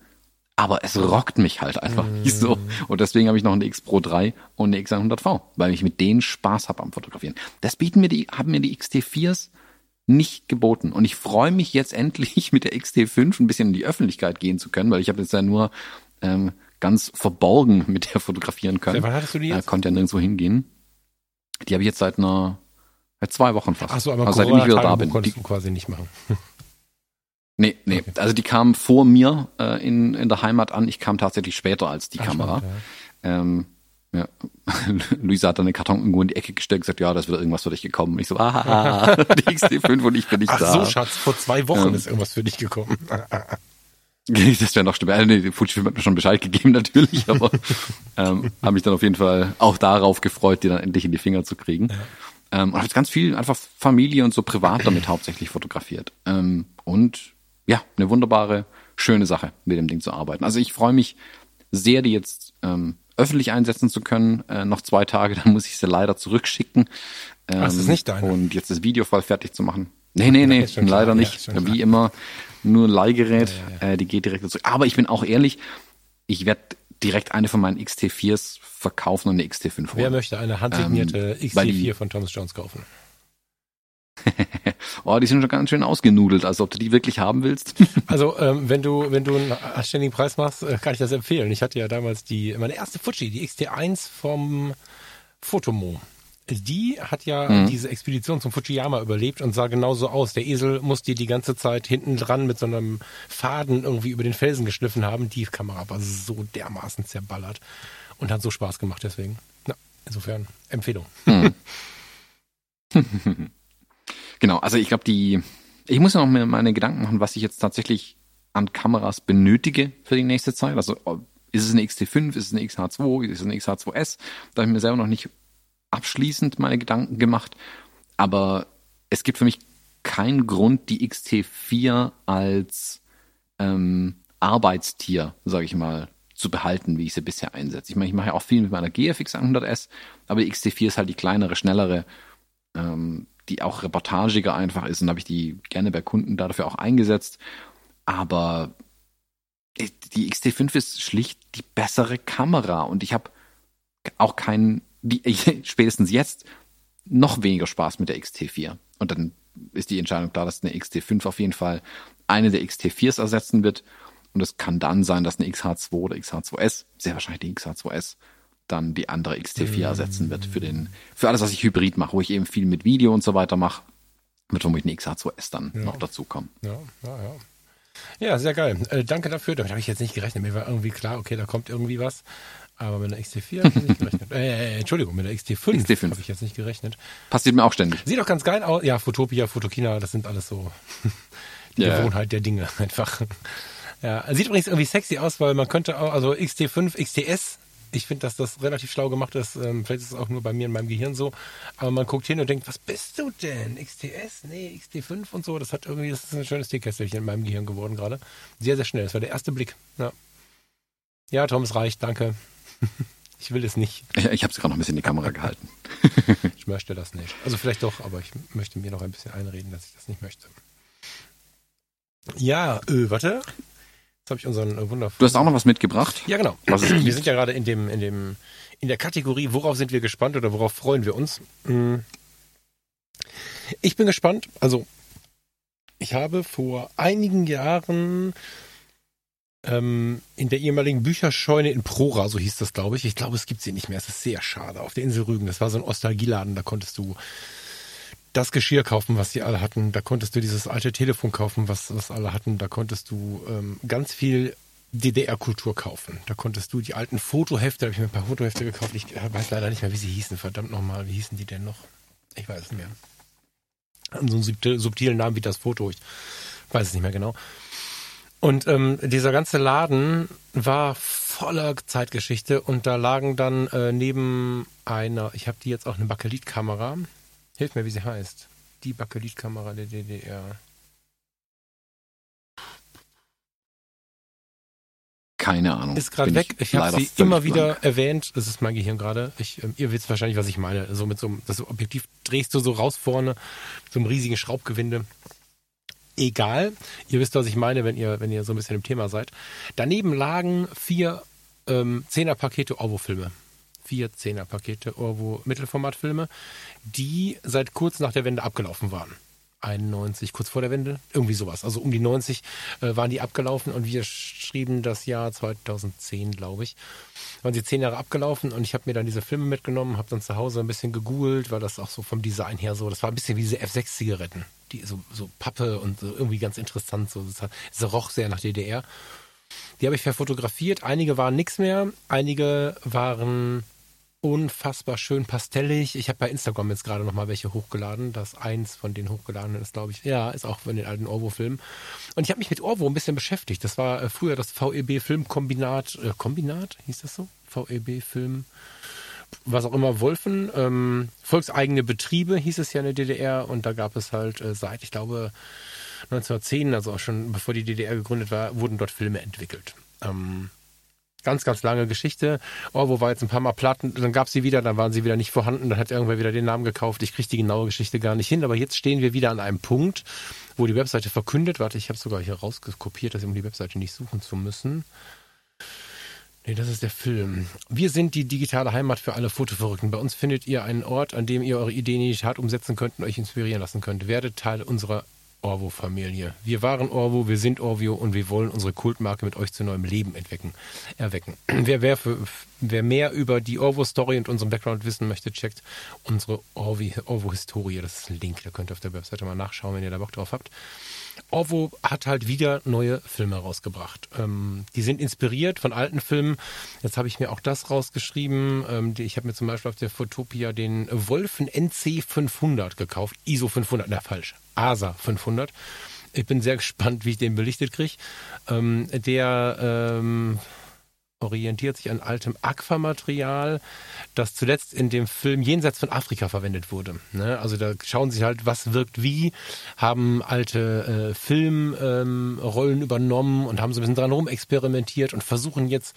aber es rockt mich halt einfach nicht so. Und deswegen habe ich noch eine X Pro 3 und eine X100V, weil ich mit denen Spaß habe am Fotografieren. Das bieten mir die, haben mir die XT4s nicht geboten. Und ich freue mich jetzt endlich mit der XT5 ein bisschen in die Öffentlichkeit gehen zu können, weil ich habe jetzt ja nur ähm, ganz verborgen mit der fotografieren können. Wann hattest du die Äh, jetzt? konnte ja nirgendwo hingehen. Die habe ich jetzt seit einer seit zwei Wochen fast. Ach so, aber also seitdem ich wieder da bin. Die, konntest du quasi nicht machen. nee, nee. Okay. Also die kam vor mir äh, in, in der Heimat an. Ich kam tatsächlich später als die Ach, Kamera. spannend, ja. Ähm, ja. Luisa hat dann den Karton irgendwo in die Ecke gestellt und gesagt, ja, das wird irgendwas für dich gekommen. Und ich so, ah, die XT5 und ich bin nicht Ach da. so, Schatz, vor zwei Wochen Ähm. ist irgendwas für dich gekommen. Das wäre noch schlimmer. Also, nee, Fujifilm hat mir schon Bescheid gegeben natürlich, aber ähm, habe mich dann auf jeden Fall auch darauf gefreut, die dann endlich in die Finger zu kriegen. Ähm, und habe jetzt ganz viel einfach Familie und so privat damit hauptsächlich fotografiert. Ähm, und ja, eine wunderbare, schöne Sache, mit dem Ding zu arbeiten. Also ich freue mich sehr, die jetzt ähm, öffentlich einsetzen zu können. Äh, noch zwei Tage, dann muss ich sie leider zurückschicken. Ähm, Ach, das ist nicht deine? Und jetzt das Video voll fertig zu machen. Nee, nee, nee, klar. leider Ja, nicht. schon Wie immer, nur ein Leihgerät, Äh, die geht direkt zurück. Aber ich bin auch ehrlich, ich werde direkt eine von meinen XT4s verkaufen und eine XT5 holen. Wer möchte eine handsignierte Ähm, weil XT4 die- von Thomas Jones kaufen? Oh, die sind schon ganz schön ausgenudelt, als ob du die wirklich haben willst. Also, ähm, wenn du, wenn du einen anständigen Preis machst, äh, kann ich das empfehlen. Ich hatte ja damals die, meine erste Fuji, die XT1 vom Photomo. Die hat ja Mhm. diese Expedition zum Fujiyama überlebt und sah genauso aus. Der Esel musste die ganze Zeit hinten dran mit so einem Faden irgendwie über den Felsen geschliffen haben. Die Kamera war so dermaßen zerballert und hat so Spaß gemacht deswegen. Na, insofern Empfehlung. Genau, also ich glaube, die, ich muss ja noch mir meine Gedanken machen, was ich jetzt tatsächlich an Kameras benötige für die nächste Zeit. Also ist es eine XT5, ist es eine XH2, ist es eine XH2S? Da habe ich mir selber noch nicht abschließend meine Gedanken gemacht. Aber es gibt für mich keinen Grund, die XT4 als ähm, Arbeitstier, sage ich mal, zu behalten, wie ich sie bisher einsetze. Ich meine, ich mache ja auch viel mit meiner GFX 100S, aber die XT4 ist halt die kleinere, schnellere, ähm, die auch reportagiger einfach ist und habe ich die gerne bei Kunden dafür auch eingesetzt. Aber die XT5 ist schlicht die bessere Kamera und ich habe auch keinen, die, spätestens jetzt noch weniger Spaß mit der XT4. Und dann ist die Entscheidung klar, dass eine XT5 auf jeden Fall eine der XT4s ersetzen wird. Und es kann dann sein, dass eine XH2 oder XH2S, sehr wahrscheinlich die XH2S, dann die andere XT4 ersetzen wird für den, für alles, was ich hybrid mache, wo ich eben viel mit Video und so weiter mache, wird vermutlich eine XH2S dann noch dazu kommen. Ja, ja, ja. Ja, sehr geil. Äh, danke dafür. Damit habe ich jetzt nicht gerechnet. Mir war irgendwie klar, okay, da kommt irgendwie was. Aber mit der XT4 habe ich nicht gerechnet. Äh, äh, Entschuldigung, mit der XT5, XT5. habe ich jetzt nicht gerechnet. Passiert mir auch ständig. Sieht doch ganz geil aus. Ja, Fotopia, Fotokina, das sind alles so die Ja. Gewohnheit der Dinge einfach. Ja, sieht übrigens irgendwie sexy aus, weil man könnte auch, also XT5, XTS, ich finde, dass das relativ schlau gemacht ist. Ähm, vielleicht ist es auch nur bei mir in meinem Gehirn so. Aber man guckt hin und denkt, was bist du denn? XTS? Nee, XT5 und so. Das hat irgendwie, das ist ein schönes Teekesselchen in meinem Gehirn geworden gerade. Sehr, sehr schnell. Das war der erste Blick. Ja, ja Tom, es reicht. Danke. Ich will es nicht. Ich, ich habe sie gerade noch ein bisschen in die Kamera gehalten. Ich möchte das nicht. Also vielleicht doch, aber ich möchte mir noch ein bisschen einreden, dass ich das nicht möchte. Ja, äh, warte. Jetzt habe ich unseren äh, wundervollen. Du hast auch noch was mitgebracht? Ja, genau. Was es Wir sind ja gerade in dem, in dem, in der Kategorie, worauf sind wir gespannt oder worauf freuen wir uns? Hm. Ich bin gespannt. Also, ich habe vor einigen Jahren ähm, in der ehemaligen Bücherscheune in Prora, so hieß das, glaube ich. Ich glaube, es gibt sie nicht mehr. Es ist sehr schade. Auf der Insel Rügen. Das war so ein Ostalgieladen. Da konntest du das Geschirr kaufen, was sie alle hatten. Da konntest du dieses alte Telefon kaufen, was, was alle hatten. Da konntest du ähm, ganz viel DDR-Kultur kaufen. Da konntest du die alten Fotohefte, da habe ich mir ein paar Fotohefte gekauft. Ich weiß leider nicht mehr, wie sie hießen. Verdammt nochmal, wie hießen die denn noch? Ich weiß es nicht mehr. Hatten so einen subtil, subtilen Namen wie das Foto. Ich weiß es nicht mehr genau. Und ähm, dieser ganze Laden war voller Zeitgeschichte und da lagen dann äh, neben einer, ich habe die jetzt auch eine Bakelitkamera. Hilf mir, wie sie heißt. Die Bakelitkamera der DDR. Keine Ahnung. Ist gerade weg. Ich habe sie immer wieder blank. erwähnt. Das ist mein Gehirn gerade. Ähm, ihr wisst wahrscheinlich, was ich meine. So mit so einem, das Objektiv drehst du so raus vorne, so einem riesigen Schraubgewinde. Egal. Ihr wisst, was ich meine, wenn ihr, wenn ihr so ein bisschen im Thema seid. Daneben lagen vier ähm, Zehner-Pakete Orwo-Filme. Vier Zehner-Pakete Orwo-Mittelformatfilme, die seit kurz nach der Wende abgelaufen waren. 91, kurz vor der Wende, irgendwie sowas. Also um die 90 äh, waren die abgelaufen und wir schrieben das Jahr 2010, glaube ich. Waren sie zehn Jahre abgelaufen und ich habe mir dann diese Filme mitgenommen, habe dann zu Hause ein bisschen gegoogelt, weil das auch so vom Design her so, das war ein bisschen wie diese F6-Zigaretten, die so, so Pappe und so irgendwie ganz interessant, so, es roch sehr nach DDR. Die habe ich verfotografiert. Einige waren nichts mehr, einige waren unfassbar schön pastellig. Ich habe bei Instagram jetzt gerade noch mal welche hochgeladen. Das eins von den hochgeladenen ist, glaube ich, ja, ist auch von den alten Orwo-Filmen. Und ich habe mich mit Orwo ein bisschen beschäftigt. Das war äh, früher das VEB Filmkombinat, äh, Kombinat hieß das so? VEB Film, was auch immer, Wolfen. Ähm, volkseigene Betriebe hieß es ja in der DDR und da gab es halt äh, seit, ich glaube, 1910, also auch schon bevor die DDR gegründet war, wurden dort Filme entwickelt. Ähm, ganz, ganz lange Geschichte. Orwo war jetzt ein paar Mal platten, dann gab sie wieder, dann waren sie wieder nicht vorhanden, dann hat irgendwer wieder den Namen gekauft. Ich kriege die genaue Geschichte gar nicht hin, aber jetzt stehen wir wieder an einem Punkt, wo die Webseite verkündet, warte, ich habe sogar hier rauskopiert, dass um die Webseite nicht suchen zu müssen. Nee, das ist der Film. Wir sind die digitale Heimat für alle Fotoverrückten. Bei uns findet ihr einen Ort, an dem ihr eure Ideen in die Tat umsetzen könnt und euch inspirieren lassen könnt. Werdet Teil unserer Orwo-Familie. Wir waren Orwo, wir sind Orvio und wir wollen unsere Kultmarke mit euch zu neuem Leben entwecken, erwecken. Wer, wer, wer mehr über die Orwo-Story und unseren Background wissen möchte, checkt unsere Orwo-Historie. Das ist ein Link, da könnt ihr auf der Webseite mal nachschauen, wenn ihr da Bock drauf habt. Orwo hat halt wieder neue Filme rausgebracht. Ähm, die sind inspiriert von alten Filmen. Jetzt habe ich mir auch das rausgeschrieben. Ähm, die, ich habe mir zum Beispiel auf der Fotopia den Wolfen NC 500 gekauft. ISO 500, na falsch. ASA 500. Ich bin sehr gespannt, wie ich den belichtet kriege. Ähm, der ähm, orientiert sich an altem Aquamaterial, das zuletzt in dem Film Jenseits von Afrika verwendet wurde. Ne? Also da schauen sie halt, was wirkt wie, haben alte äh, Filmrollen ähm, übernommen und haben so ein bisschen dran rumexperimentiert und versuchen jetzt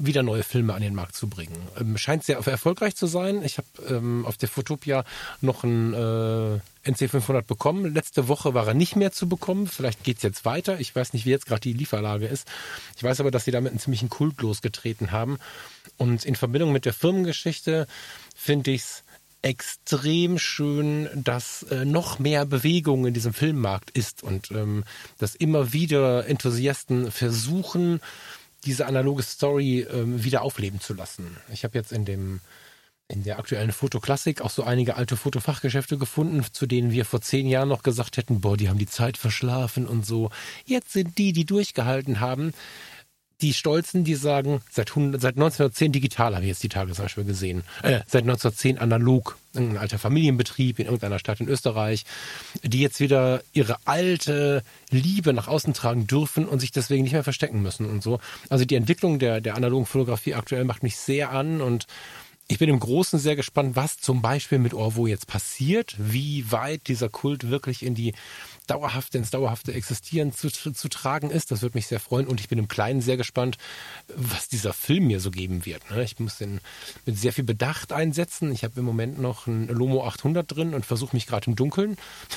wieder neue Filme an den Markt zu bringen. Ähm, scheint sehr erfolgreich zu sein. Ich habe ähm, auf der Fotopia noch einen äh, NC500 bekommen. Letzte Woche war er nicht mehr zu bekommen. Vielleicht geht's jetzt weiter. Ich weiß nicht, wie jetzt gerade die Lieferlage ist. Ich weiß aber, dass sie damit einen ziemlichen Kult losgetreten haben. Und in Verbindung mit der Firmengeschichte finde ich's extrem schön, dass äh, noch mehr Bewegung in diesem Filmmarkt ist und ähm, dass immer wieder Enthusiasten versuchen, diese analoge Story ähm, wieder aufleben zu lassen. Ich habe jetzt in dem in der aktuellen Fotoklassik auch so einige alte Fotofachgeschäfte gefunden, zu denen wir vor zehn Jahren noch gesagt hätten, boah, die haben die Zeit verschlafen und so. Jetzt sind die, die durchgehalten haben, die Stolzen, die sagen, seit, 100, seit 1910 digital, habe ich jetzt die Tage zum Beispiel gesehen, äh, seit 1910 analog, ein alter Familienbetrieb in irgendeiner Stadt in Österreich, die jetzt wieder ihre alte Liebe nach außen tragen dürfen und sich deswegen nicht mehr verstecken müssen und so. Also die Entwicklung der, der analogen Fotografie aktuell macht mich sehr an und ich bin im Großen sehr gespannt, was zum Beispiel mit Orwo jetzt passiert, wie weit dieser Kult wirklich in die dauerhafte, ins dauerhafte Existieren zu, zu tragen ist. Das würde mich sehr freuen. Und ich bin im Kleinen sehr gespannt, was dieser Film mir so geben wird. Ne? Ich muss den mit sehr viel Bedacht einsetzen. Ich habe im Moment noch einen Lomo 800 drin und versuche mich gerade im Dunkeln.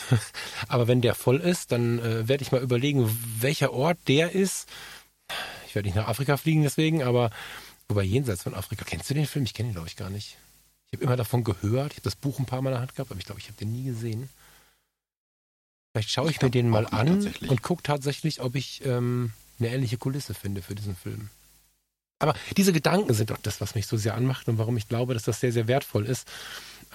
Aber wenn der voll ist, dann äh, werde ich mal überlegen, welcher Ort der ist. Ich werde nicht nach Afrika fliegen deswegen, aber Wobei jenseits von Afrika, kennst du den Film? Ich kenne ihn, glaube ich, gar nicht. Ich habe immer davon gehört. Ich habe das Buch ein paar Mal in der Hand gehabt, aber ich glaube, ich habe den nie gesehen. Vielleicht schaue ich, ich mir den mal an und gucke tatsächlich, ob ich ähm, eine ähnliche Kulisse finde für diesen Film. Aber diese Gedanken sind doch das, was mich so sehr anmacht und warum ich glaube, dass das sehr, sehr wertvoll ist,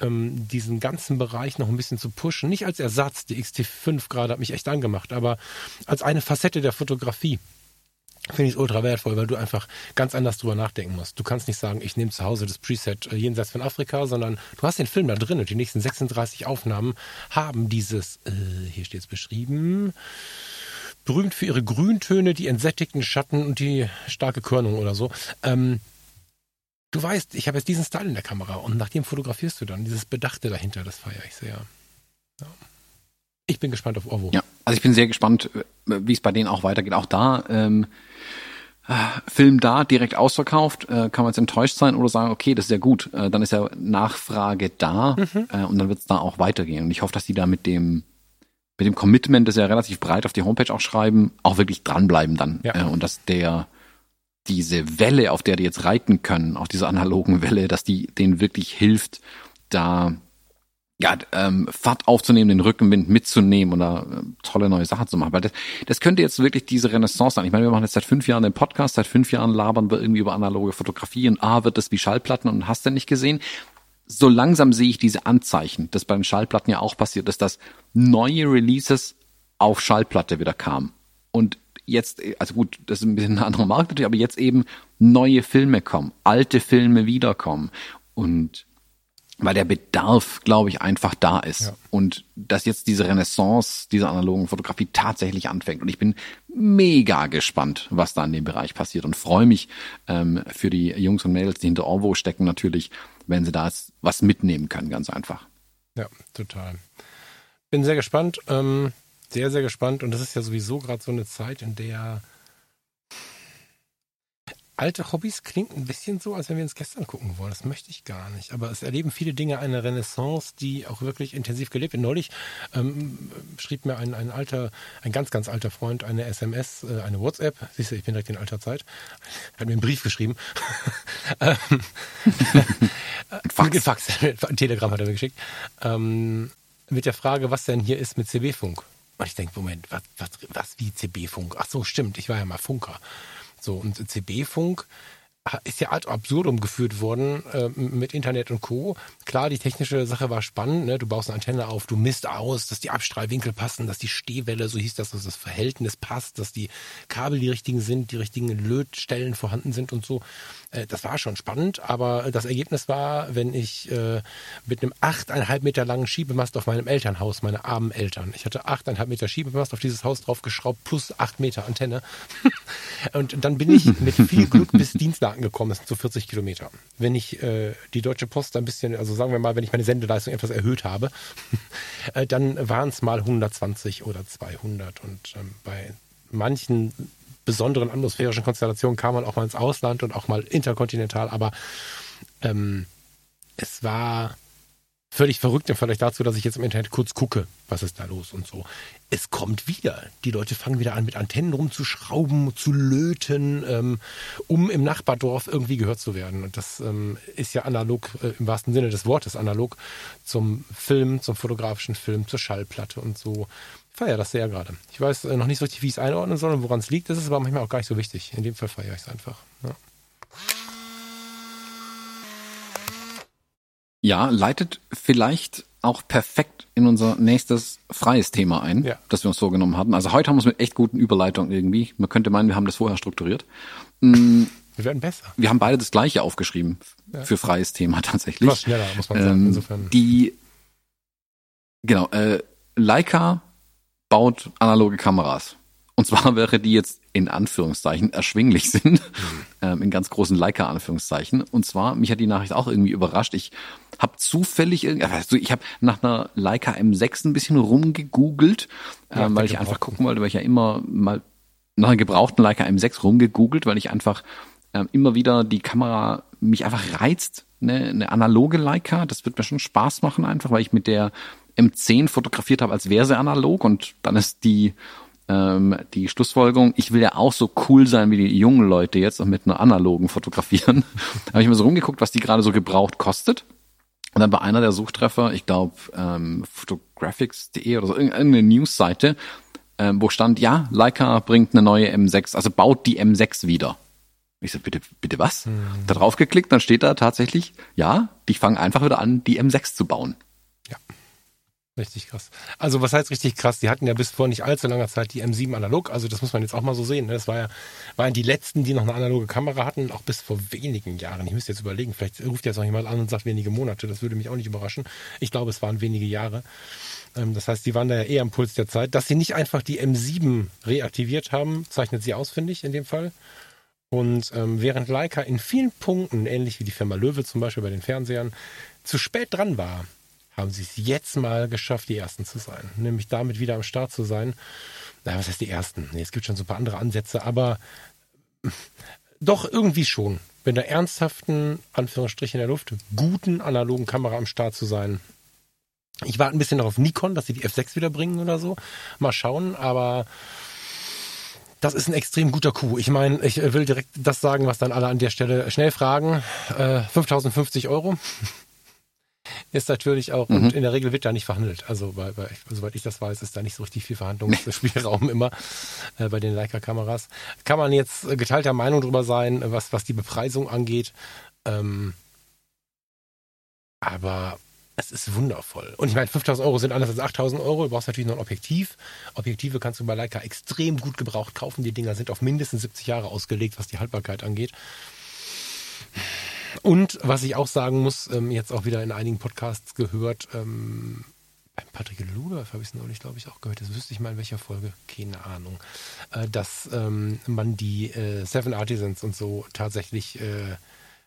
ähm, diesen ganzen Bereich noch ein bisschen zu pushen. Nicht als Ersatz, die XT5 gerade hat mich echt angemacht, aber als eine Facette der Fotografie finde ich es ultra wertvoll, weil du einfach ganz anders drüber nachdenken musst. Du kannst nicht sagen, ich nehme zu Hause das Preset äh, jenseits von Afrika, sondern du hast den Film da drin und die nächsten 36 Aufnahmen haben dieses, äh, hier steht es beschrieben, berühmt für ihre Grüntöne, die entsättigten Schatten und die starke Körnung oder so. Ähm, du weißt, ich habe jetzt diesen Style in der Kamera und nach dem fotografierst du dann. Dieses Bedachte dahinter, das feiere ich sehr. Ja. Ich bin gespannt auf Orwo. Ja, also ich bin sehr gespannt, äh, wie es bei denen auch weitergeht. Auch da ähm, Film da direkt ausverkauft, äh, kann man jetzt enttäuscht sein oder sagen, okay, das ist ja gut, äh, dann ist ja Nachfrage da mhm. äh, und dann wird es da auch weitergehen. Und ich hoffe, dass die da mit dem mit dem Commitment, das ja relativ breit auf die Homepage auch schreiben, auch wirklich dranbleiben dann. Ja. Äh, und dass der diese Welle, auf der die jetzt reiten können, auch diese analogen Welle, dass die denen wirklich hilft, da ja, ähm, Fahrt aufzunehmen, den Rückenwind mitzunehmen da äh, tolle neue Sachen zu machen. Weil das, das könnte jetzt wirklich diese Renaissance sein. Ich meine, wir machen jetzt seit fünf Jahren den Podcast, seit fünf Jahren labern wir irgendwie über analoge Fotografie und ah, wird das wie Schallplatten und hast du nicht gesehen. So langsam sehe ich diese Anzeichen, dass bei den Schallplatten ja auch passiert ist, dass neue Releases auf Schallplatte wieder kamen. Und jetzt, also gut, das ist ein bisschen ein anderer Markt natürlich, aber jetzt eben neue Filme kommen, alte Filme wiederkommen. Und weil der Bedarf, glaube ich, einfach da ist. Ja. Und dass jetzt diese Renaissance dieser analogen Fotografie tatsächlich anfängt. Und ich bin mega gespannt, was da in dem Bereich passiert und freue mich ähm, für die Jungs und Mädels, die hinter Orvo stecken, natürlich, wenn sie da was mitnehmen können, ganz einfach. Ja, total. Bin sehr gespannt, ähm, sehr, sehr gespannt. Und das ist ja sowieso gerade so eine Zeit, in der alte Hobbys klingt ein bisschen so, als wenn wir uns gestern gucken wollen. Das möchte ich gar nicht. Aber es erleben viele Dinge eine Renaissance, die auch wirklich intensiv gelebt wird. Neulich ähm, schrieb mir ein, ein alter, ein ganz, ganz alter Freund eine SMS, äh, eine WhatsApp. Siehst du, ich bin direkt in alter Zeit. Er hat mir einen Brief geschrieben. Ähm, Fax. Fax. Ein Telegramm hat er mir geschickt. Ähm, mit der Frage, was denn hier ist mit CB-Funk. Und ich denke, Moment, was, was, was wie CB-Funk? Ach so, stimmt, ich war ja mal Funker. So, und CB-Funk ist ja ad absurdum geführt worden äh, mit Internet und Co. Klar, die technische Sache war spannend. Ne? Du baust eine Antenne auf, du misst aus, dass die Abstrahlwinkel passen, dass die Stehwelle, so hieß das, dass das Verhältnis passt, dass die Kabel die richtigen sind, die richtigen Lötstellen vorhanden sind und so. Äh, das war schon spannend, aber das Ergebnis war, wenn ich äh, mit einem achteinhalb Meter langen Schiebemast auf meinem Elternhaus, meine armen Eltern, ich hatte achteinhalb Meter Schiebemast auf dieses Haus draufgeschraubt plus acht Meter Antenne. und dann bin ich mit viel Glück bis Dienstlagen gekommen, das sind so 40 Kilometer. Wenn ich äh, die Deutsche Post ein bisschen, also sagen wir mal, wenn ich meine Sendeleistung etwas erhöht habe, äh, dann waren es mal 120 oder 200 und ähm, bei manchen besonderen atmosphärischen Konstellationen kam man auch mal ins Ausland und auch mal interkontinental, aber ähm, es war völlig verrückt im Vergleich dazu, dass ich jetzt im Internet kurz gucke, was ist da los und so. Es kommt wieder. Die Leute fangen wieder an, mit Antennen rumzuschrauben, zu löten, ähm, um im Nachbardorf irgendwie gehört zu werden. Und das ähm, ist ja analog, äh, im wahrsten Sinne des Wortes analog, zum Film, zum fotografischen Film, zur Schallplatte und so feiere das sehr gerade. Ich weiß äh, noch nicht so richtig, wie ich es einordnen soll und woran es liegt. Das ist aber manchmal auch gar nicht so wichtig. In dem Fall feiere ich es einfach. Ja. ja. leitet vielleicht auch perfekt in unser nächstes freies Thema ein, ja. das wir uns vorgenommen hatten. Also heute haben wir es mit echt guten Überleitungen irgendwie. Man könnte meinen, wir haben das vorher strukturiert. Mm, wir werden besser. Wir haben beide das gleiche aufgeschrieben ja. für freies Thema tatsächlich. Was schneller, muss man sagen. Ähm, insofern. Die, genau, äh, Leica baut analoge Kameras. Und zwar wäre die jetzt in Anführungszeichen erschwinglich sind, mhm. ähm, in ganz großen Leica-Anführungszeichen. Und zwar, mich hat die Nachricht auch irgendwie überrascht. Ich habe zufällig, irgendwie, also ich habe nach einer Leica M6 ein bisschen rumgegoogelt, ähm, weil ich einfach gucken wollte, weil ich ja immer mal nach einer gebrauchten Leica M6 rumgegoogelt, weil ich einfach ähm, immer wieder die Kamera mich einfach reizt. Ne? Eine analoge Leica, das wird mir schon Spaß machen einfach, weil ich mit der M10 fotografiert habe, als wäre sie analog und dann ist die ähm, die Schlussfolgerung, ich will ja auch so cool sein wie die jungen Leute jetzt und mit einer analogen fotografieren. da habe ich mal so rumgeguckt, was die gerade so gebraucht kostet. Und dann bei einer der Suchtreffer, ich glaube ähm, photographics.de oder so, irgendeine Newsseite, ähm, wo stand, ja, Leica bringt eine neue M6, also baut die M6 wieder. Ich so, bitte, bitte was? Mhm. Da drauf geklickt, dann steht da tatsächlich, ja, die fangen einfach wieder an, die M6 zu bauen. Ja. Richtig krass. Also was heißt richtig krass? Die hatten ja bis vor nicht allzu langer Zeit die M7 analog. Also das muss man jetzt auch mal so sehen. Ne? Das war ja, waren die letzten, die noch eine analoge Kamera hatten, auch bis vor wenigen Jahren. Ich müsste jetzt überlegen, vielleicht ruft jetzt noch jemand an und sagt wenige Monate. Das würde mich auch nicht überraschen. Ich glaube, es waren wenige Jahre. Ähm, das heißt, die waren da ja eher am Puls der Zeit. Dass sie nicht einfach die M7 reaktiviert haben, zeichnet sie aus, finde ich, in dem Fall. Und ähm, während Leica in vielen Punkten, ähnlich wie die Firma Löwe zum Beispiel bei den Fernsehern, zu spät dran war, haben sie es jetzt mal geschafft, die Ersten zu sein. Nämlich damit wieder am Start zu sein. Na, was heißt die Ersten? Nee, es gibt schon so ein paar andere Ansätze, aber doch irgendwie schon. Mit einer ernsthaften, Anführungsstrichen in der Luft, guten analogen Kamera am Start zu sein. Ich warte ein bisschen noch auf Nikon, dass sie die F6 wieder bringen oder so. Mal schauen, aber das ist ein extrem guter Coup. Ich meine, ich will direkt das sagen, was dann alle an der Stelle schnell fragen. Äh, 5050 Euro ist natürlich auch, mhm. und in der Regel wird da nicht verhandelt. Also, bei, bei, soweit ich das weiß, ist da nicht so richtig viel Verhandlungsspielraum immer äh, bei den Leica-Kameras. Kann man jetzt äh, geteilter Meinung drüber sein, was, was die Bepreisung angeht. Ähm, aber es ist wundervoll. Und ich meine, 5000 Euro sind anders als 8000 Euro. Du brauchst natürlich noch ein Objektiv. Objektive kannst du bei Leica extrem gut gebraucht kaufen. Die Dinger sind auf mindestens 70 Jahre ausgelegt, was die Haltbarkeit angeht. Und was ich auch sagen muss, ähm, jetzt auch wieder in einigen Podcasts gehört, ähm, beim Patrick Ludolf habe ich es neulich, glaube ich, auch gehört. Das wüsste ich mal in welcher Folge. Keine Ahnung. Äh, dass ähm, man die äh, Seven Artisans und so tatsächlich äh,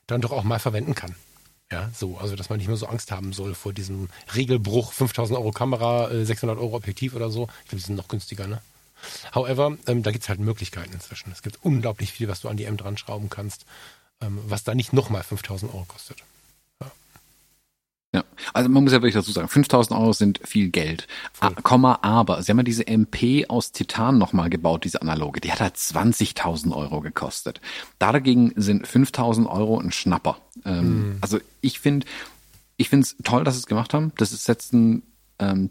dann doch auch mal verwenden kann. Ja, so, also dass man nicht mehr so Angst haben soll vor diesem Regelbruch, 5000 Euro Kamera, 600 äh, Euro Objektiv oder so. Ich glaube, die sind noch günstiger, ne? However, ähm, da gibt es halt Möglichkeiten inzwischen. Es gibt unglaublich viel, was du an die M dran schrauben kannst, was da nicht nochmal 5000 Euro kostet. Ja, also man muss ja wirklich dazu sagen, 5000 Euro sind viel Geld. A, Komma, aber sie haben ja diese MP aus Titan nochmal gebaut, diese analoge. Die hat halt 20.000 Euro gekostet. Dagegen sind 5000 Euro ein Schnapper. Ähm, mm. Also ich finde, ich finde es toll, dass sie es gemacht haben. Das ist jetzt ein, ähm,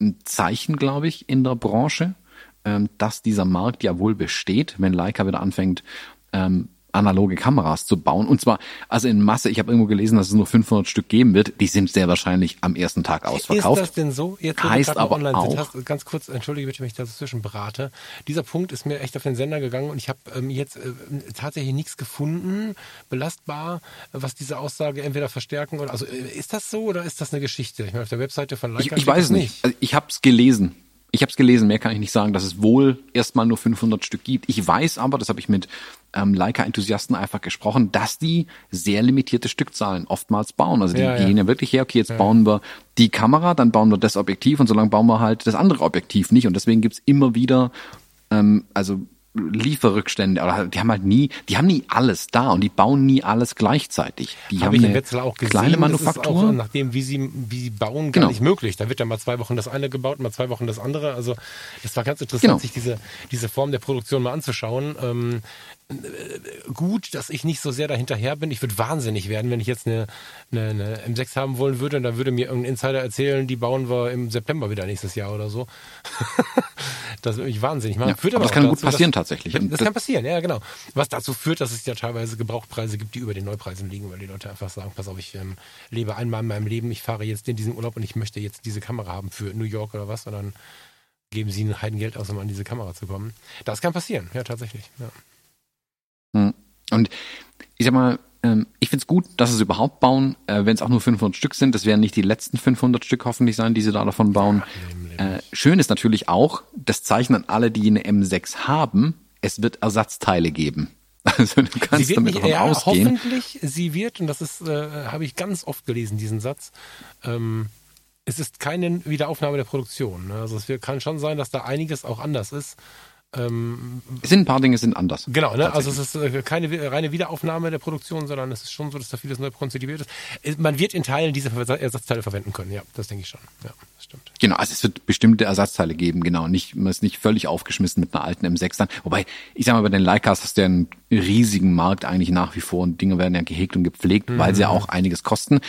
ein Zeichen, glaube ich, in der Branche, ähm, dass dieser Markt ja wohl besteht, wenn Leica wieder anfängt, ähm, analoge Kameras zu bauen. Und zwar, also in Masse, ich habe irgendwo gelesen, dass es nur 500 Stück geben wird. Die sind sehr wahrscheinlich am ersten Tag ausverkauft. Ist das denn so? Jetzt, heißt aber online auch, sind, hast, ganz kurz, entschuldige bitte, wenn ich dazwischen berate. Dieser Punkt ist mir echt auf den Sender gegangen und ich habe ähm, jetzt äh, tatsächlich nichts gefunden, belastbar, was diese Aussage entweder verstärken oder, also äh, ist das so oder ist das eine Geschichte? Ich meine, auf der Webseite von Leica Ich, ich weiß es nicht. Also ich habe es gelesen. Ich habe es gelesen, mehr kann ich nicht sagen, dass es wohl erstmal nur 500 Stück gibt. Ich weiß aber, das habe ich mit ähm, Leica-Enthusiasten einfach gesprochen, dass die sehr limitierte Stückzahlen oftmals bauen. Also die, ja, ja. gehen ja wirklich her, okay, jetzt ja. bauen wir die Kamera, dann bauen wir das Objektiv und so lange bauen wir halt das andere Objektiv nicht. Und deswegen gibt's immer wieder ähm, also Lieferrückstände oder die haben halt nie, die haben nie alles da und die bauen nie alles gleichzeitig. Die Hab haben ich eine Wetzlar auch gesehen, kleine Manufaktur. Auch, nachdem wie sie wie sie bauen gar genau. nicht möglich. Da wird dann mal zwei Wochen das eine gebaut, mal zwei Wochen das andere. Also das war ganz interessant, genau. sich diese diese Form der Produktion mal anzuschauen. Ähm, gut, dass ich nicht so sehr dahinterher bin. Ich würde wahnsinnig werden, wenn ich jetzt eine, eine, eine M6 haben wollen würde und da würde mir irgendein Insider erzählen, die bauen wir im September wieder nächstes Jahr oder so. das würde mich wahnsinnig machen. Ja, aber, aber das kann dazu, gut passieren dass, tatsächlich. Das, das, kann passieren, ja genau. Was dazu führt, dass es ja teilweise Gebrauchpreise gibt, die über den Neupreisen liegen, weil die Leute einfach sagen, pass auf, ich ähm, lebe einmal in meinem Leben, ich fahre jetzt in diesen Urlaub und ich möchte jetzt diese Kamera haben für New York oder was und dann geben sie ein Heidengeld aus, um an diese Kamera zu kommen. Das kann passieren, ja tatsächlich. Ja. Und ich sag mal, ähm, ich finde es gut, dass sie es überhaupt bauen, äh, wenn es auch nur 500 Stück sind. Das werden nicht die letzten 500 Stück hoffentlich sein, die sie da davon bauen. Äh, schön ist natürlich auch, das zeichnen alle, die eine M6 haben, es wird Ersatzteile geben. Also du kannst damit nicht, davon ja, ausgehen. Hoffentlich, sie wird, und das ist, äh, habe ich ganz oft gelesen, diesen Satz, ähm, es ist keine Wiederaufnahme der Produktion. Ne? Also es kann schon sein, dass da einiges auch anders ist. Ähm, es sind ein paar Dinge sind anders. Genau, ne? also es ist äh, keine reine Wiederaufnahme der Produktion, sondern es ist schon so, dass da vieles neu konzipiert ist. Äh, man wird in Teilen diese Ersatzteile verwenden können, ja, das denke ich schon. Ja, das stimmt. Genau, also es wird bestimmte Ersatzteile geben, genau. Nicht, man ist nicht völlig aufgeschmissen mit einer alten M6 dann. Wobei, ich sag mal, bei den Leicas hast du ja einen riesigen Markt eigentlich nach wie vor und Dinge werden ja gehegt und gepflegt, mhm. weil sie ja auch einiges kosten.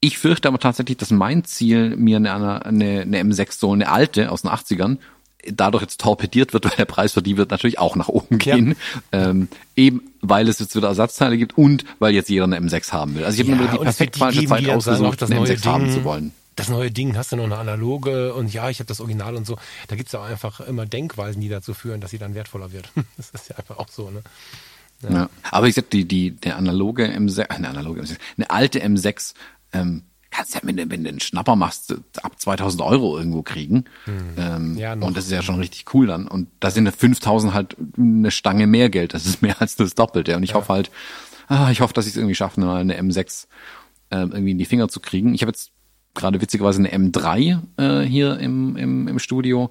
Ich fürchte aber tatsächlich, dass mein Ziel, mir eine, eine, eine M6 so eine alte aus den 80ern dadurch jetzt torpediert wird, weil der Preis für die wird natürlich auch nach oben gehen. Ja. Ähm, eben weil es jetzt wieder Ersatzteile gibt und weil jetzt jeder eine M6 haben will. Also ich habe ja, mir die perfekt falsche Zeit ausgesucht, eine M6 Ding, haben zu wollen. Das neue Ding hast du noch eine analoge und ja, ich habe das Original und so. Da gibt's ja einfach immer Denkweisen, die dazu führen, dass sie dann wertvoller wird. Das ist ja einfach auch so, ne? Ja. ja. Aber ich sag, die, die, der analoge M6, eine analoge M6, eine alte M6, ähm, kannst ja, wenn du, wenn du einen Schnapper machst, ab 2000 Euro irgendwo kriegen. Hm. Ähm, ja, noch. Und das ist ja schon richtig cool dann. Und da sind 5000 halt eine Stange mehr Geld. Das ist mehr als das Doppelte. Und ich ja. hoffe halt, ah, ich hoffe, dass ich es irgendwie schaffe, eine M6 äh, irgendwie in die Finger zu kriegen. Ich habe jetzt gerade witzigerweise eine M3 äh, hier im, im, im Studio.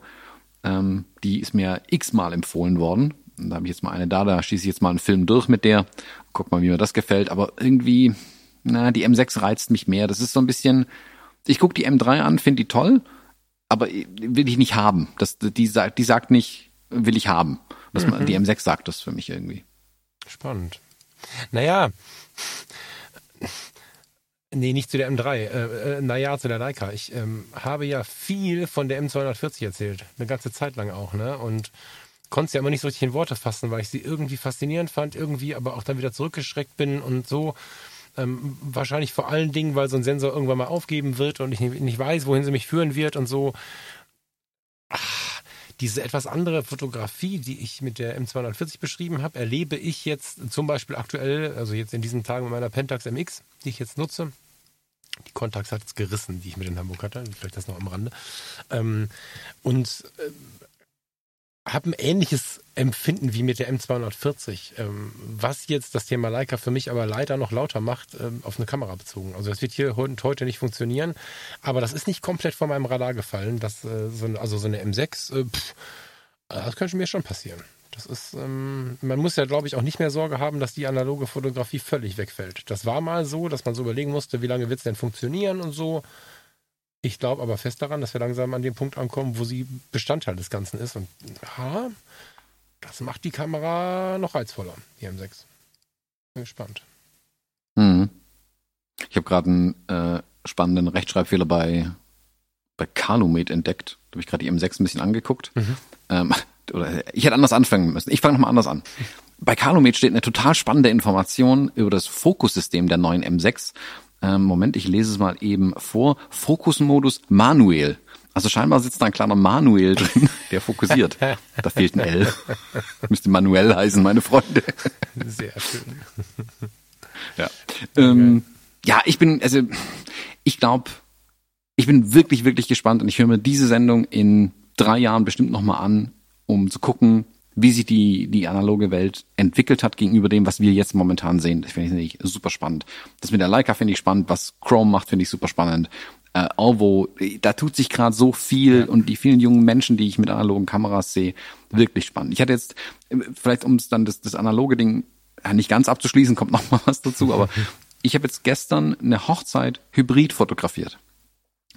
Ähm, die ist mir x-mal empfohlen worden. Und da habe ich jetzt mal eine da, da schieße ich jetzt mal einen Film durch mit der. Guck mal, wie mir das gefällt. Aber irgendwie, na, die M6 reizt mich mehr. Das ist so ein bisschen, ich gucke die M3 an, finde die toll, aber will ich nicht haben. Das, die, sagt, die sagt nicht, will ich haben. Das, mhm. Die M6 sagt das für mich irgendwie. Spannend. Naja, Nee, nicht zu der M3. Äh, äh, naja, zu der Leica. Ich ähm, habe ja viel von der M240 erzählt. Eine ganze Zeit lang auch, ne? Und konnte sie ja immer nicht so richtig in Worte fassen, weil ich sie irgendwie faszinierend fand, irgendwie aber auch dann wieder zurückgeschreckt bin und so. Ähm, wahrscheinlich vor allen Dingen, weil so ein Sensor irgendwann mal aufgeben wird und ich nicht weiß, wohin sie mich führen wird und so. Ach, diese etwas andere Fotografie, die ich mit der M240 beschrieben habe, erlebe ich jetzt zum Beispiel aktuell, also jetzt in diesen Tagen mit meiner Pentax MX, die ich jetzt nutze. Die Contax hat es gerissen, die ich mit in Hamburg hatte. Vielleicht das noch am Rande. Ähm, und äh, habe ein ähnliches Empfinden wie mit der M240, ähm, was jetzt das Thema Leica für mich aber leider noch lauter macht, ähm, auf eine Kamera bezogen. Also das wird hier heute nicht funktionieren, aber das ist nicht komplett von meinem Radar gefallen. Das, äh, so, also so eine M6, äh, pff, das könnte mir schon passieren. Das ist, ähm, man muss ja, glaube ich, auch nicht mehr Sorge haben, dass die analoge Fotografie völlig wegfällt. Das war mal so, dass man so überlegen musste, wie lange wird es denn funktionieren und so. Ich glaube aber fest daran, dass wir langsam an dem Punkt ankommen, wo sie Bestandteil des Ganzen ist. Und ja, das macht die Kamera noch reizvoller, die M6. Bin gespannt. Mhm. Ich habe gerade einen äh, spannenden Rechtschreibfehler bei, bei Calumet entdeckt. Da habe ich gerade die M6 ein bisschen angeguckt. Mhm. Ähm, oder ich hätte anders anfangen müssen. Ich fange nochmal anders an. Bei Calumet steht eine total spannende Information über das Fokussystem der neuen M6. Ähm, Moment, ich lese es mal eben vor. Fokusmodus manuell. Also scheinbar sitzt da ein kleiner Manuel drin, der fokussiert. Da fehlt ein L. Müsste manuell heißen, meine Freunde. Sehr schön. Ja. Ähm, ja, ich bin, also ich glaube, ich bin wirklich, wirklich gespannt und ich höre mir diese Sendung in drei Jahren bestimmt nochmal an, um zu gucken, wie sich die, die analoge Welt entwickelt hat gegenüber dem, was wir jetzt momentan sehen. Das finde ich super spannend. Das mit der Leica finde ich spannend, was Chrome macht, finde ich super spannend. Äh, Alvo, da tut sich gerade so viel und die vielen jungen Menschen, die ich mit analogen Kameras sehe, wirklich spannend. Ich hatte jetzt, äh, vielleicht um es dann das, das analoge Ding nicht ganz abzuschließen, kommt noch mal was dazu, aber ich habe jetzt gestern eine Hochzeit hybrid fotografiert.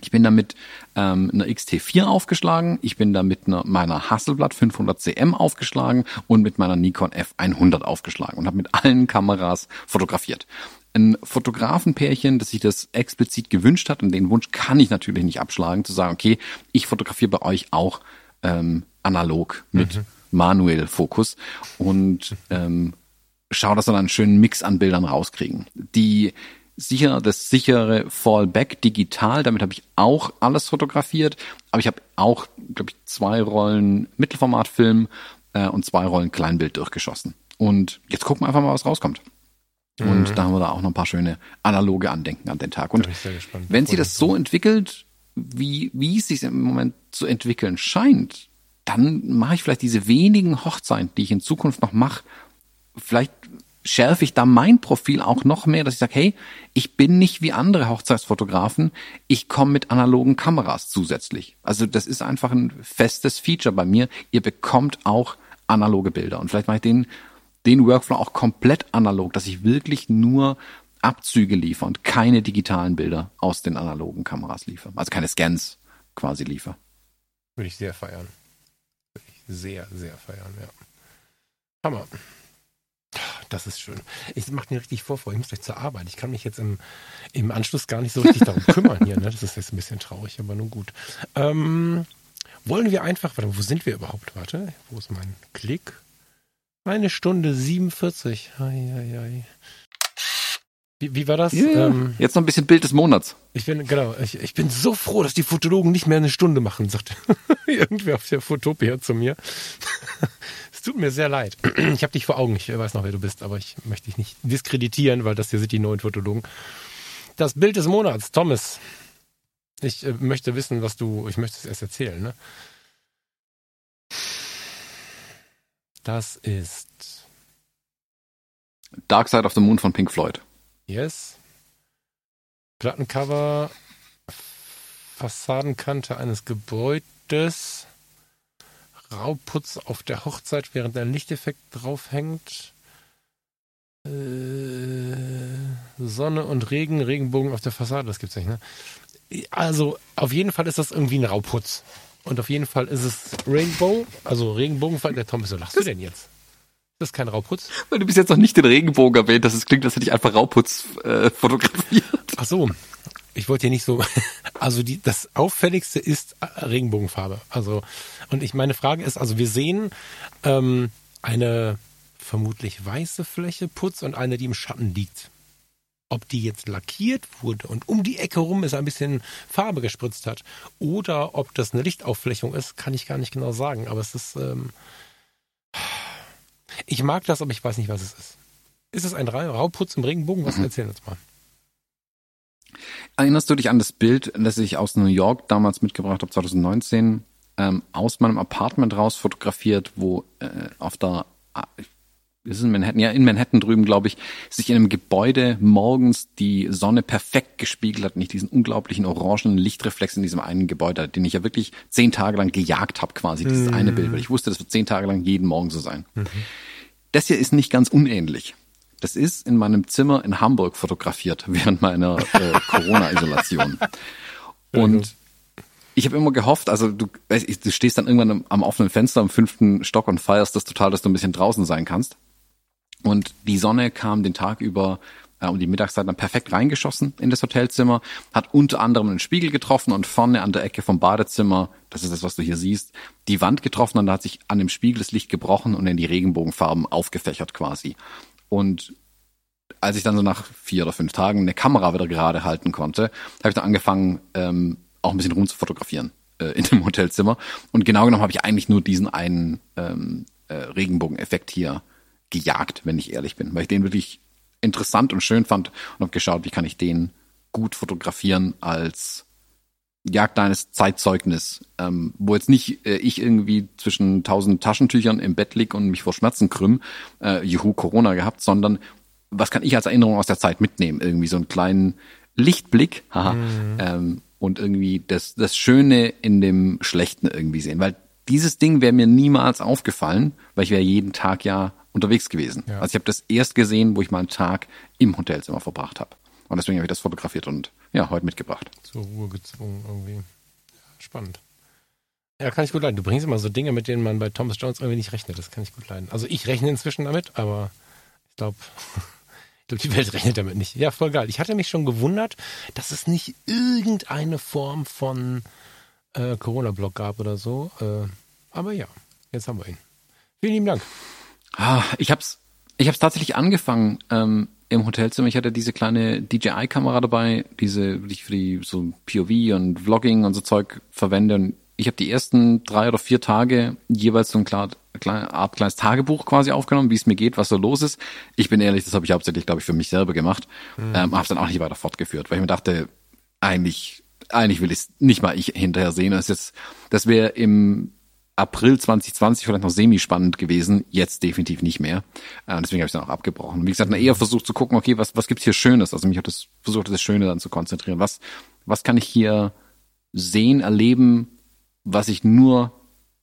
Ich bin damit ähm, einer XT4 aufgeschlagen, ich bin da mit einer, meiner Hasselblad 500 CM aufgeschlagen und mit meiner Nikon F100 aufgeschlagen und habe mit allen Kameras fotografiert. Ein Fotografenpärchen, das sich das explizit gewünscht hat und den Wunsch kann ich natürlich nicht abschlagen, zu sagen, okay, ich fotografiere bei euch auch ähm, analog mit mhm. manuell Fokus und ähm, schau, dass wir dann einen schönen Mix an Bildern rauskriegen. Die sicher das sichere Fallback digital. Damit habe ich auch alles fotografiert. Aber ich habe auch, glaube ich, zwei Rollen Mittelformatfilm äh, und zwei Rollen Kleinbild durchgeschossen. Und jetzt gucken wir einfach mal, was rauskommt. Mhm. Und da haben wir da auch noch ein paar schöne analoge Andenken an den Tag. Und wenn sie das so entwickelt, wie, wie es sich im Moment zu entwickeln scheint, dann mache ich vielleicht diese wenigen Hochzeiten, die ich in Zukunft noch mache, vielleicht schärfe ich da mein Profil auch noch mehr, dass ich sage, hey, ich bin nicht wie andere Hochzeitsfotografen, ich komme mit analogen Kameras zusätzlich. Also das ist einfach ein festes Feature bei mir. Ihr bekommt auch analoge Bilder. Und vielleicht mache ich den, den Workflow auch komplett analog, dass ich wirklich nur Abzüge liefere und keine digitalen Bilder aus den analogen Kameras liefere. Also keine Scans quasi liefere. Würde ich sehr feiern. Würde ich sehr, sehr feiern, ja. Hammer. Das ist schön. Ich mache mir richtig vor, ich muss gleich zur Arbeit. Ich kann mich jetzt im, im Anschluss gar nicht so richtig darum kümmern hier. Ne? Das ist jetzt ein bisschen traurig, aber nun gut. Ähm, wollen wir einfach, warte, wo sind wir überhaupt? Warte, wo ist mein Klick? Eine Stunde 47. Ei, ei, ei. Wie, wie war das? Yeah. Ähm, Jetzt noch ein bisschen Bild des Monats. Ich bin, genau, ich, ich bin so froh, dass die Fotologen nicht mehr eine Stunde machen, sagt irgendwer auf der Fotopia zu mir tut mir sehr leid. Ich habe dich vor Augen, ich weiß noch, wer du bist, aber ich möchte dich nicht diskreditieren, weil das hier sind die neuen Fotologen. Das Bild des Monats, Thomas. Ich äh, möchte wissen, was du, ich möchte es erst erzählen, ne? Das ist Dark Side of the Moon von Pink Floyd. Yes. Plattencover, Fassadenkante eines Gebäudes. Rauputz auf der Hochzeit, während ein Lichteffekt draufhängt. Äh, Sonne und Regen, Regenbogen auf der Fassade, das gibt's nicht, ne? Also, auf jeden Fall ist das irgendwie ein Rauputz. Und auf jeden Fall ist es Rainbow, also Regenbogen, der Tom, wieso lachst du denn jetzt? Das ist kein Rauputz. Weil du bis jetzt noch nicht den Regenbogen erwähnt hast. Es klingt, als hätte ich einfach Rauputz äh, fotografiert. Ach so. Ich wollte hier nicht so. Also die, das auffälligste ist Regenbogenfarbe. Also und ich meine Frage ist, also wir sehen ähm, eine vermutlich weiße Fläche Putz und eine, die im Schatten liegt. Ob die jetzt lackiert wurde und um die Ecke rum ist ein bisschen Farbe gespritzt hat oder ob das eine Lichtaufflächung ist, kann ich gar nicht genau sagen. Aber es ist, ähm, ich mag das, aber ich weiß nicht, was es ist. Ist es ein Rauputz im Regenbogen? Was erzählen uns mal? Erinnerst du dich an das Bild, das ich aus New York damals mitgebracht habe, 2019, ähm, aus meinem Apartment raus fotografiert, wo äh, auf der, ah, ist in Manhattan, ja, in Manhattan drüben, glaube ich, sich in einem Gebäude morgens die Sonne perfekt gespiegelt hat, nicht diesen unglaublichen orangenen Lichtreflex in diesem einen Gebäude, den ich ja wirklich zehn Tage lang gejagt habe, quasi, dieses mhm. eine Bild, weil ich wusste, das wird zehn Tage lang jeden Morgen so sein. Mhm. Das hier ist nicht ganz unähnlich. Das ist in meinem Zimmer in Hamburg fotografiert während meiner äh, Corona-Isolation. Und ich habe immer gehofft, also du, du stehst dann irgendwann am offenen Fenster am fünften Stock und feierst das total, dass du ein bisschen draußen sein kannst. Und die Sonne kam den Tag über äh, um die Mittagszeit dann perfekt reingeschossen in das Hotelzimmer, hat unter anderem einen Spiegel getroffen und vorne an der Ecke vom Badezimmer, das ist das, was du hier siehst, die Wand getroffen und da hat sich an dem Spiegel das Licht gebrochen und in die Regenbogenfarben aufgefächert quasi. Und als ich dann so nach vier oder fünf Tagen eine Kamera wieder gerade halten konnte, habe ich dann angefangen, ähm, auch ein bisschen rum zu fotografieren äh, in dem Hotelzimmer. Und genau genommen habe ich eigentlich nur diesen einen ähm, äh, Regenbogeneffekt hier gejagt, wenn ich ehrlich bin, weil ich den wirklich interessant und schön fand und habe geschaut, wie kann ich den gut fotografieren als ja, kleines Zeitzeugnis, ähm, wo jetzt nicht äh, ich irgendwie zwischen tausend Taschentüchern im Bett lieg und mich vor Schmerzen krümm, äh, juhu, Corona gehabt, sondern was kann ich als Erinnerung aus der Zeit mitnehmen? Irgendwie so einen kleinen Lichtblick, haha, mhm. ähm, und irgendwie das, das Schöne in dem Schlechten irgendwie sehen. Weil dieses Ding wäre mir niemals aufgefallen, weil ich wäre jeden Tag ja unterwegs gewesen. Ja. Also ich habe das erst gesehen, wo ich mal einen Tag im Hotelzimmer verbracht habe. Und deswegen habe ich das fotografiert und ja, heute mitgebracht. Zur Ruhe gezwungen irgendwie. Spannend. Ja, kann ich gut leiden. Du bringst immer so Dinge, mit denen man bei Thomas Jones irgendwie nicht rechnet. Das kann ich gut leiden. Also ich rechne inzwischen damit, aber ich glaube, ich glaube, die Welt rechnet damit nicht. Ja, voll geil. Ich hatte mich schon gewundert, dass es nicht irgendeine Form von äh, Corona-Blog gab oder so. Äh, aber ja, jetzt haben wir ihn. Vielen lieben Dank. Ah, ich hab's, ich hab's tatsächlich angefangen ähm, im Hotelzimmer. Ich hatte diese kleine DJI-Kamera dabei, diese, die ich für die so POV und Vlogging und so Zeug verwende. Und ich habe die ersten drei oder vier Tage jeweils so ein klar, kleine Art kleines Tagebuch quasi aufgenommen, wie es mir geht, was so los ist. Ich bin ehrlich, das habe ich hauptsächlich, glaube ich, für mich selber gemacht. Mhm. Ähm, habe dann auch nicht weiter fortgeführt, weil ich mir dachte, eigentlich, eigentlich will ich nicht mal ich hinterher sehen. Das, ist jetzt, das wäre im April 2020 vielleicht noch semi-spannend gewesen, jetzt definitiv nicht mehr. Äh, deswegen habe ich dann auch abgebrochen. Wie gesagt, eher versucht zu gucken, okay, was, was gibt's hier Schönes? Also mich hat das versucht, das Schöne dann zu konzentrieren. Was, was kann ich hier sehen, erleben, was ich nur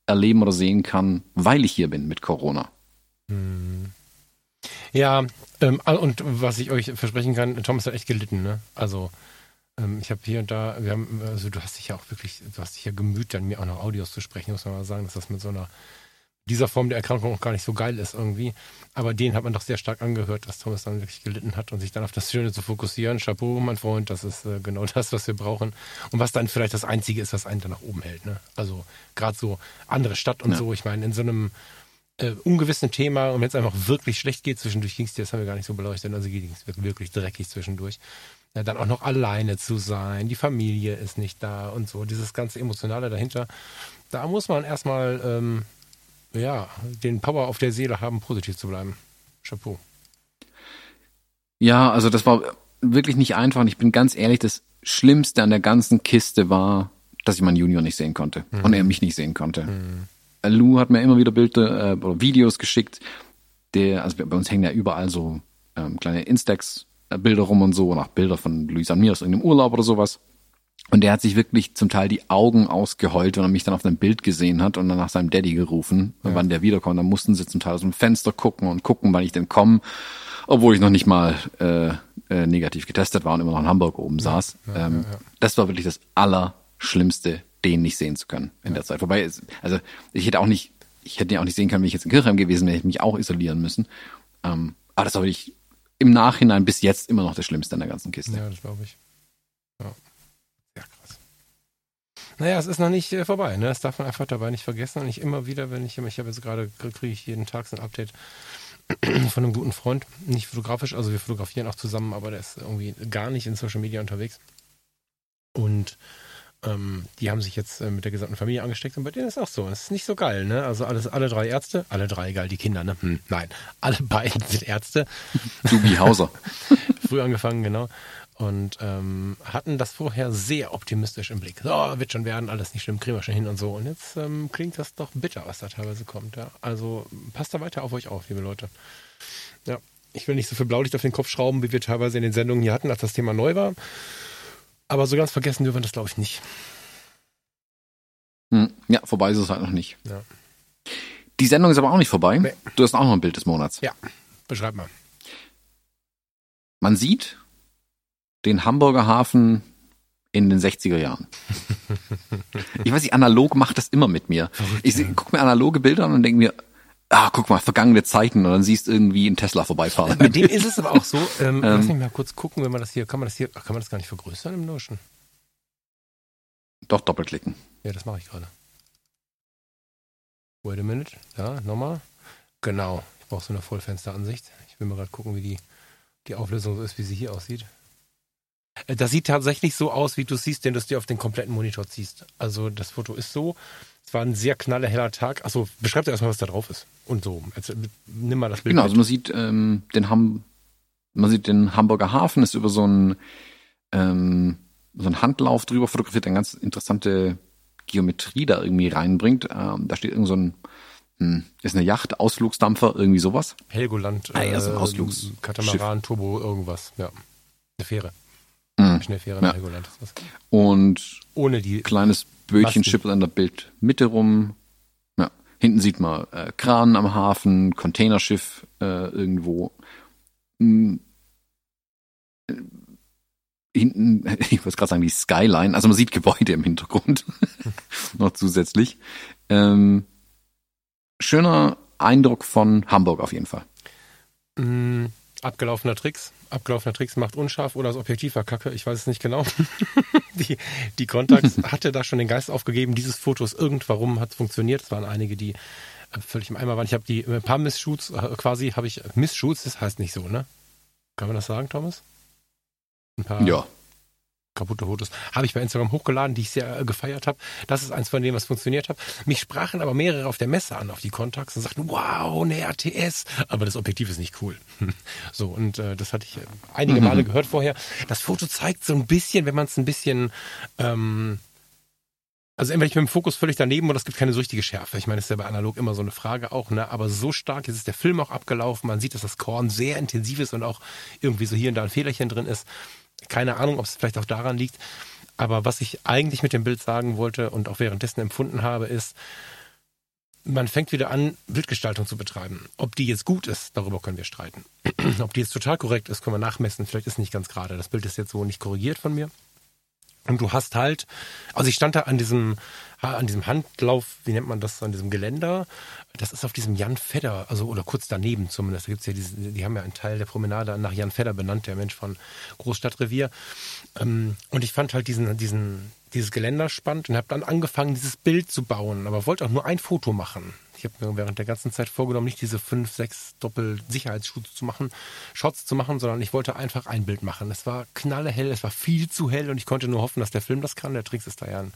erleben oder sehen kann, weil ich hier bin mit Corona? Hm. Ja, ähm, und was ich euch versprechen kann, Thomas hat echt gelitten, ne? Also ich habe hier und da, wir haben, also du hast dich ja auch wirklich, du hast dich ja gemüht, dann mir auch noch Audios zu sprechen, muss man mal sagen, dass das mit so einer dieser Form der Erkrankung auch gar nicht so geil ist irgendwie. Aber den hat man doch sehr stark angehört, dass Thomas dann wirklich gelitten hat und sich dann auf das Schöne zu fokussieren. Chapeau, mein Freund, das ist äh, genau das, was wir brauchen. Und was dann vielleicht das Einzige ist, was einen dann nach oben hält. Ne? Also gerade so andere Stadt und ja. so. Ich meine, in so einem äh, ungewissen Thema und wenn es einfach wirklich schlecht geht, zwischendurch ging es dir, das haben wir gar nicht so beleuchtet, also ging es wirklich dreckig zwischendurch ja, dann auch noch alleine zu sein, die Familie ist nicht da und so, dieses ganze Emotionale dahinter. Da muss man erstmal ähm, ja, den Power auf der Seele haben, positiv zu bleiben. Chapeau. Ja, also das war wirklich nicht einfach. Und ich bin ganz ehrlich, das Schlimmste an der ganzen Kiste war, dass ich meinen Junior nicht sehen konnte mhm. und er mich nicht sehen konnte. Mhm. Lou hat mir immer wieder Bilder äh, oder Videos geschickt. Der, also bei uns hängen ja überall so ähm, kleine Instax Bilder rum und so, und auch Bilder von Luis an mir aus irgendeinem Urlaub oder sowas. Und der hat sich wirklich zum Teil die Augen ausgeheult, wenn er mich dann auf einem Bild gesehen hat und dann nach seinem Daddy gerufen, ja. wann der wiederkommt. Dann mussten sie zum Teil aus dem Fenster gucken und gucken, wann ich denn komme, obwohl ich noch nicht mal äh, äh, negativ getestet war und immer noch in Hamburg oben ja, saß. Ja, ähm, das war wirklich das Allerschlimmste, den nicht sehen zu können in der Zeit. Wobei, also ich hätte auch nicht ich hätte ja auch nicht sehen können, wenn ich jetzt in Kirchheim gewesen wäre, hätte ich mich auch isolieren müssen. Ähm, aber das war wirklich im Nachhinein bis jetzt immer noch das Schlimmste an der ganzen Kiste. Ja, das glaube ich. Ja. ja, krass. Naja, es ist noch nicht äh, vorbei. Ne? Das darf man einfach dabei nicht vergessen. Und ich immer wieder, wenn ich, ich habe jetzt gerade, kriege ich jeden Tag so ein Update von einem guten Freund. Nicht fotografisch, also wir fotografieren auch zusammen, aber der ist irgendwie gar nicht in Social Media unterwegs. Und ähm, die haben sich jetzt äh, mit der gesamten Familie angesteckt und bei denen ist auch so. Es ist nicht so geil, ne? Also alles, alle drei Ärzte, alle drei egal, die Kinder, ne? Hm, nein, alle beiden sind Ärzte. Dubi Hauser. Früh angefangen, genau. Und ähm, hatten das vorher sehr optimistisch im Blick. So, wird schon werden, alles nicht schlimm, kriegen wir schon hin und so. Und jetzt ähm, klingt das doch bitter, was da teilweise kommt. Ja? Also passt da weiter auf euch auf, liebe Leute. Ja, ich will nicht so viel Blaulicht auf den Kopf schrauben, wie wir teilweise in den Sendungen hier hatten, als das Thema neu war. Aber so ganz vergessen dürfen wir das, glaube ich, nicht. Hm, ja, vorbei ist es halt noch nicht. Ja. Die Sendung ist aber auch nicht vorbei. Nee. Du hast auch noch ein Bild des Monats. Ja, beschreib mal. Man sieht den Hamburger Hafen in den 60er Jahren. ich weiß nicht, analog macht das immer mit mir. Verrückt, ich ja. gucke mir analoge Bilder an und denke mir, ah, guck mal, vergangene Zeiten und dann siehst du irgendwie einen Tesla vorbeifahren. Bei dem ist es aber auch so, ähm, ähm, lass mich mal kurz gucken, wenn man das hier, kann man das hier, kann man das gar nicht vergrößern im Notion? Doch, doppelklicken. Ja, das mache ich gerade. Wait a minute. Ja, nochmal. Genau. Ich brauche so eine Vollfensteransicht. Ich will mal gerade gucken, wie die, die Auflösung so ist, wie sie hier aussieht. Äh, das sieht tatsächlich so aus, wie du siehst, wenn du es dir auf den kompletten Monitor ziehst. Also das Foto ist so. Es war ein sehr knallerheller Tag. Achso, beschreib dir erstmal, was da drauf ist. Und so. Also, nimm mal das Bild. Genau, mit. also man sieht ähm, den Ham man sieht den Hamburger Hafen, ist über so ein ähm, so ein Handlauf drüber fotografiert, eine ganz interessante Geometrie da irgendwie reinbringt. Ähm, da steht irgend so ein hm, ist eine Yacht, Ausflugsdampfer, irgendwie sowas. Helgoland, ah, ja, so ein Ausflugs Katamaran, Turbo, irgendwas, ja. Eine Fähre. Mhm. Schnellfähre ja. Helgoland. Und ohne die kleines Bötchen schippert an der Bildmitte rum. Ja. Hinten sieht man äh, Kran am Hafen, Containerschiff äh, irgendwo. Mhm. Hinten, ich wollte gerade sagen, die Skyline, also man sieht Gebäude im Hintergrund noch zusätzlich. Ähm, schöner Eindruck von Hamburg auf jeden Fall. Mm, abgelaufener Tricks abgelaufener Tricks macht unscharf oder das Objektiv war kacke, ich weiß es nicht genau. die, die Contax hatte da schon den Geist aufgegeben, dieses Foto ist irgendwann hat funktioniert. Es waren einige, die äh, völlig im Eimer waren. Ich habe die ein paar Missshoots äh, quasi, habe ich Missshoots, das heißt nicht so, ne? Kann man das sagen, Thomas? Ein paar ja kaputte Fotos, habe ich bei Instagram hochgeladen, die ich sehr äh, gefeiert habe. Das ist eins von denen, was funktioniert hat. Mich sprachen aber mehrere auf der Messe an, auf die Kontakts und sagten, wow, eine RTS, aber das Objektiv ist nicht cool. so, und äh, das hatte ich äh, einige mhm. Male gehört vorher. Das Foto zeigt so ein bisschen, wenn man es ein bisschen ähm, also entweder ich bin im Fokus völlig daneben oder es gibt keine so richtige Schärfe. Ich meine, das ist ja bei analog immer so eine Frage auch, ne? Aber so stark ist der Film auch abgelaufen. Man sieht, dass das Korn sehr intensiv ist und auch irgendwie so hier und da ein Fehlerchen drin ist. Keine Ahnung, ob es vielleicht auch daran liegt. Aber was ich eigentlich mit dem Bild sagen wollte und auch währenddessen empfunden habe, ist, man fängt wieder an, Bildgestaltung zu betreiben. Ob die jetzt gut ist, darüber können wir streiten. Ob die jetzt total korrekt ist, können wir nachmessen. Vielleicht ist nicht ganz gerade. Das Bild ist jetzt so nicht korrigiert von mir. Und du hast halt, also ich stand da an diesem, an diesem Handlauf, wie nennt man das, an diesem Geländer. Das ist auf diesem Jan Fedder, also oder kurz daneben zumindest. Da gibt's ja diese, die haben ja einen Teil der Promenade nach Jan Fedder benannt, der Mensch von Großstadtrevier. Ähm, und ich fand halt diesen, diesen, dieses Geländer spannend und habe dann angefangen, dieses Bild zu bauen, aber wollte auch nur ein Foto machen. Ich habe mir während der ganzen Zeit vorgenommen, nicht diese fünf, sechs Doppel-Sicherheitsschutz zu machen, Shots zu machen, sondern ich wollte einfach ein Bild machen. Es war knallehell, es war viel zu hell und ich konnte nur hoffen, dass der Film das kann. Der Tricks ist da ja ein,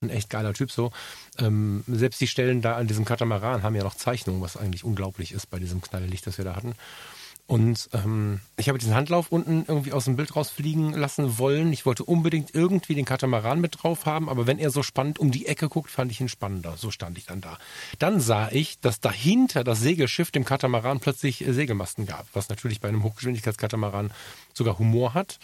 ein echt geiler Typ so. Ähm, selbst die Stellen da an diesem Katamaran haben ja noch Zeichnungen, was eigentlich unglaublich ist bei diesem Knalllicht, das wir da hatten. Und ähm, ich habe diesen Handlauf unten irgendwie aus dem Bild rausfliegen lassen wollen. Ich wollte unbedingt irgendwie den Katamaran mit drauf haben, aber wenn er so spannend um die Ecke guckt, fand ich ihn spannender. So stand ich dann da. Dann sah ich, dass dahinter das Segelschiff dem Katamaran plötzlich äh, Segelmasten gab, was natürlich bei einem Hochgeschwindigkeitskatamaran sogar Humor hat.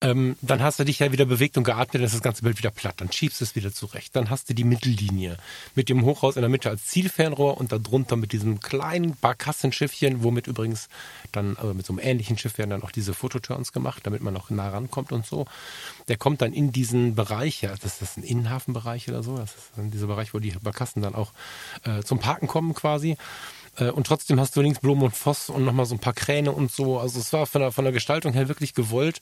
Ähm, dann hast du dich ja wieder bewegt und geatmet, dann ist das ganze Bild wieder platt. Dann schiebst du es wieder zurecht. Dann hast du die Mittellinie mit dem Hochhaus in der Mitte als Zielfernrohr und darunter mit diesem kleinen Barkassenschiffchen, womit übrigens dann, also mit so einem ähnlichen Schiff werden dann auch diese Fototurns gemacht, damit man noch nah rankommt und so. Der kommt dann in diesen Bereich, ja, das ist ein Innenhafenbereich oder so, das ist dann dieser Bereich, wo die Barkassen dann auch äh, zum Parken kommen quasi. Äh, und trotzdem hast du links Blumen und Voss und nochmal so ein paar Kräne und so. Also es war von der, von der Gestaltung her wirklich gewollt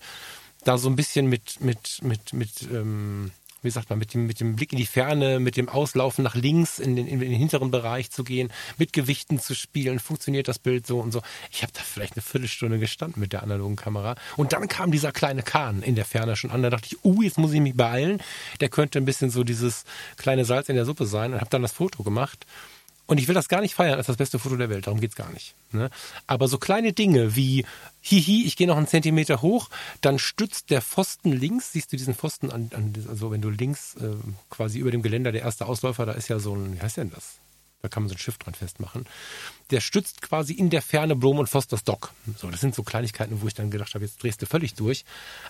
da so ein bisschen mit, mit, mit, mit, ähm, wie sagt man, mit dem, mit dem Blick in die Ferne, mit dem Auslaufen nach links in den, in den hinteren Bereich zu gehen, mit Gewichten zu spielen, funktioniert das Bild so und so. Ich habe da vielleicht eine Viertelstunde gestanden mit der analogen Kamera. Und dann kam dieser kleine Kahn in der Ferne schon an. Da dachte ich, uh, jetzt muss ich mich beeilen. Der könnte ein bisschen so dieses kleine Salz in der Suppe sein und habe dann das Foto gemacht. Und ich will das gar nicht feiern als das beste Foto der Welt, darum geht's gar nicht. Ne? Aber so kleine Dinge wie, hihi, ich gehe noch einen Zentimeter hoch, dann stützt der Pfosten links, siehst du diesen Pfosten an, an also wenn du links äh, quasi über dem Geländer, der erste Ausläufer, da ist ja so ein, wie heißt denn das? Da kann man so ein Schiff dran festmachen. Der stützt quasi in der Ferne Blom und das Dock. So, das sind so Kleinigkeiten, wo ich dann gedacht habe, jetzt drehst du völlig durch.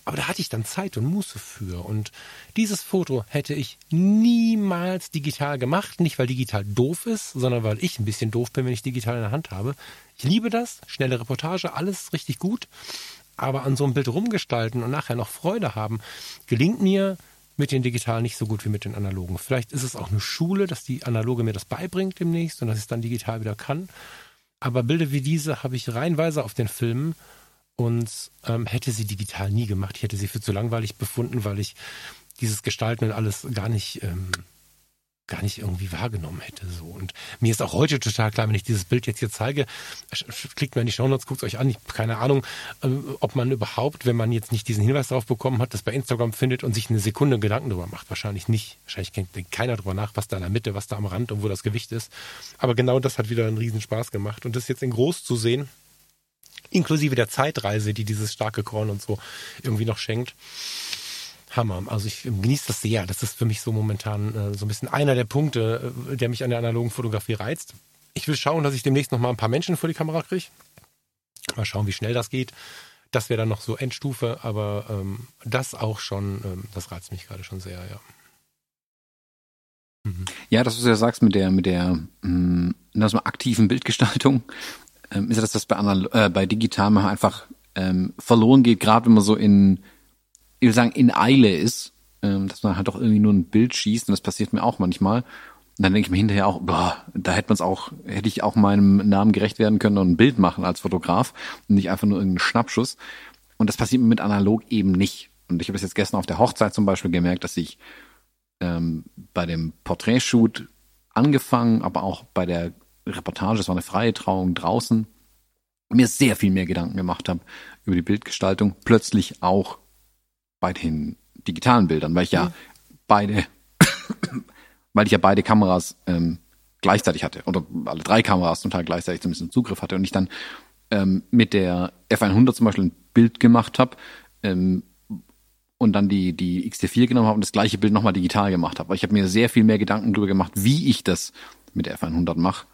Aber da hatte ich dann Zeit und Muße für. Und dieses Foto hätte ich niemals digital gemacht. Nicht, weil digital doof ist, sondern weil ich ein bisschen doof bin, wenn ich digital in der Hand habe. Ich liebe das. Schnelle Reportage, alles richtig gut. Aber an so einem Bild rumgestalten und nachher noch Freude haben, gelingt mir mit den digitalen nicht so gut wie mit den analogen. Vielleicht ist es auch eine Schule, dass die analoge mir das beibringt demnächst und dass ich es dann digital wieder kann. Aber Bilder wie diese habe ich reihenweise auf den Filmen und ähm, hätte sie digital nie gemacht. Ich hätte sie für zu langweilig befunden, weil ich dieses Gestalten und alles gar nicht ähm, gar nicht irgendwie wahrgenommen hätte. So. Und mir ist auch heute total klar, wenn ich dieses Bild jetzt hier zeige, klickt mal in die Shownotes, guckt es euch an. Ich keine Ahnung, äh, ob man überhaupt, wenn man jetzt nicht diesen Hinweis darauf bekommen hat, das bei Instagram findet und sich eine Sekunde Gedanken darüber macht. Wahrscheinlich nicht. Wahrscheinlich denkt keiner darüber nach, was da in der Mitte, was da am Rand und wo das Gewicht ist. Aber genau das hat wieder einen riesen Spaß gemacht. Und das jetzt in groß zu sehen, inklusive der Zeitreise, die dieses starke Korn und so irgendwie noch schenkt, Hammer. Also ich genieße das sehr. Das ist für mich so momentan äh, so ein bisschen einer der Punkte, äh, der mich an der analogen Fotografie reizt. Ich will schauen, dass ich demnächst noch mal ein paar Menschen vor die Kamera kriege. Mal schauen, wie schnell das geht. Das wäre dann noch so Endstufe, aber ähm, das auch schon, ähm, das reizt mich gerade schon sehr, ja. Mhm. Ja, das, was du ja sagst mit der, mit der mh, mm, aktiven Bildgestaltung, ähm, ist ja das, was bei, äh, bei digital einfach ähm, verloren geht, gerade wenn man so in ich will sagen, in Eile ist, ähm, dass man halt doch irgendwie nur ein Bild schießt und das passiert mir auch manchmal. Und dann denke ich mir hinterher auch, boah, da hätte man es auch, hätte ich auch meinem Namen gerecht werden können und ein Bild machen als Fotograf und nicht einfach nur irgendeinen Schnappschuss. Und das passiert mir mit analog eben nicht. Und ich habe es jetzt gestern auf der Hochzeit zum Beispiel gemerkt, dass ich ähm, bei dem Porträtshoot angefangen, aber auch bei der Reportage, es war eine freie Trauung draußen, mir sehr viel mehr Gedanken gemacht habe über die Bildgestaltung, plötzlich auch bei den digitalen Bildern, weil ich ja, ja. beide, weil ich ja beide Kameras ähm, gleichzeitig hatte oder alle drei Kameras zum Teil gleichzeitig zumindest im Zugriff hatte und ich dann ähm, mit der F100 zum Beispiel ein Bild gemacht habe ähm, und dann die die XT4 genommen habe und das gleiche Bild nochmal digital gemacht habe. Weil ich habe mir sehr viel mehr Gedanken darüber gemacht, wie ich das mit der F100 mache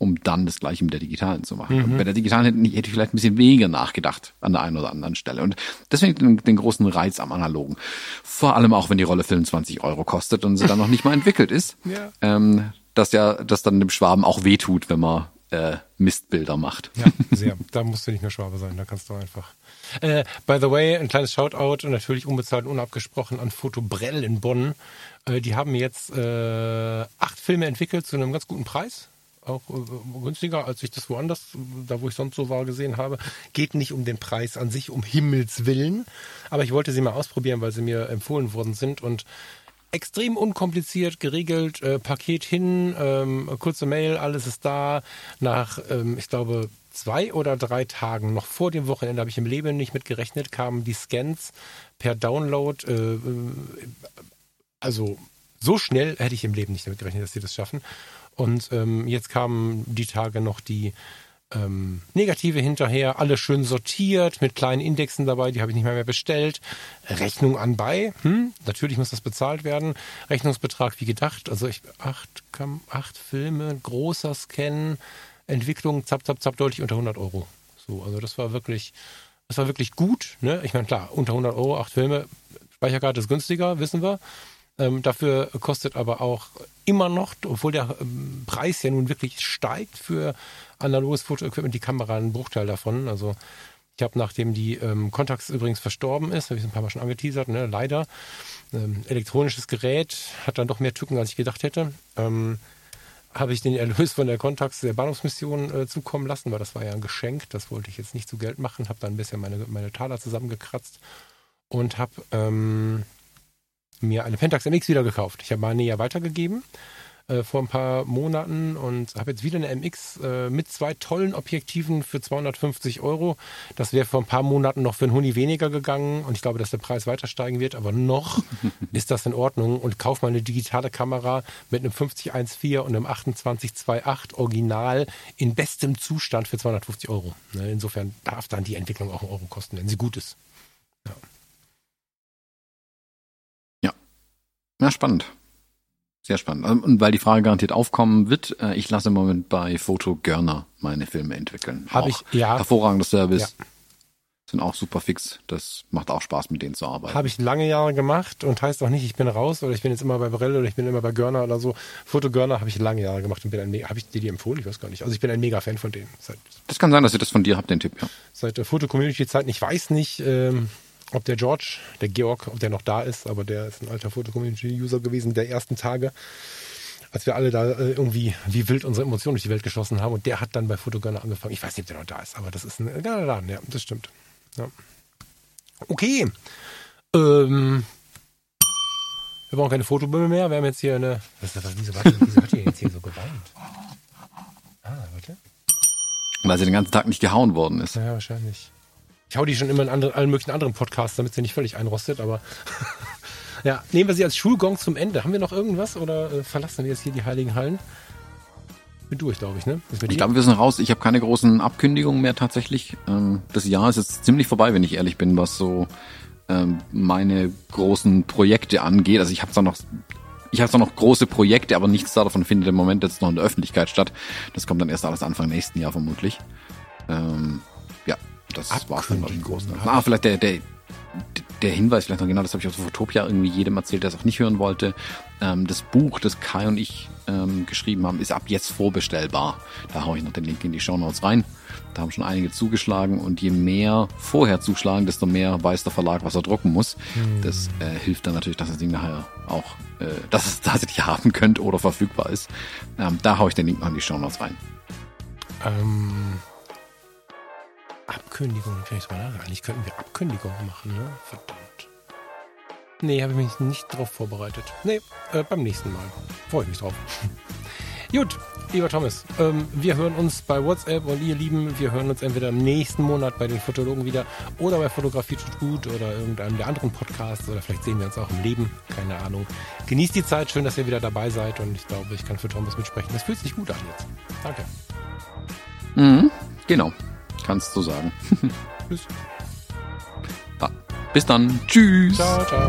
um dann das gleiche mit der digitalen zu machen. Mhm. Bei der digitalen hätte, hätte, ich vielleicht ein bisschen weniger nachgedacht an der einen oder anderen Stelle. Und deswegen den, den großen Reiz am Analogen. Vor allem auch, wenn die Rolle 25 Euro kostet und sie dann noch nicht mal entwickelt ist. Ja. Ähm, dass ja, dass dann dem Schwaben auch wehtut, wenn man äh, Mistbilder macht. Ja, sehr. Da musst du nicht mehr Schwabe sein, da kannst du einfach. Äh, by the way, ein kleines Shoutout und natürlich unbezahlt und unabgesprochen an Foto Brell in Bonn. Äh, die haben jetzt äh, acht Filme entwickelt zu einem ganz guten Preis auch äh, günstiger, als ich das woanders, da wo ich sonst so war, gesehen habe. Geht nicht um den Preis an sich, um Himmels Willen. Aber ich wollte sie mal ausprobieren, weil sie mir empfohlen worden sind und extrem unkompliziert geregelt, äh, Paket hin, ähm, kurze Mail, alles ist da. Nach, ähm, ich glaube, zwei oder drei Tagen, noch vor dem Wochenende, habe ich im Leben nicht mit gerechnet, kamen die Scans per Download. Äh, äh also so schnell hätte ich im Leben nicht damit gerechnet, dass sie das schaffen. Und ähm, jetzt kamen die Tage noch die ähm, Negative hinterher, alle schön sortiert, mit kleinen Indexen dabei, die habe ich nicht mehr, mehr bestellt. Rechnung anbei, hm, natürlich muss das bezahlt werden. Rechnungsbetrag wie gedacht, also ich acht, acht Filme, großer Scan, Entwicklung, zap, zap, zap, deutlich unter 100 Euro. So, also das war wirklich Das war wirklich gut. Ne? Ich meine, klar, unter 100 Euro, acht Filme, Speicherkarte ist günstiger, wissen wir. Ähm, dafür kostet aber auch immer noch, obwohl der ähm, Preis ja nun wirklich steigt für analoges Fotoequipment, die Kamera einen Bruchteil davon. Also ich habe, nachdem die ähm, Contax übrigens verstorben ist, habe ich es ein paar Mal schon angeteasert, ne, leider, ähm, elektronisches Gerät hat dann doch mehr Tücken, als ich gedacht hätte. Ähm, habe ich den Erlös von der Contax der Bahnhofsmission äh, zukommen lassen, weil das war ja ein Geschenk. Das wollte ich jetzt nicht zu Geld machen. Habe dann ein bisschen meine, meine Taler zusammengekratzt und habe ähm, mir eine Pentax MX wieder gekauft. Ich habe meine ja weitergegeben äh, vor ein paar Monaten und habe jetzt wieder eine MX äh, mit zwei tollen Objektiven für 250 Euro. Das wäre vor ein paar Monaten noch für einen Huni weniger gegangen und ich glaube, dass der Preis weiter steigen wird, aber noch ist das in Ordnung und kauf mal eine digitale Kamera mit einem 5014 und einem 2828 Original in bestem Zustand für 250 Euro. Ne, insofern darf dann die Entwicklung auch einen Euro kosten, wenn sie gut ist. Ja, ja spannend. Sehr spannend. Ähm, und weil die Frage garantiert aufkommen wird, äh, ich lasse im Moment bei Foto Görner meine Filme entwickeln. Habe ich, ja. Hervorragender Service. Ja. Sind auch super fix. Das macht auch Spaß, mit denen zu arbeiten. Habe ich lange Jahre gemacht und heißt auch nicht, ich bin raus oder ich bin jetzt immer bei Brille oder ich bin immer bei Görner oder so. Foto Görner habe ich lange Jahre gemacht und bin ein, habe ich dir die empfohlen? Ich weiß gar nicht. Also ich bin ein mega Fan von denen. Seit, das kann sein, dass ihr das von dir habt, den Tipp, ja. Seit der Foto-Community-Zeiten. Ich weiß nicht, ähm, ob der George, der Georg, ob der noch da ist, aber der ist ein alter Foto-Community-User gewesen der ersten Tage, als wir alle da äh, irgendwie wie wild unsere Emotionen durch die Welt geschossen haben. Und der hat dann bei Fotogunner angefangen. Ich weiß nicht, ob der noch da ist, aber das ist ein geiler Laden, ja, das stimmt. Ja. Okay. Ähm, wir brauchen keine Fotobümme mehr. Wir haben jetzt hier eine. Was, was, wieso, warte, wieso hat ihr jetzt hier so geweint? Ah, warte. Weil sie den ganzen Tag nicht gehauen worden ist. Ja, wahrscheinlich. Ich hau die schon immer in andere, allen möglichen anderen Podcasts, damit sie nicht völlig einrostet, aber ja, nehmen wir sie als Schulgong zum Ende. Haben wir noch irgendwas oder äh, verlassen wir jetzt hier die Heiligen Hallen? Bin durch, glaube ich, ne? Ich glaube, wir sind raus. Ich habe keine großen Abkündigungen mehr tatsächlich. Ähm, das Jahr ist jetzt ziemlich vorbei, wenn ich ehrlich bin, was so ähm, meine großen Projekte angeht. Also ich habe zwar noch ich habe zwar noch große Projekte, aber nichts davon findet im Moment jetzt noch in der Öffentlichkeit statt. Das kommt dann erst alles Anfang nächsten Jahr vermutlich. Ähm, das war schon was Großen. Ah, vielleicht der, der, der Hinweis vielleicht noch genau, das habe ich auf Fotopia irgendwie jedem erzählt, der es auch nicht hören wollte. Ähm, das Buch, das Kai und ich ähm, geschrieben haben, ist ab jetzt vorbestellbar. Da haue ich noch den Link in die Show Notes rein. Da haben schon einige zugeschlagen und je mehr vorher zuschlagen, desto mehr weiß der Verlag, was er drucken muss. Hm. Das äh, hilft dann natürlich, dass das Ding nachher auch, äh, dass es tatsächlich haben könnt oder verfügbar ist. Ähm, da haue ich den Link noch in die Show Notes rein. Ähm, Abkündigung, vielleicht mal Eigentlich könnten wir Abkündigungen machen, ne? Verdammt. Nee, habe ich mich nicht drauf vorbereitet. Nee, äh, beim nächsten Mal. Freue ich mich drauf. Gut, lieber Thomas, ähm, wir hören uns bei WhatsApp und ihr Lieben, wir hören uns entweder im nächsten Monat bei den Fotologen wieder oder bei Fotografie tut gut oder irgendeinem der anderen Podcasts oder vielleicht sehen wir uns auch im Leben, keine Ahnung. Genießt die Zeit, schön, dass ihr wieder dabei seid und ich glaube, ich kann für Thomas mitsprechen. Das fühlt sich gut an jetzt. Danke. Mhm, genau. Kannst du sagen. Bis. Bis dann. Tschüss. Ciao, ciao.